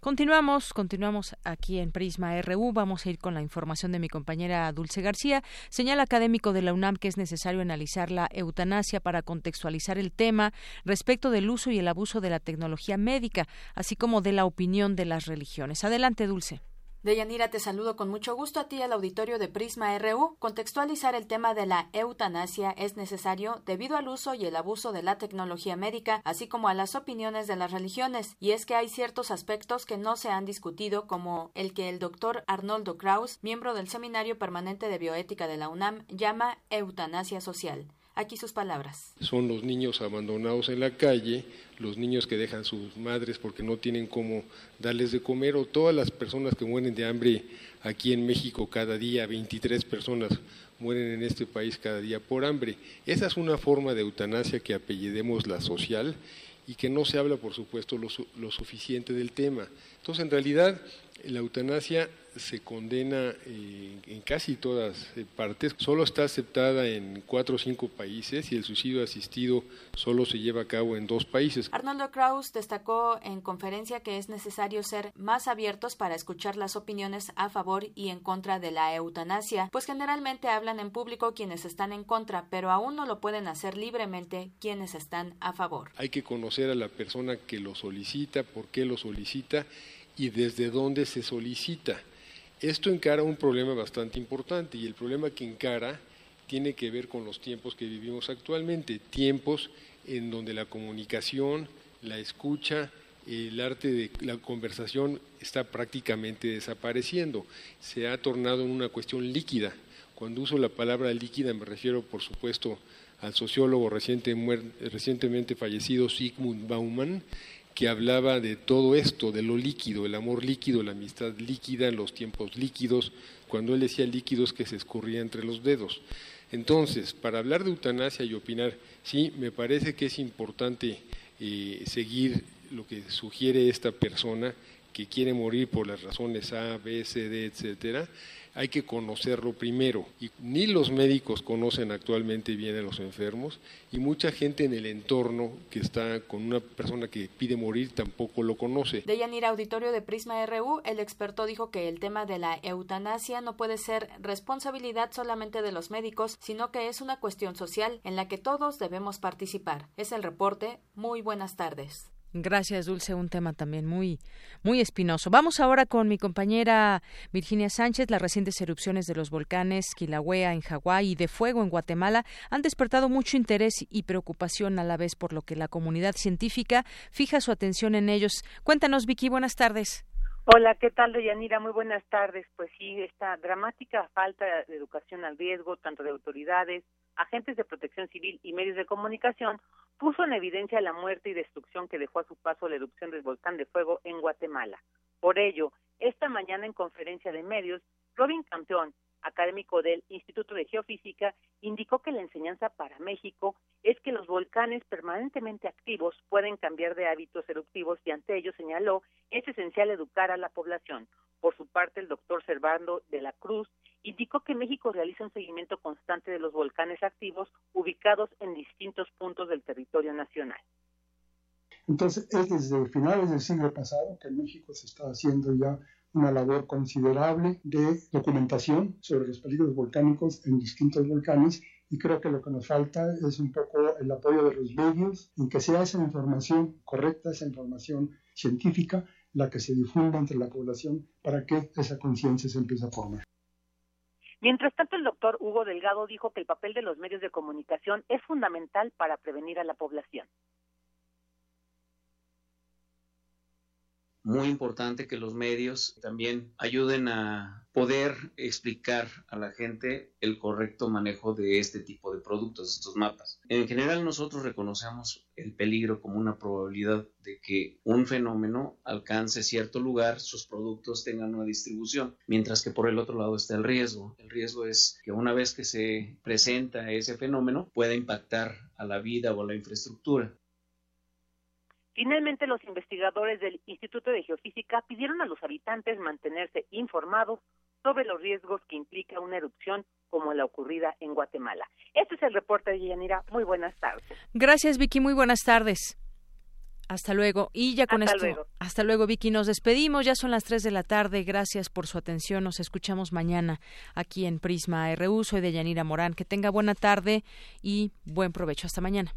Continuamos, continuamos aquí en Prisma RU. Vamos a ir con la información de mi compañera Dulce García. Señala académico de la UNAM que es necesario analizar la eutanasia para contextualizar el tema respecto del uso y el abuso de la tecnología médica, así como de la opinión de las religiones. Adelante, Dulce. Deyanira, te saludo con mucho gusto a ti al auditorio de Prisma RU. Contextualizar el tema de la eutanasia es necesario debido al uso y el abuso de la tecnología médica, así como a las opiniones de las religiones. Y es que hay ciertos aspectos que no se han discutido, como el que el doctor Arnoldo Kraus, miembro del Seminario Permanente de Bioética de la UNAM, llama eutanasia social. Aquí sus palabras. son los niños abandonados en la calle, los niños que dejan sus madres porque no tienen cómo darles de comer, o todas las personas que mueren de hambre aquí en México cada día, 23 personas mueren en este país cada día por hambre. Esa es una forma de eutanasia que apellidemos la social y que no se habla, por supuesto, lo, lo suficiente del tema. Entonces, en realidad, la eutanasia se condena eh, en casi todas eh, partes. Solo está aceptada en cuatro o cinco países y el suicidio asistido solo se lleva a cabo en dos países. Arnoldo Kraus destacó en conferencia que es necesario ser más abiertos para escuchar las opiniones a favor y en contra de la eutanasia, pues generalmente hablan en público quienes están en contra, pero aún no lo pueden hacer libremente quienes están a favor. Hay que conocer a la persona que lo solicita, por qué lo solicita y desde dónde se solicita. Esto encara un problema bastante importante y el problema que encara tiene que ver con los tiempos que vivimos actualmente, tiempos en donde la comunicación, la escucha, el arte de la conversación está prácticamente desapareciendo, se ha tornado en una cuestión líquida. Cuando uso la palabra líquida me refiero, por supuesto, al sociólogo reciente, recientemente fallecido Sigmund Bauman, que hablaba de todo esto, de lo líquido, el amor líquido, la amistad líquida, los tiempos líquidos, cuando él decía líquidos que se escurría entre los dedos. Entonces, para hablar de eutanasia y opinar, sí, me parece que es importante eh, seguir lo que sugiere esta persona que quiere morir por las razones A, B, C, D, etcétera, hay que conocerlo primero. Y ni los médicos conocen actualmente bien a los enfermos y mucha gente en el entorno que está con una persona que pide morir tampoco lo conoce. De Yanira Auditorio de Prisma RU, el experto dijo que el tema de la eutanasia no puede ser responsabilidad solamente de los médicos, sino que es una cuestión social en la que todos debemos participar. Es el reporte. Muy buenas tardes. Gracias, Dulce. Un tema también muy, muy espinoso. Vamos ahora con mi compañera Virginia Sánchez. Las recientes erupciones de los volcanes Kilauea en Hawái y de Fuego en Guatemala han despertado mucho interés y preocupación a la vez, por lo que la comunidad científica fija su atención en ellos. Cuéntanos, Vicky. Buenas tardes. Hola, ¿qué tal, Deyanira? Muy buenas tardes. Pues sí, esta dramática falta de educación al riesgo, tanto de autoridades, agentes de protección civil y medios de comunicación, puso en evidencia la muerte y destrucción que dejó a su paso la erupción del volcán de fuego en Guatemala. Por ello, esta mañana en conferencia de medios, Robin Campeón, académico del Instituto de Geofísica, indicó que la enseñanza para México es que los volcanes permanentemente activos pueden cambiar de hábitos eruptivos y ante ello señaló es esencial educar a la población. Por su parte, el doctor Servando de la Cruz indicó que México realiza un seguimiento constante de los volcanes activos ubicados en distintos puntos del territorio nacional. Entonces, es desde finales del siglo pasado que México se está haciendo ya una labor considerable de documentación sobre los peligros volcánicos en distintos volcanes y creo que lo que nos falta es un poco el apoyo de los medios en que sea esa información correcta, esa información científica, la que se difunda entre la población para que esa conciencia se empiece a formar. Mientras tanto, el doctor Hugo Delgado dijo que el papel de los medios de comunicación es fundamental para prevenir a la población. Muy importante que los medios también ayuden a poder explicar a la gente el correcto manejo de este tipo de productos, estos mapas. En general nosotros reconocemos el peligro como una probabilidad de que un fenómeno alcance cierto lugar, sus productos tengan una distribución, mientras que por el otro lado está el riesgo. El riesgo es que una vez que se presenta ese fenómeno pueda impactar a la vida o a la infraestructura. Finalmente, los investigadores del Instituto de Geofísica pidieron a los habitantes mantenerse informados sobre los riesgos que implica una erupción como la ocurrida en Guatemala. Este es el reporte de Yanira. Muy buenas tardes. Gracias, Vicky. Muy buenas tardes. Hasta luego. Y ya con hasta esto. Luego. Hasta luego, Vicky. Nos despedimos. Ya son las 3 de la tarde. Gracias por su atención. Nos escuchamos mañana aquí en Prisma RU. Soy de Yanira Morán. Que tenga buena tarde y buen provecho. Hasta mañana.